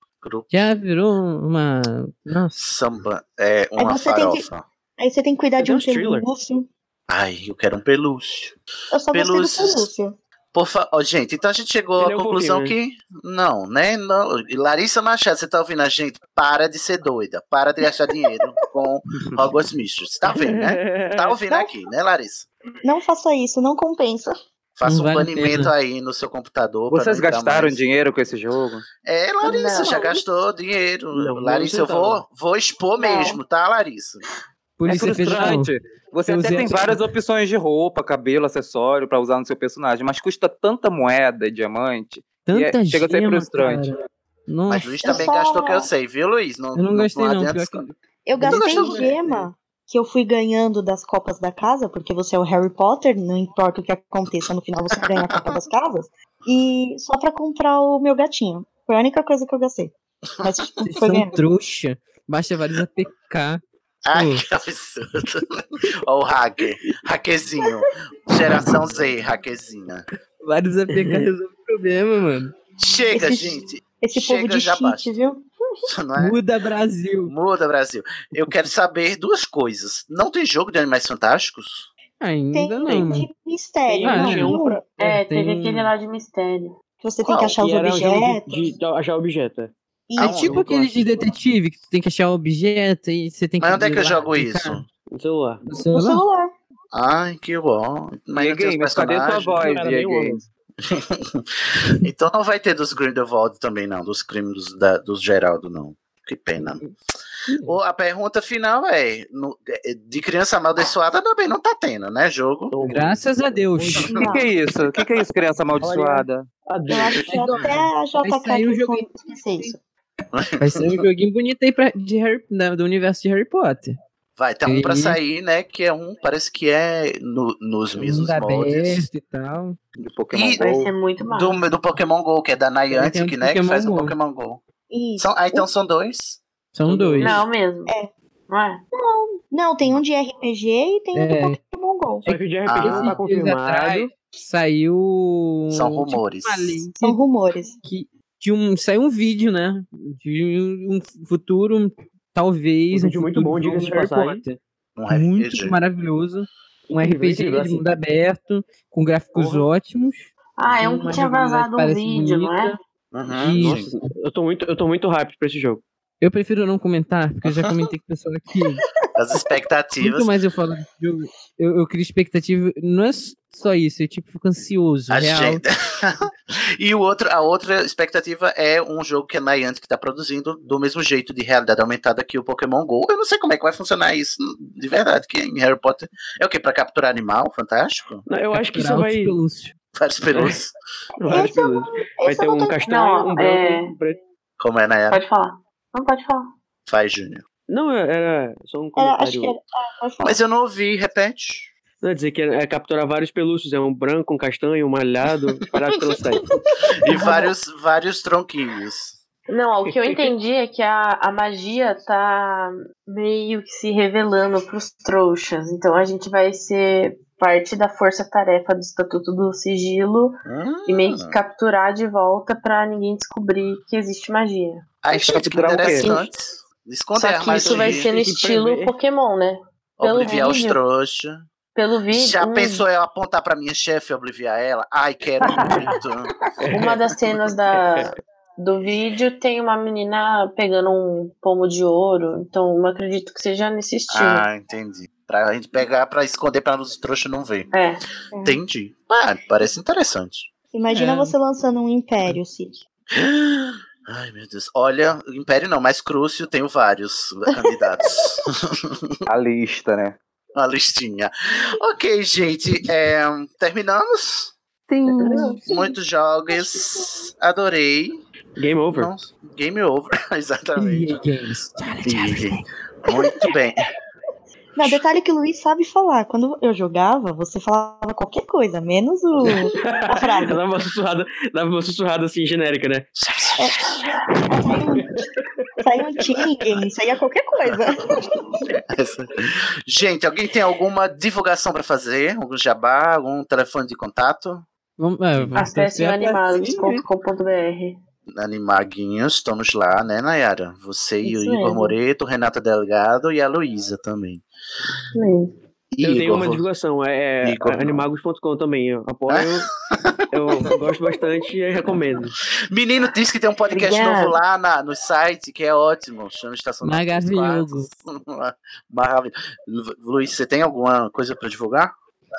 C: Já virou uma. Nossa.
B: Samba, é
G: Aí
B: uma
G: você tem que-
B: farofa.
G: Aí você tem que cuidar de
F: Cadê
G: um pelúcio.
B: Ai, eu quero um pelúcio.
G: Eu só gostei do
B: Pelúcios.
G: pelúcio.
B: Por fa... Ó, gente, então a gente chegou
F: Ele
B: à
F: é
B: conclusão que. Não, né? Não. Larissa Machado, você tá ouvindo a gente? Para de ser doida. Para de gastar dinheiro com Hogwarts Mysteries. Tá vendo, né? Tá ouvindo aqui, né, Larissa?
G: Não faça isso, não compensa.
B: Faça
C: Não
B: um
C: vale
B: banimento aí no seu computador.
E: Vocês
B: não
E: gastaram
B: mais.
E: dinheiro com esse jogo?
B: É, Larissa,
G: Não.
B: já gastou dinheiro.
F: Não, não
B: Larissa, eu vou, vou expor
G: Não.
B: mesmo, tá, Larissa?
C: Polícia
E: é
C: Federal.
E: frustrante. Você
C: Eu
E: até tem várias opções de roupa, cabelo, acessório pra usar no seu personagem, mas custa tanta moeda e diamante. e é-
C: Tanta
E: chega a ser frustrante.
C: cara. Nossa.
B: Mas Luiz
G: Eu
B: também
G: só-
B: gastou que eu sei, viu, Luiz? Não,
C: Eu não gastei, não.
B: esconder.
C: que-
G: Eu gastei gema que eu fui ganhando das copas da casa, porque você é o Harry Potter, não importa o que aconteça, no final você ganha a copa das casas. E só pra comprar o meu gatinho. Foi a única coisa que eu gastei. Mas tipo,
C: Vocês
G: foi
C: são
G: ganhando.
C: trouxa. Baixa vários APK.
B: Ai, que absurdo. Ó, o hacker. Hackerzinho. Geração Z, hackerzinha.
C: Vários APK resolvem o problema, mano.
B: Chega,
G: Esse-
B: gente.
G: Esse
B: Chega,
G: povo de
B: já
G: cheat,
B: basta.
G: viu?
B: Não é?
C: Muda Brasil.
B: Muda, Brasil. Eu quero saber duas coisas. Não tem jogo de Animais Fantásticos?
C: Ainda
G: Tem
C: não.
G: de mistério,
F: Tem,
G: não
F: um
G: viu?
F: pra-
L: É,
C: tem
L: teve aquele lá de mistério.
G: Que você tem
B: Qual?
G: que achar os
F: era jogo
G: objetos.
F: de, de achar objeto. é.
G: E
C: É tipo aquele de detetive que tu tem que achar o objeto e você tem que.
B: Mas onde é que eu jogo isso?
F: No celular.
C: No celular?
B: Ai, que bom. Mas
E: E
B: tem
E: Games, cadê tua voz,
F: Cara,
B: Então não vai ter dos Grindelwald também, não. Dos crimes dos, da- dos Geraldo, não. Que pena. O- a pergunta final é: no- é, de criança amaldiçoada também não tá tendo, né? Jogo.
C: Graças a Deus.
E: O que, que é isso? O que, que é isso, criança amaldiçoada?
G: Eu
F: Adeus.
G: acho que até a JK
C: um
G: esquecer isso.
C: Vai ser um joguinho bonito aí pra, de Harry, da- do universo de Harry Potter.
B: Vai, tem um pra
C: E-
B: sair, né? Que é um, parece que é no- nos mesmos
C: Mundo
B: moldes.
C: e tal.
E: De Pokémon
B: E-
L: Vai
E: Go?
L: ser muito.
B: Do, do Pokémon GO, que é da Niantic,
C: um
B: né? Que faz o
C: Go.
B: Pokémon GO.
G: Isso.
B: São, ah, então são dois.
C: São dois.
L: Não, mesmo.
G: É.
L: Não é?
G: Não, tem um de RPG e tem um
C: É.
G: do Pokémon GO.
F: Só que o de RPG
B: Ah.
F: não tá confirmado.
C: atrás, saiu.
B: São
C: tipo,
B: rumores.
C: lei
G: São rumores.
C: que de um saiu um vídeo, né? De um futuro, talvez.
F: Um vídeo muito bom, diga-se de
C: Harry
F: passagem.
C: Potter.
B: Um
C: Muito
B: RPG.
C: maravilhoso. Um RPG de
F: assim.
C: mundo aberto, com gráficos
F: Porra.
C: ótimos.
L: Ah, é um que tinha vazado um vídeo, não é?
C: bonita.
B: Uhum,
C: Isso.
B: sim.
F: Eu tô muito, eu tô muito hype pra esse jogo.
C: Eu prefiro não comentar, porque eu já comentei com o pessoal aqui.
B: As expectativas.
C: Muito mais eu falo. Eu, eu crio expectativa. Não é só isso, eu tipo, fico ansioso.
B: A
C: real.
B: gente- e o outro, a outra expectativa é um jogo que a Niantic está produzindo do mesmo jeito de realidade aumentada que o Pokémon GO. Eu não sei como é que vai funcionar isso de verdade, que em Harry Potter é o que para capturar animal, fantástico,
F: Não, Eu acho que isso vai.
C: pelúcios.
B: vários pelúcios.
F: Vários
G: Esse eu
F: pelúcios. Vai ter
G: não
F: um castanho,
L: Não,
F: um branco
L: é-
F: um preto.
B: Como é na era?
L: Pode falar. Não pode falar.
B: Faz, Júnior.
F: Não, era só um comentário.
G: que era. Ah.
B: Mas eu não ouvi, repete.
F: Não, dizer que é, é capturar vários pelúcios. É um branco, um castanho, um malhado, espalhados pela cidade.
B: E vários, vários tronquinhos.
L: Não, o que eu entendi é que a, a magia tá meio que se revelando pros trouxas. Então a gente vai ser parte da força-tarefa do Estatuto do Sigilo e meio que capturar de volta pra ninguém descobrir que existe magia.
B: Ai, gente, que interessante. Esconder
L: Só que isso vai ser no estilo. Pokémon, né? Pelo
B: Obliviar os
L: vídeo. Pelo vídeo.
B: Já pensou eu apontar pra minha chefe e obliviar ela? Ai, quero muito.
L: Uma das cenas da, do vídeo tem uma menina pegando um pomo de ouro. Então, eu acredito que seja nesse estilo.
B: Ah, entendi. Pra gente pegar pra esconder pra os trouxas não ver.
L: É.
B: Entendi. Ah, parece interessante.
G: Imagina
B: É.
G: você lançando um império, Cid.
B: Ai, meu Deus. Olha, Império não, mas Crucio tenho vários candidatos.
E: A lista, né?
B: Uma listinha. Ok, gente. é, terminamos?
L: Sim.
B: Muitos jogos. Adorei.
F: Game over.
B: Nossa, game over, exatamente.
C: EA Games.
B: E- Muito bem.
G: Não, detalhe que o Luiz sabe falar. Quando eu jogava, você falava qualquer coisa, menos o, a frase.
F: dava uma sussurrada, dava uma sussurrada assim, genérica, né?
G: Saía um Tingen, saía qualquer coisa.
B: Essa- Gente, alguém tem alguma divulgação pra fazer? Algum jabá? Algum telefone de contato?
C: Vamos, é, vamos
L: Acesse
C: torcer pra
L: animados.com.br.
B: Animaguinhos, estamos lá, né, Nayara? Você e o
L: Isso
B: Igor
L: mesmo.
B: Moreto, Renata Delgado e a Luísa também.
F: Eu tenho uma divulgação, é, é animagos.com também. Eu apoio, eu, gosto bastante e recomendo.
B: Menino disse que tem um podcast
F: Obrigada.
B: novo lá na- no site, que é ótimo. Chama Estação
C: Maravilhoso.
B: Maravilhoso. Lu- Luiz, você tem alguma coisa pra divulgar?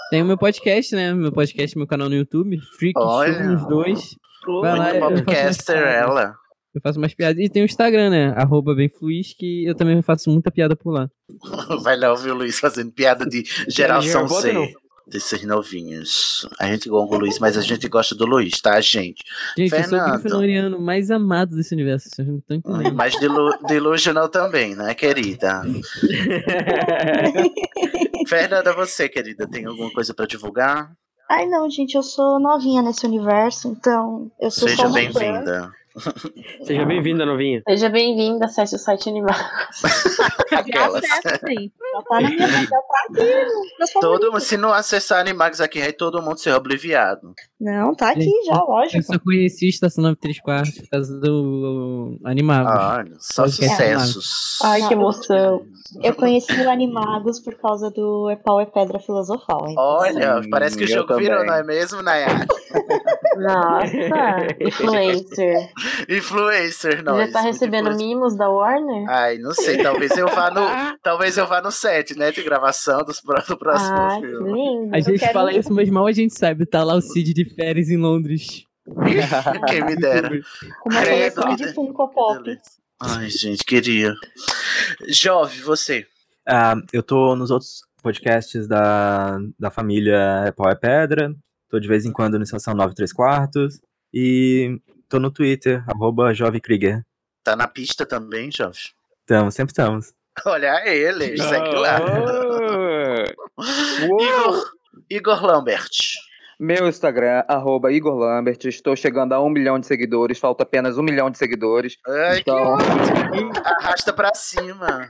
C: Tem o meu podcast, né? Meu podcast, meu canal no YouTube. Freak
B: Olha.
C: Show nos dois. Vai lá,
B: Muito
C: eu faço umas
B: podcaster, ela.
C: Eu faço umas piadas. E tem o Instagram, né? Arroba Benfluis, que eu também faço muita piada por lá.
B: Vai lá ouvir o Luiz fazendo piada de geração
C: não.
B: Desses novinhos. A gente gosta do Luiz, mas a gente gosta do Luiz, tá, gente?
C: Gente, eu sou o
B: Fernando.
C: grifinoriano mais amado desse universo. Vocês não estão entendendo.
B: Mas delu delusional também, né, querida? Fernanda, você, querida, tem alguma coisa pra divulgar?
G: Ai, não, gente, eu sou novinha nesse universo, então eu sou
B: Seja bem-vinda.
F: Seja bem-vinda, novinha.
L: Seja bem-vinda, acesse o site Animados.
B: Aquelas.
G: Tá na minha já tá aqui. meus
B: Todo mundo, se não acessar Animax aqui, vai todo mundo ser obliviado.
G: Não, tá aqui já, lógico.
C: Eu só conheci a Estação 93 quartos por causa do Animagos.
B: Olha, só
C: Podcast
B: sucessos.
L: Ai, que emoção.
G: Eu conheci o Animagos por causa do É Pau é Pedra Filosofal. hein?
B: Olha, parece que o
E: eu
B: jogo virou, não é mesmo, Nayara?
L: Nossa, influencer.
B: Influencer, não.
L: Já tá recebendo mimos da Warner?
B: Ai, não sei, talvez eu vá no, talvez eu vá no set, né, de gravação dos, pro- do próximo
L: Ai, que
B: filme.
L: lindo.
C: A gente
G: quero
C: fala isso, mas mal a gente sabe. Tá lá o Cid de férias em Londres.
B: Quem me dera.
G: Com uma
B: Credo,
G: coleção
B: que
G: de Funko Pop.
B: Ai, gente, queria. Jove, você.
D: Ah, eu tô nos outros podcasts da, da família Pau é Pedra. Tô de vez em quando no Estação 93 Quartos. E tô no Twitter, arroba Jove Krieger.
B: Tá na pista também, Jove?
D: Tamo, sempre estamos.
B: Olha ele, segue lá. Igor, Igor Lambert.
E: Meu Instagram, arroba Igor Lambert. Estou chegando a um milhão de seguidores. Falta apenas um milhão de seguidores.
B: Ai,
E: Então,
B: Arrasta pra cima.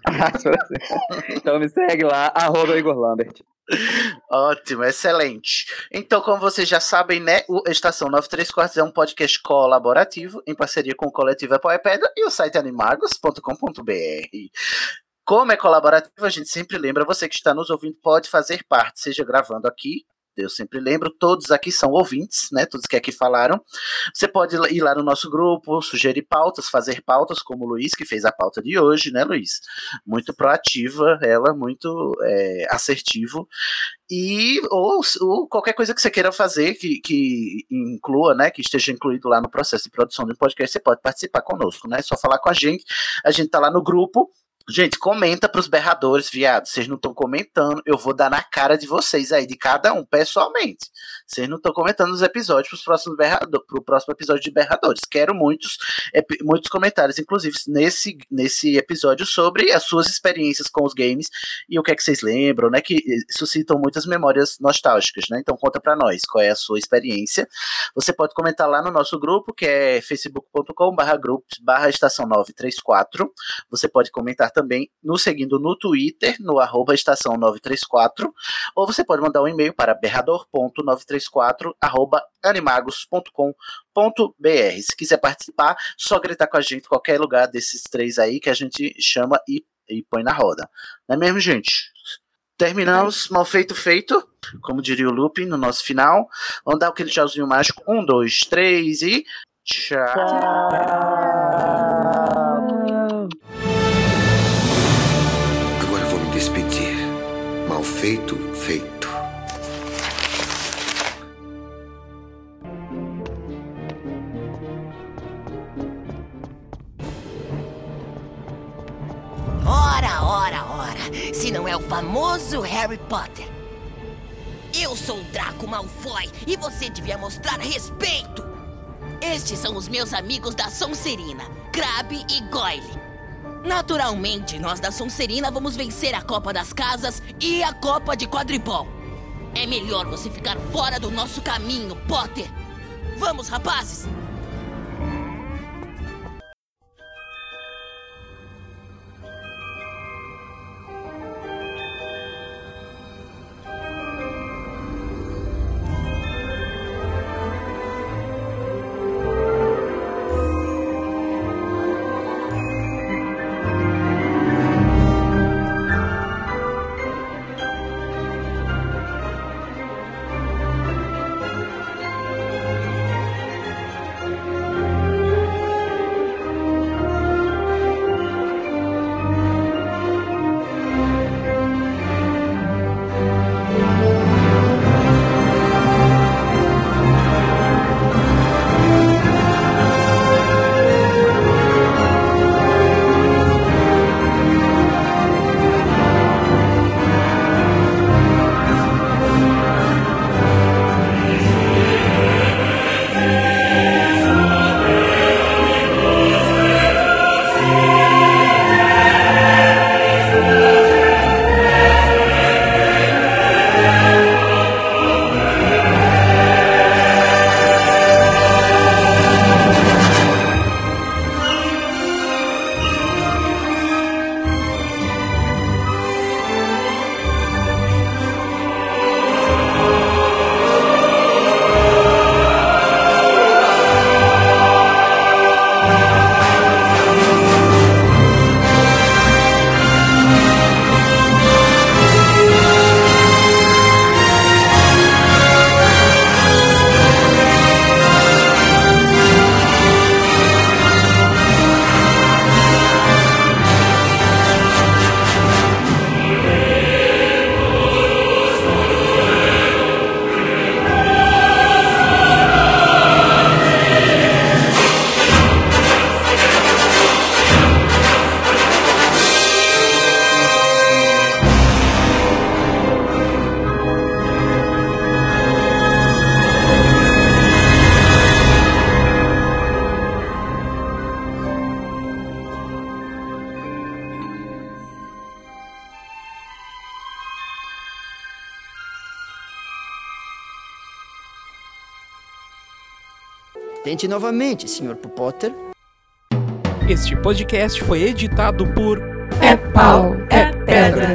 E: então me segue lá, arroba Igor Lambert.
B: Ótimo, excelente. Então, como vocês já sabem, né, o Estação 93 Quartos é um podcast colaborativo em parceria com o coletivo Apoia Pedra e o site animagos.com.br. Como é colaborativo, a gente sempre lembra, você que está nos ouvindo pode fazer parte, seja gravando aqui, eu sempre lembro, todos aqui são ouvintes, né? Todos que aqui falaram. Você pode ir lá no nosso grupo, sugerir pautas, fazer pautas, como o Luiz, que fez a pauta de hoje, né, Luiz? Muito proativa, ela, muito é, assertivo. E ou, ou qualquer coisa que você queira fazer que, que inclua, né? Que esteja incluído lá no processo de produção do podcast, você pode participar conosco, né? É só falar com a gente. A gente tá lá no grupo. Gente, comenta pros berradores, viado. Vocês não estão comentando, eu vou dar na cara de vocês aí, de cada um, pessoalmente. Vocês não estão comentando os episódios pros próximos berrador, pro próximo episódio de berradores. Quero muitos, muitos comentários, inclusive nesse, nesse episódio, sobre as suas experiências com os games e o que é que vocês lembram, né? Que suscitam muitas memórias nostálgicas, né? Então conta pra nós qual é a sua experiência. Você pode comentar lá no nosso grupo, que é facebook.com/barra grupos barra estação 934. Você pode comentar também nos seguindo no Twitter, no arroba estação 934, ou você pode mandar um e-mail para berrador.934 arroba animagos.com.br. Se quiser participar, só gritar com a gente em qualquer lugar desses três aí que a gente chama e, e põe na roda. Não é mesmo, gente? terminamos. Mal feito, feito. Como diria o Lupin no nosso final. Vamos dar aquele tchauzinho mágico. Um, dois, três e. Tchau.
O: Agora feito, feito.
P: Ora, ora, ora. Se não é o famoso Harry Potter. Eu sou o Draco Malfoy e você devia mostrar respeito. Estes são os meus amigos da Sonserina, Crabbe e Goyle. Naturalmente, nós da Sonserina vamos vencer a Copa das Casas e a Copa de Quadribol. É melhor você ficar fora do nosso caminho, Potter. Vamos, rapazes!
K: Tente novamente, Sr. Potter.
Q: Este podcast foi editado por
R: É pau, é pedra.